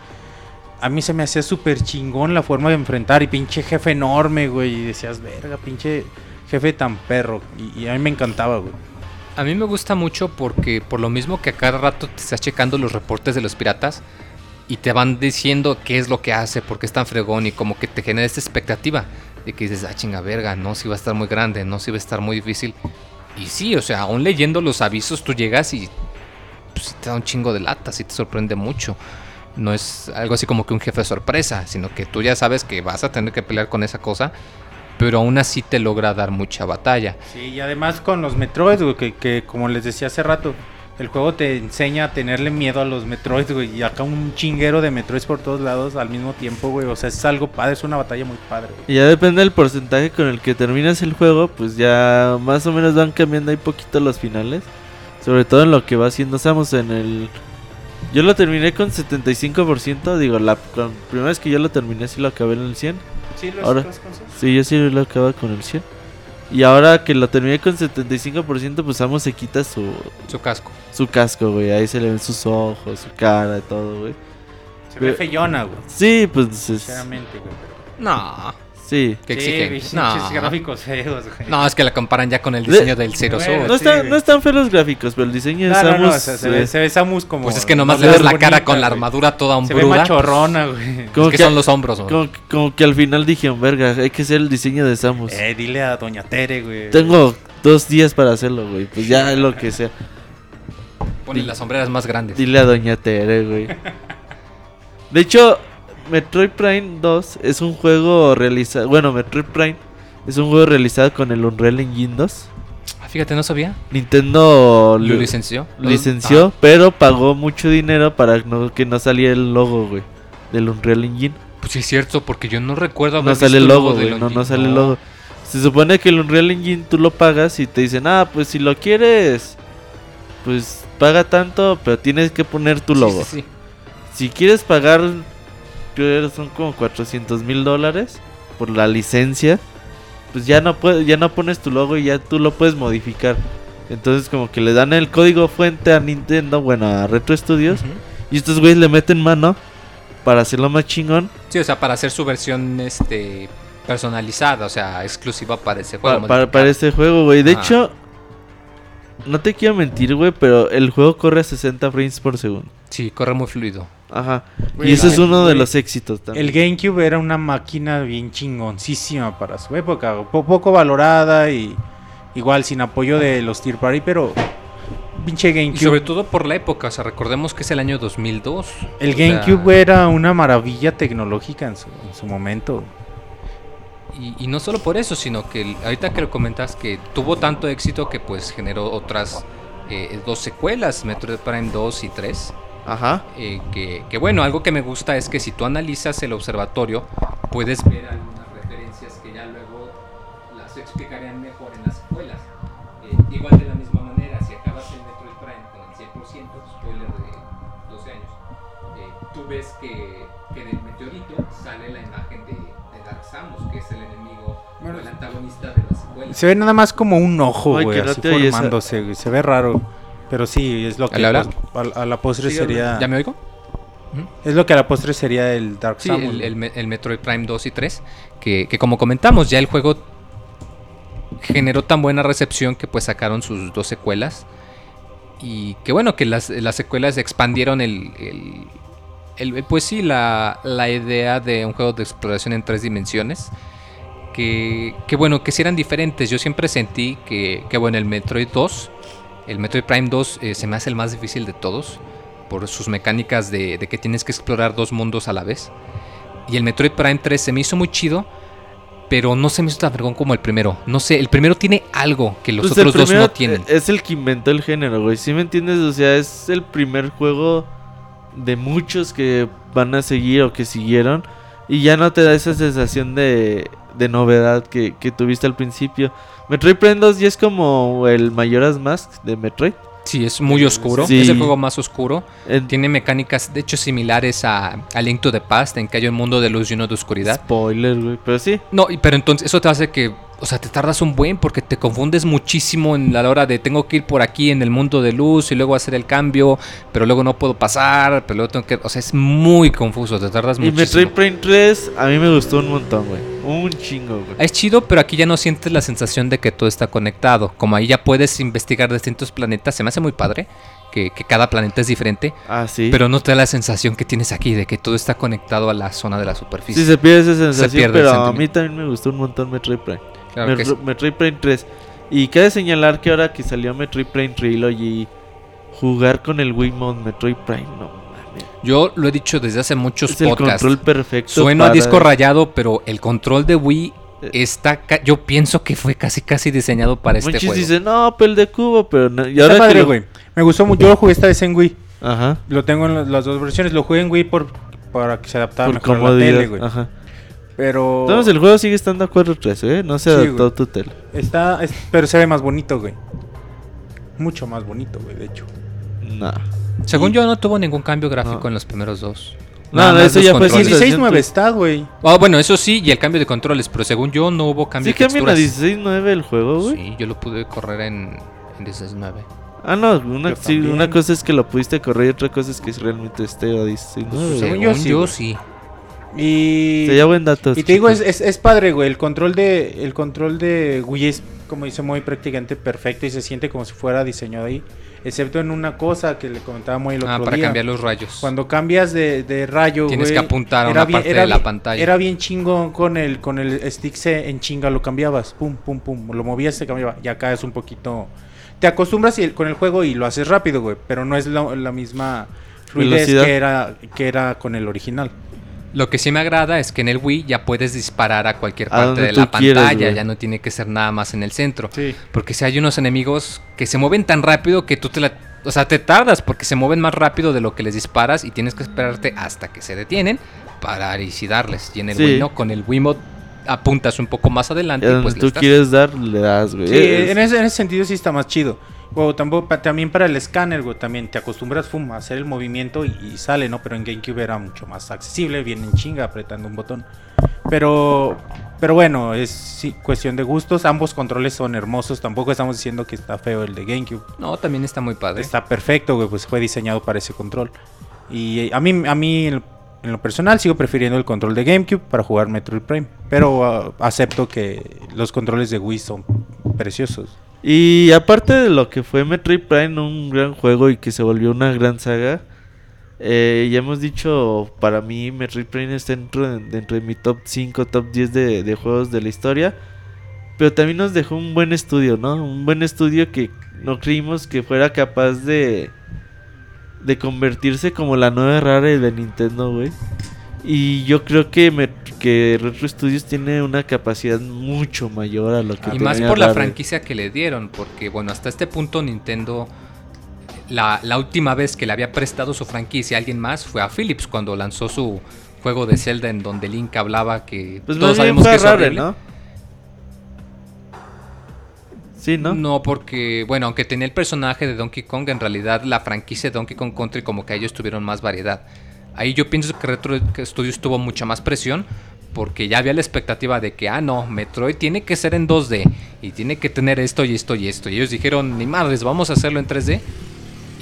A mí se me hacía súper chingón la forma de enfrentar y pinche jefe enorme, güey. Y decías, verga, pinche jefe tan perro. Y, y a mí me encantaba, güey. A mí me gusta mucho porque por lo mismo que a cada rato te estás checando los reportes de los piratas y te van diciendo qué es lo que hace, por qué es tan fregón y como que te genera esta expectativa de que dices, ah, chinga verga, no, si va a estar muy grande, no, si va a estar muy difícil. Y sí, o sea, aún leyendo los avisos tú llegas y pues, te da un chingo de lata, sí te sorprende mucho. No es algo así como que un jefe sorpresa, sino que tú ya sabes que vas a tener que pelear con esa cosa, pero aún así te logra dar mucha batalla. Sí, y además con los Metroid, que, que como les decía hace rato, el juego te enseña a tenerle miedo a los Metroid, güey, y acá un chinguero de Metroids por todos lados al mismo tiempo, güey, o sea, es algo padre, es una batalla muy padre, güey. Y ya depende del porcentaje con el que terminas el juego, pues ya más o menos van cambiando ahí poquito los finales. Sobre todo en lo que va haciendo Samus en el... Yo lo terminé con 75%, digo, la, con- la primera vez que yo lo terminé sí lo acabé en el 100. Sí, lo Ahora- Sí, yo sí lo acabo con el 100. Y ahora que lo terminé con 75%, pues Samus se quita su, Su casco. su casco, güey. Ahí se le ven sus ojos, su cara, todo, güey. Se ve feyona, güey, Sí, pues es- sinceramente, güey. No, sí. que Sí, exige. pinches No. gráficos feos, güey. no, es que la comparan ya con el De- diseño del Zero Bueno, Suit. No, sí, está- güey. no están feos los gráficos, pero el diseño de No, Samus... no, o sea, se, ve, es- se ve Samus como... Pues es que nomás no le ves ve la cara con la güey. armadura toda Se ve hombruda. machorrona, güey. como Es que que- son los hombros, ¿no? Como, como que al final dijeron, verga, hay que hacer el diseño de Samus. Eh, dile a Doña Tere, güey. Tengo dos días para hacerlo, güey. Pues ya lo que sea. Ponen las sombreras más grandes. Dile a Doña Tere, güey. De hecho, Metroid Prime 2 es un juego realizado... Bueno, Metroid Prime es un juego realizado con el Unreal Engine 2. Ah, Fíjate, no sabía. Nintendo Lo licenció. licenció, pero pagó mucho dinero para no- que no saliera el logo, güey. Del Unreal Engine. Pues sí es cierto, porque yo no recuerdo haber No sale el logo, güey. No, no sale el logo. Se supone que el Unreal Engine tú lo pagas y te dicen, ah, pues si lo quieres, pues paga tanto, pero tienes que poner tu logo. sí, sí. Si quieres pagar, que son como 400 mil dólares por la licencia, pues ya no, puedes, ya no pones tu logo y ya tú lo puedes modificar. Entonces como que le dan el código fuente a Nintendo, bueno, a Retro Studios, y estos güeyes le meten mano para hacerlo más chingón. Sí, o sea, para hacer su versión este personalizada, o sea, exclusiva para ese pa- juego. para, para este juego, güey. De hecho, no te quiero mentir, güey, pero el juego corre a 60 frames por segundo. Sí, corre muy fluido. Ajá. Güey, y ese es uno de los éxitos también. El GameCube era una máquina bien chingoncísima para su época, po- poco valorada y igual sin apoyo de los Tier Party, pero pinche Y GameCube. sobre todo por la época, o sea, recordemos que es el año 2002. el o sea, GameCube era una maravilla tecnológica en su, en su momento. Y, y no solo por eso, sino que el- ahorita que lo comentas que tuvo tanto éxito que pues generó otras eh, dos secuelas, Metroid Prime 2 y 3. Ajá. eh, que, que bueno, algo que me gusta es que si tú analizas el observatorio, puedes ver algunas referencias que ya luego las explicarían mejor en las secuelas. Eh, igual de la misma manera, si acabas el Metroid Prime con el 100%, spoiler de 12 años, eh, tú ves que, que del meteorito sale la imagen de, de Dark Samus, que es el enemigo o el antagonista de la secuela. Se ve nada más como un ojo, güey, así formándose, güey, Se ve raro. Pero sí, es lo que ¿Al hablar? pos- a, a la postre Sí, sería. ¿Ya me oigo? Es lo que a la postre sería el Dark Sí, Samus. el, el Me- el Metroid Prime 2 y 3, que, que como comentamos, ya el juego generó tan buena recepción que pues sacaron sus dos secuelas. Y que bueno, que las, las secuelas expandieron el, el- el- pues sí, la, la idea de un juego de exploración en tres dimensiones. Que, que bueno, que si eran diferentes. Yo siempre sentí que, que bueno, el Metroid 2, el Metroid Prime 2 eh, se me hace el más difícil de todos. Por sus mecánicas de, de que tienes que explorar dos mundos a la vez. Y el Metroid Prime 3 se me hizo muy chido, pero no se me hizo tan vergón como el primero. No sé, el primero tiene algo que los Pues otros dos no tienen. Es el que inventó el género, güey. ¿Sí me entiendes? O sea, es el primer juego de muchos que van a seguir o que siguieron. Y ya no te da esa sensación de, de novedad que, que tuviste al principio. Metroid Prime 2 ya es como el Majora's Mask de Metroid. Sí, es muy oscuro. Sí. Es el juego más oscuro. En- Tiene mecánicas, de hecho, similares a, a Link to the Past, en que hay un mundo de luz y uno de oscuridad. Spoiler, güey. Pero sí. No, pero entonces eso te hace que, o sea, te tardas un buen porque te confundes muchísimo en la hora de tengo que ir por aquí en el mundo de luz y luego hacer el cambio, pero luego no puedo pasar, pero luego tengo que, o sea, es muy confuso, te tardas Y muchísimo. Metroid Prime 3 a mí me gustó un montón, güey. Un chingo, güey. Es chido, pero aquí ya no sientes la sensación de que todo está conectado. Como ahí ya puedes investigar distintos planetas, se me hace muy padre que, que cada planeta es diferente, Ah, sí. pero no te da la sensación que tienes aquí de que todo está conectado a la zona de la superficie. Sí, se pierde esa sensación, pierde el pero a mí también me gustó un montón Metroid Prime. Claro sí. Metroid Prime 3. Y cabe señalar que ahora que salió Metroid Prime Trilogy, jugar con el Wiimote Metroid Prime, no mames. Yo lo he dicho desde hace muchos Es el podcasts. control perfecto. Sueno a disco rayado, pero el control de Wii está. ca- Yo pienso que fue casi casi diseñado para este Muchos juego. dicen, no, pero el de cubo, pero no. Y ahora que padre, lo- güey. Me gustó mucho. Yo lo jugué esta vez en Wii. Ajá. Lo tengo en la- las dos versiones. Lo jugué en Wii por, para que se adaptara Por mejor a la tele, güey. Ajá. Pero Entonces el juego sigue estando a 4.3, ¿eh? No se Sí, adaptó güey. a tu tele. está, es- pero se ve más bonito, güey. Mucho más bonito, güey, de hecho. Nah. Según yo, no tuvo ningún cambio gráfico No. en los primeros dos. No, Nada no, eso ya fue controles. sí, 16.9 está, güey. Ah, bueno, eso sí, y el cambio de controles, pero según yo no hubo cambio ¿Sí de cambian a texturas. 16.9 el juego, güey? Sí, yo lo pude correr en, en 16.9. Ah, no, una, sí, una cosa es que lo pudiste correr y otra cosa es que realmente esté a 16.9. Según Según yo sí, sí. sí. Y, Sería buen dato. y te digo, es, es, es padre, güey. El control de el control de Wii es, como dice, muy prácticamente perfecto y se siente como si fuera diseñado ahí. Excepto en una cosa que le comentaba muy el otro Ah, para día. cambiar los rayos. Cuando cambias de, de rayo, Tienes güey, que apuntar a era una bien- parte era de la bien- pantalla. Era bien chingón con el con el stick se en chinga lo cambiabas, pum pum pum, lo movías se cambiaba. Y acá es un poquito te acostumbras y- con el juego y lo haces rápido, güey, pero no es la, la misma fluidez Velocidad. que era que era con el original. Lo que sí me agrada es que en el Wii ya puedes disparar a cualquier A parte de la pantalla, ya no tiene que ser nada más en el centro. Sí. Porque si hay unos enemigos que se mueven tan rápido que tú te la... O sea, te tardas porque se mueven más rápido de lo que les disparas y tienes que esperarte hasta que se detienen para y darles. Y en el Sí. Wii no, con el Wiimote apuntas un poco más Y adelante a y donde pues le tú das. quieres dar, le das, güey. Sí, en ese, en ese sentido sí está más chido. O tampoco, pa- también para el escáner, güey, también te acostumbras fum, a hacer el movimiento y, y sale, ¿no? Pero en GameCube era mucho más accesible, viene en chinga apretando un botón. Pero, pero bueno, es sí, cuestión de gustos. Ambos controles son hermosos. Tampoco estamos diciendo que está feo el de GameCube. No, también está muy padre. Está perfecto, güey, pues fue diseñado para ese control. Y a mí, a mí en lo personal sigo prefiriendo el control de GameCube para jugar Metroid Prime. Pero ah, acepto que los controles de Wii son preciosos. Y aparte de lo que fue Metroid Prime, un gran juego y que se volvió una gran saga, eh, ya hemos dicho, para mí Metroid Prime está dentro de, dentro de mi top 5, top 10 de, de juegos de la historia. Pero también nos dejó un buen estudio, ¿no? Un buen estudio que no creímos que fuera capaz de, de convertirse como la nueva rara de Nintendo, güey. Y yo creo que, me- que Retro Studios tiene una capacidad mucho mayor a lo que Y más por la franquicia que le dieron, porque bueno, hasta este punto Nintendo, la, la última vez que le había prestado su franquicia a alguien más fue a Philips cuando lanzó su juego de Zelda en donde Link hablaba que Pues todos sabemos que es horrible. ¿no? Sí, ¿no? ¿no? porque, bueno, aunque tenía el personaje de Donkey Kong, en realidad la franquicia de Donkey Kong Country como que ellos tuvieron más variedad. Ahí yo pienso que Retro Studios tuvo mucha más presión porque ya había la expectativa de que, ah, no, Metroid tiene que ser en 2D y tiene que tener esto y esto y esto. Y ellos dijeron, ni madres, vamos a hacerlo en 3D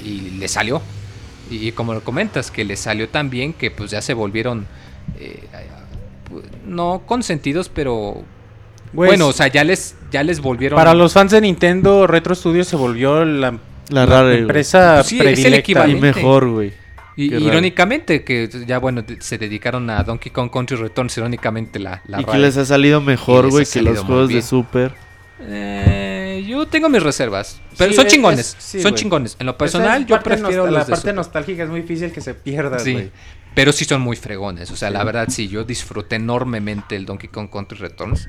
y le salió. Y, como lo comentas, que le salió tan bien que pues ya se volvieron, eh, pues, no consentidos, pero... Pues, bueno, o sea, ya les, ya les volvieron... para los fans de Nintendo, Retro Studios se volvió la, La la Rare, güey. empresa Sí, es el predilecta. Y mejor, güey. Y, irónicamente, que ya bueno, se dedicaron a Donkey Kong Country Returns, irónicamente la, la Y que les ha salido mejor, güey, que los juegos de. Super. Eh, yo tengo mis reservas, pero Sí, son es- chingones, es- sí, son chingones. En lo personal, es yo prefiero los La de parte Super. nostálgica es muy difícil que se pierda, Sí, güey. pero sí son muy fregones. O sea, la verdad, sí, yo disfruté enormemente el Donkey Kong Country Returns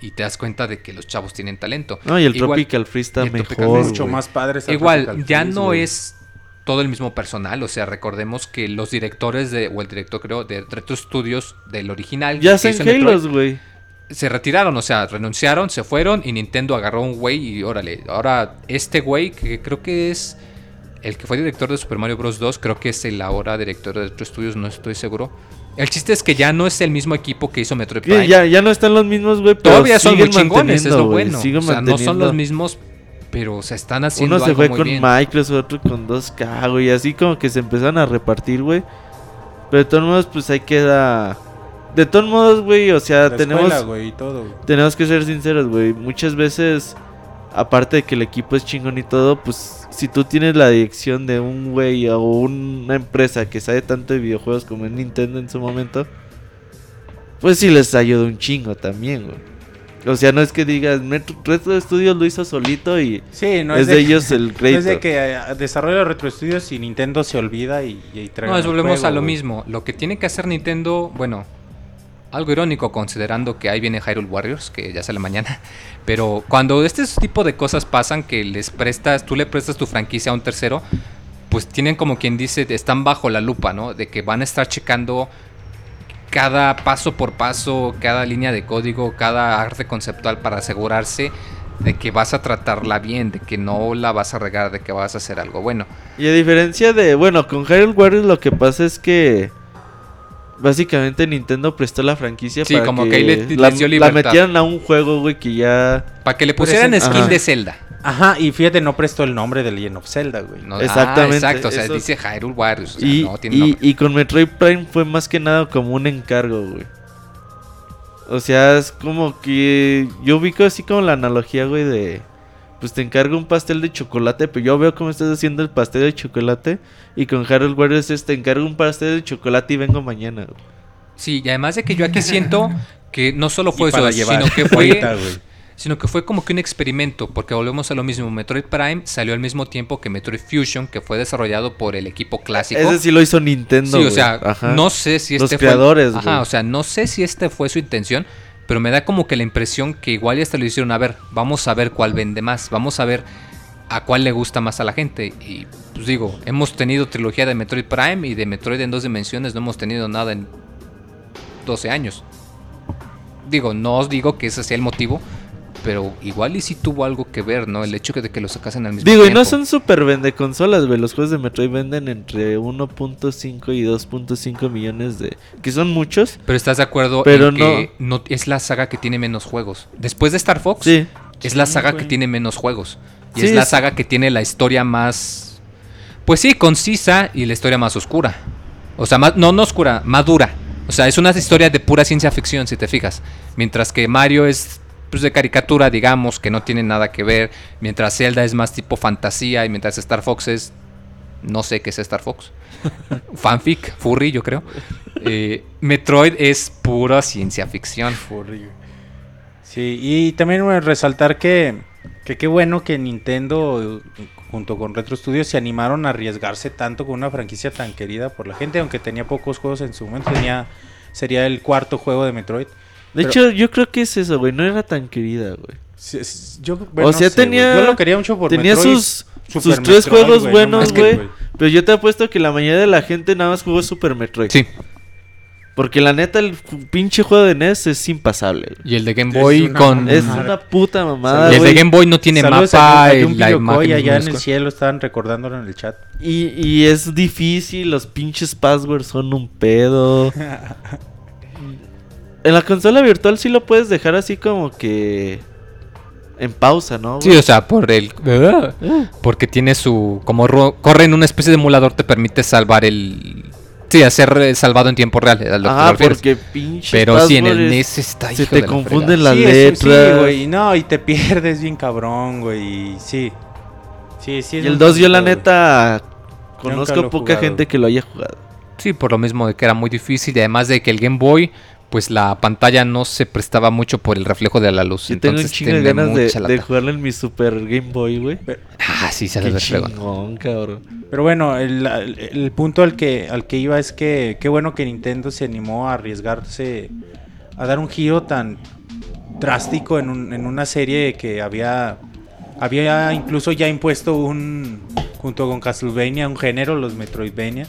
y te das cuenta de que los chavos tienen talento. No, y el Igual- Tropical Freeze está mejor. Mucho más padre. Igual, ya Freeze, no es todo el mismo personal, o sea, recordemos que los directores de, o el director creo, de Retro Studios del original Ya Metroid, Halos, güey. se retiraron, o sea, renunciaron, se fueron y Nintendo agarró un güey y órale, ahora este güey que creo que es el que fue director de Super Mario Bros. 2, creo que es el ahora director de Retro Studios, no estoy seguro. El chiste es que ya no es el mismo equipo que hizo Metroid Prime. Ya, ya no están los mismos, güey, Todavía son muy chingones, es lo bueno. O sea, no son los mismos, pero se están haciendo Uno se algo fue muy con bien. Microsoft, otro con 2K, güey. Así como que se empezaron a repartir, güey. Pero de todos modos, pues ahí queda. De todos modos, güey, o sea, La tenemos, escuela, güey, todo. güey. tenemos que ser sinceros, güey. Muchas veces, aparte de que el equipo es chingón y todo, pues si tú tienes la dirección de un güey o una empresa que sabe tanto de videojuegos como es Nintendo en su momento, pues sí les ayuda un chingo también, güey. O sea, no es que digas, Metro- Retro Studios lo hizo solito y Sí, no es, es, de, ellos el no crédito. es de que eh, desarrolla Retro Studios y Nintendo se olvida y, y trae No, volvemos juego, a lo mismo. Lo que tiene que hacer Nintendo, bueno, algo irónico considerando que ahí viene Hyrule Warriors, que ya sale mañana. Pero cuando este tipo de cosas pasan, que les prestas, tú le prestas tu franquicia a un tercero, pues tienen como quien dice, están bajo la lupa, ¿no? De que van a estar checando cada paso por paso, cada línea de código, cada arte conceptual para asegurarse de que vas a tratarla bien, de que no la vas a regar, de que vas a hacer algo bueno. Y a diferencia de, bueno, con Hyrule Warriors lo que pasa es que básicamente Nintendo prestó la franquicia Sí, para como que, que ahí le- la, les dio la metieran a un juego, güey, que ya Para que le Por pusieran skin Ajá. de Zelda. Ajá, y fíjate, no prestó el nombre de Legend of Zelda, güey. No, Exactamente, Ah, exacto, o sea, eso- dice Hyrule Warriors. o sea, y, no tiene y, nombre. y con Metroid Prime fue más que nada como un encargo, güey. O sea, es como que yo ubico así como la analogía, güey, de pues te encargo un pastel de chocolate, pero yo veo cómo estás haciendo el pastel de chocolate y con Harold Warriors es te encargo un pastel de chocolate y vengo mañana. güey. Sí, y además de que yo aquí siento que no solo fue eso, llevar sino que fue. Sino que fue como que un experimento, porque volvemos a lo mismo. Metroid Prime salió al mismo tiempo que Metroid Fusion, que fue desarrollado por el equipo clásico. Ese sí lo hizo Nintendo. Sí, o sea, Ajá. no sé si Los este creadores, fue. Ajá, o sea, no sé si este fue su intención, pero me da como que la impresión que igual ya hasta lo hicieron. A ver, vamos a ver cuál vende más, vamos a ver a cuál le gusta más a la gente. Y pues digo, hemos tenido trilogía de Metroid Prime y de Metroid en dos dimensiones, no hemos tenido nada en 12 años. Digo, no os digo que ese sea el motivo. Pero igual y sí tuvo algo que ver, ¿no? El hecho de que lo sacasen al mismo Digo, y tiempo. no son super vende consolas, güey. Los juegos de Metroid venden entre 1.5 y 2.5 millones de... Que son muchos. Pero estás de acuerdo Pero en que no es la saga que tiene menos juegos. Después de Star Fox, Sí. es la saga que tiene menos juegos. Y Sí, es la es- saga que tiene la historia más. Pues sí, concisa y la historia más oscura. O sea, más, no, no oscura, madura. O sea, es una historia de pura ciencia ficción, si te fijas. Mientras que Mario es pues, de caricatura, digamos, que no tiene nada que ver. Mientras Zelda es más tipo fantasía y mientras Star Fox es... No sé qué es Star Fox. Fanfic, furry, yo creo. Eh, Metroid es pura ciencia ficción. Sí, y también resaltar que, que qué bueno que Nintendo junto con Retro Studios se animaron a arriesgarse tanto con una franquicia tan querida por la gente, aunque tenía pocos juegos en su momento, sería el cuarto juego de Metroid. De Pero- hecho, yo creo que es eso, güey. No era tan querida, güey. Sí, Yo, O sea, sé, güey. tenía- Yo lo quería mucho por tenía Metroid, sus- sus tres Metroid, juegos no buenos, güey. Pero yo te apuesto que la mayoría de la gente nada más jugó Super Metroid. Sí. Porque la neta, el pinche juego de NES es impasable. güey. Y el de Game Es Boy una con... Es una puta mamada, y el de. Game Boy no tiene Saludos mapa, a, a y allá en el cielo estaban recordándolo en el chat. Y, y es difícil, los pinches passwords son un pedo. en la consola virtual sí lo puedes dejar así como que en pausa, ¿no? Sí, o sea, por el... Porque tiene su... Como ro- corre en una especie de emulador, te permite salvar el... Sí, hacer eh, salvado en tiempo real. a lo Ah, porque pinche Pero sí, en el NES está se hijo te de confunden las sí, sí, letras. güey. No, y te pierdes bien cabrón, güey. Sí. Sí, sí. es y el un 2 yo la neta conozco poca jugado. gente que lo haya jugado. Sí, por lo mismo de que era muy difícil y además de que el Game Boy, pues la pantalla no se prestaba mucho por el reflejo de la luz. Yo tengo un entonces chingo de ganas de, jugarlo en mi Super Game Boy, güey. Ah, sí, se Qué chingón, cabrón. Pero bueno, el, el- el punto al que, al que iba es que qué bueno que Nintendo se animó a arriesgarse a dar un giro tan drástico en, un- en una serie que había, había incluso ya impuesto un, junto con Castlevania, un género, los Metroidvania.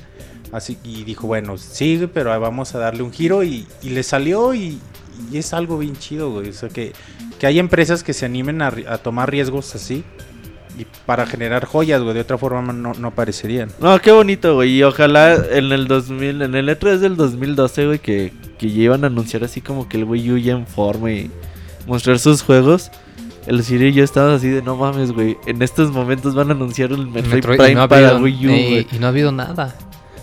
Así, y dijo, bueno, sí, pero vamos a darle un giro y, y le salió y, y es algo bien chido, güey. O sea, que, que hay empresas que se animen a, tomar riesgos así y para generar joyas, güey. De otra forma no, no aparecerían. No, qué bonito, güey. Y ojalá en el 2000, en el E3 del 2012, güey, que, que ya iban a anunciar así como que el Wii U ya en forma y mostrar sus juegos. El Siri y yo estábamos así de no mames, güey. En estos momentos van a anunciar el Metroid, Prime no para habido- Wii U, eh, y no ha habido nada.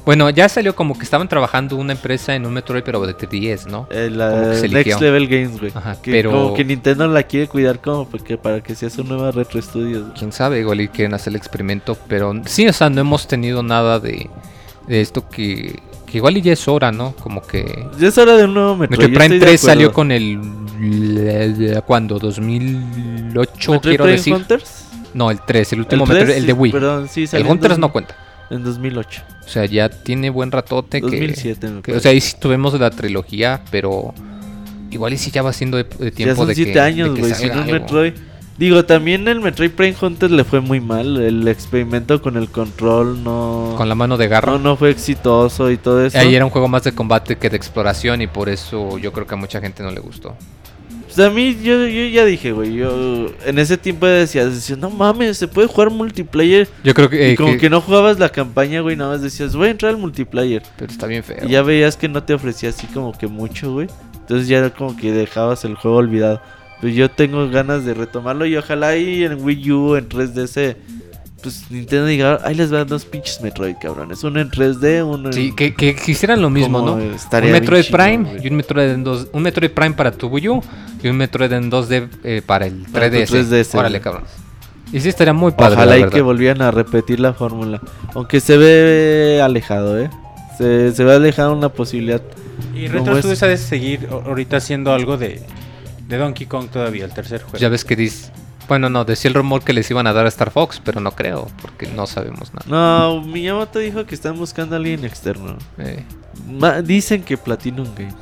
Bueno, ya salió como que estaban trabajando una empresa en un Metroid, pero de 10, ¿no? Eh, como la que se Next liqueó. Level Games, güey. Ajá, que pero- como que Nintendo la quiere cuidar como porque para que sea su nueva Retro Studios. güey. Quién sabe, igual y quieren hacer el experimento, pero sí, o sea, no hemos tenido nada de, de esto que, que igual y ya es hora, ¿no? Como que... Ya es hora de un nuevo Metroid. Metroid Prime estoy de 3 salió con el... ¿Cuándo? ¿2008 ¿Metroid quiero Prime decir? Hunters? No, el 3, el último tres, Metroid, el de Wii. Perdón, sí, el Hunters dos- no cuenta. En 2008. O sea, ya tiene buen ratote que... 2007, me que- o sea, ahí sí tuvimos la trilogía, pero... Igual y sí ya va siendo de, de tiempo ya son de que... 7 de años, que güey. un algo. Metroid. Digo, también el Metroid Prime Hunters le fue muy mal. El experimento con el control no. Con la mano de garra. no, no fue exitoso y todo eso. Ahí era un juego más de combate que de exploración y por eso yo creo que a mucha gente no le gustó. Pues a mí, yo, yo ya dije, güey. Yo en ese tiempo decía, decía, no mames, se puede jugar multiplayer. Yo creo que... y eh, como que- que... no jugabas la campaña, güey. Nada más decías, voy a entrar al multiplayer. Pero está bien feo. Y ya veías que no te ofrecía así como que mucho, güey. Entonces ya era como que dejabas el juego olvidado. Pues yo tengo ganas de retomarlo y ojalá ahí en Wii U, en 3DS, pues Nintendo diga, ahí les van dos pinches Metroid, cabrones. Uno en 3D, uno en... Sí, que, que, hicieran lo mismo, ¿no? Un Metroid Prime güey. y un Metroid en dos, un Metroid Prime para tu Wii U y un Metroid en 2D eh, para el 3DS. Para tu 3DS, Órale, güey. cabrón. Y sí estaría muy padre. Ojalá la y verdad. que volvieran a repetir la fórmula. Aunque se ve alejado, ¿eh? Se, se ve alejado una posibilidad. Y ¿Cómo Retro es? Studios ha de seguir ahorita haciendo algo de, de Donkey Kong todavía, el tercer juego. Ya ves que dice. Bueno, no, decía el rumor que les iban a dar a Star Fox, pero no creo, porque no sabemos nada. No, Miyamoto dijo que están buscando a alguien externo. Eh. Ma- dicen que Platinum Games.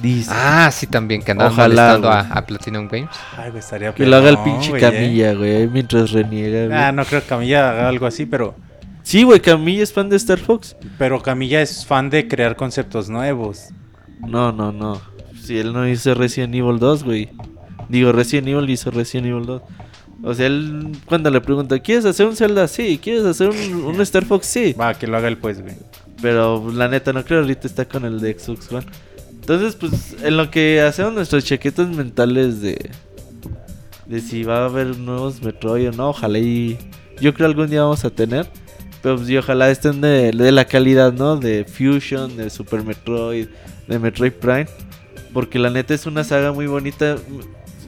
Dicen. Ah, sí, también, que andaban molestando a, Platinum Games. Ay, güey, estaría que lo haga el pinche güey, ¿eh? Camilla, güey, mientras reniega. güey. Ah, no creo que Camilla haga algo así, pero, Sí, güey, Camilla es fan de Star Fox. pero Camilla es fan de crear conceptos nuevos. No, no, no. Si él no hizo Resident Evil 2, güey. Digo, Resident Evil hizo Resident Evil 2. O sea, él cuando le pregunta, ¿quieres hacer un Zelda? Sí. ¿Quieres hacer un, un Star Fox? Sí. Va, que lo haga él pues, güey. Pero la neta, no creo ahorita está con el de Xbox One. Entonces, pues, en lo que hacemos nuestras chaquetas mentales de... De si va a haber nuevos Metroid o no, ojalá y... Yo creo algún día vamos a tener. Pero pues, y ojalá estén de, de la calidad, ¿no? De Fusion, de Super Metroid, de Metroid Prime. Porque la neta es una saga muy bonita.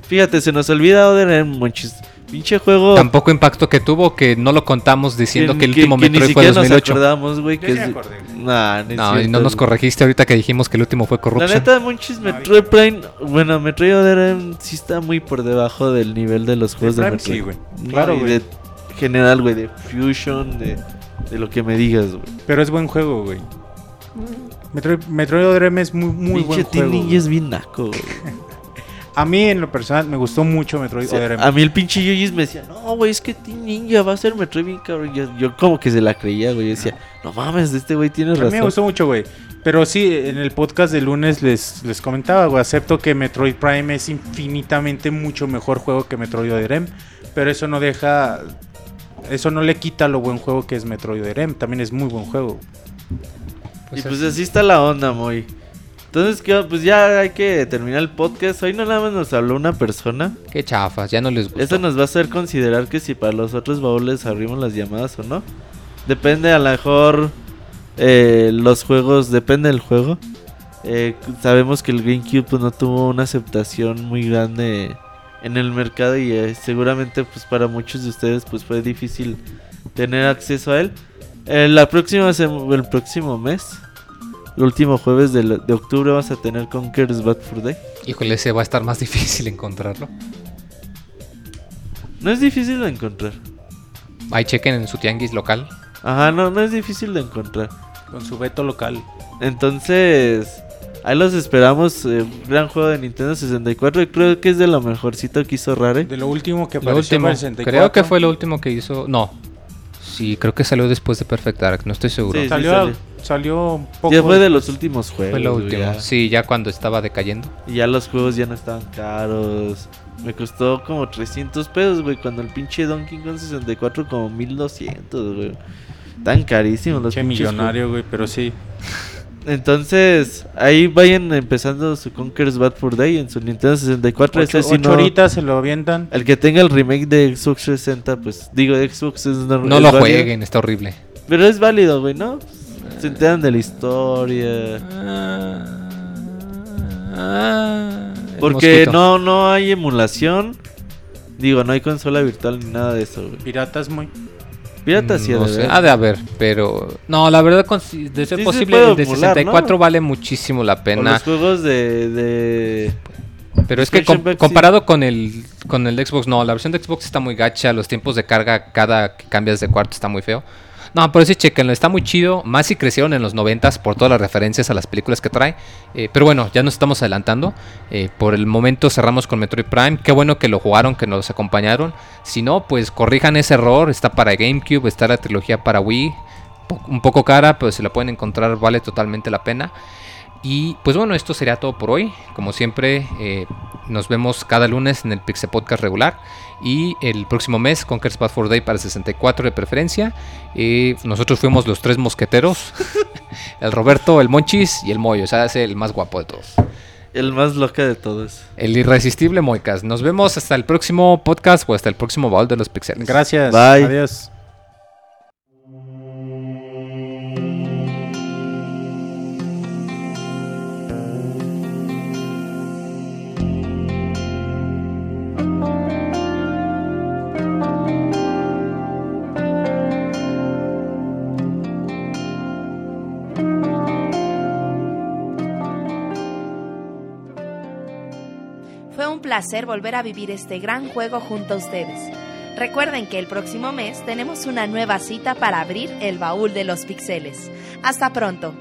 Fíjate, se nos olvida Other M, monchis. Pinche juego. Tampoco impacto que tuvo, que no lo contamos diciendo que, el último que Metroid ni fue siquiera nos 2008. acordamos, güey. Yo Que sí me es... acordé. Nah, no, y no nos corregiste ahorita que dijimos que el último fue La Corruption. neta, Monchis, Metroid Prime. Bueno, Metroid Other sí está muy por debajo del nivel de los juegos de, Prime Metroid. sí, güey. Claro, y güey. de general, güey, de Fusion, de, de lo que me digas, güey. Pero es buen juego, güey. Metroid, Metroid Other M es muy, muy buen Pinche juego. Ninja es bien naco, güey. A mí, en lo personal, me gustó mucho Metroid O sea, Other M. a mí el pinche Yuyis me decía, no, güey, es que Team Ninja va a ser Metroid bien cabrón. Yo, yo como que se la creía, güey. Yo decía, no mames, este güey tiene A mí me razón. gustó mucho, güey. Pero sí, en el podcast de lunes les, les comentaba, güey. Acepto que Metroid Prime es infinitamente mucho mejor juego que Metroid Other M. Pero eso no deja. Eso no le quita lo buen juego que es Metroid Other M. También es muy buen juego. y pues así está la onda, muy. Entonces, ¿qué? pues ya hay que terminar el podcast. Hoy no nada más nos habló una persona. Qué chafas, ya no les gustó. Eso nos va a hacer considerar que si para los otros baúles abrimos las llamadas o no. Depende, a lo mejor eh, los juegos, depende del juego. Eh, sabemos que el GameCube pues, no tuvo una aceptación muy grande en el mercado y eh, seguramente pues para muchos de ustedes pues fue difícil tener acceso a él. Eh, la próxima el próximo mes, el último jueves de, de octubre vamos a tener Conker's Bad Fur Day. Híjole, ese va a estar más difícil encontrarlo. No es difícil de encontrar. Ahí chequen en su tianguis local. Ajá, no, no es difícil de encontrar. Con su veto local. Entonces, ahí los esperamos. eh, gran juego de Nintendo 64. Y creo que es de lo mejorcito que hizo Rare. De lo último que Lo apareció último, para el 64. creo que fue lo último que hizo. No. Sí, creo que salió después de Perfect Dark, no estoy seguro. Sí, Salió, salió. salió un poco. Ya fue de los últimos juegos. Fue lo último. ya. Sí, ya cuando estaba decayendo. Y ya los juegos ya no estaban caros. Me costó como 300 pesos, güey. Cuando el pinche Donkey Kong 64 como 1200, güey. Tan carísimos los pinches millonario, güey, pero sí. Entonces, ahí vayan empezando su Conker's Bad Fur Day en su Nintendo 64. Ocho, Ese sí ocho no- horitas se lo avientan. El que tenga el remake de Xbox 60, pues digo, de Xbox es no, No es lo válido. jueguen, está horrible. Pero es válido, güey, ¿no? Se enteran de la historia. Porque Mosquito. no, no hay emulación. Digo, no hay consola virtual ni nada de eso, güey. Piratas muy. Pirata sí, ha No de sé, haber. ha de haber, pero... No, la verdad, con- de ser Sí posible, el de emular, 64 ¿no? vale muchísimo la O pena. los juegos de, de... Pero es que com- comparado con el con el Xbox, no, la versión de Xbox está muy gacha, los tiempos de carga cada que cambias de cuarto está muy feo. No, pero sí, chequenlo, está muy chido. Más si crecieron en los 90 por todas las referencias a las películas que trae. Eh, pero bueno, ya nos estamos adelantando. Eh, por el momento cerramos con Metroid Prime. Qué bueno que lo jugaron, que nos acompañaron. Si no, pues corrijan ese error. Está para GameCube, está la trilogía para Wii. Un poco cara, pero si la pueden encontrar, vale totalmente la pena. Y pues bueno, esto sería todo por hoy. Como siempre, eh, nos vemos cada lunes en el Pixel Podcast regular. Y el próximo mes, Conker's Bad for Day para el 64 de preferencia. Eh, nosotros fuimos los tres mosqueteros: el Roberto, el Monchis y el Moyo. O sea, es el más guapo de todos. El más loca de todos. El irresistible Moicas. Nos vemos hasta el próximo podcast o hasta el próximo baúl de los pixeles. Gracias. Bye. Adiós. Placer volver a vivir este gran juego junto a ustedes. Recuerden que el próximo mes tenemos una nueva cita para abrir el baúl de los pixeles. Hasta pronto.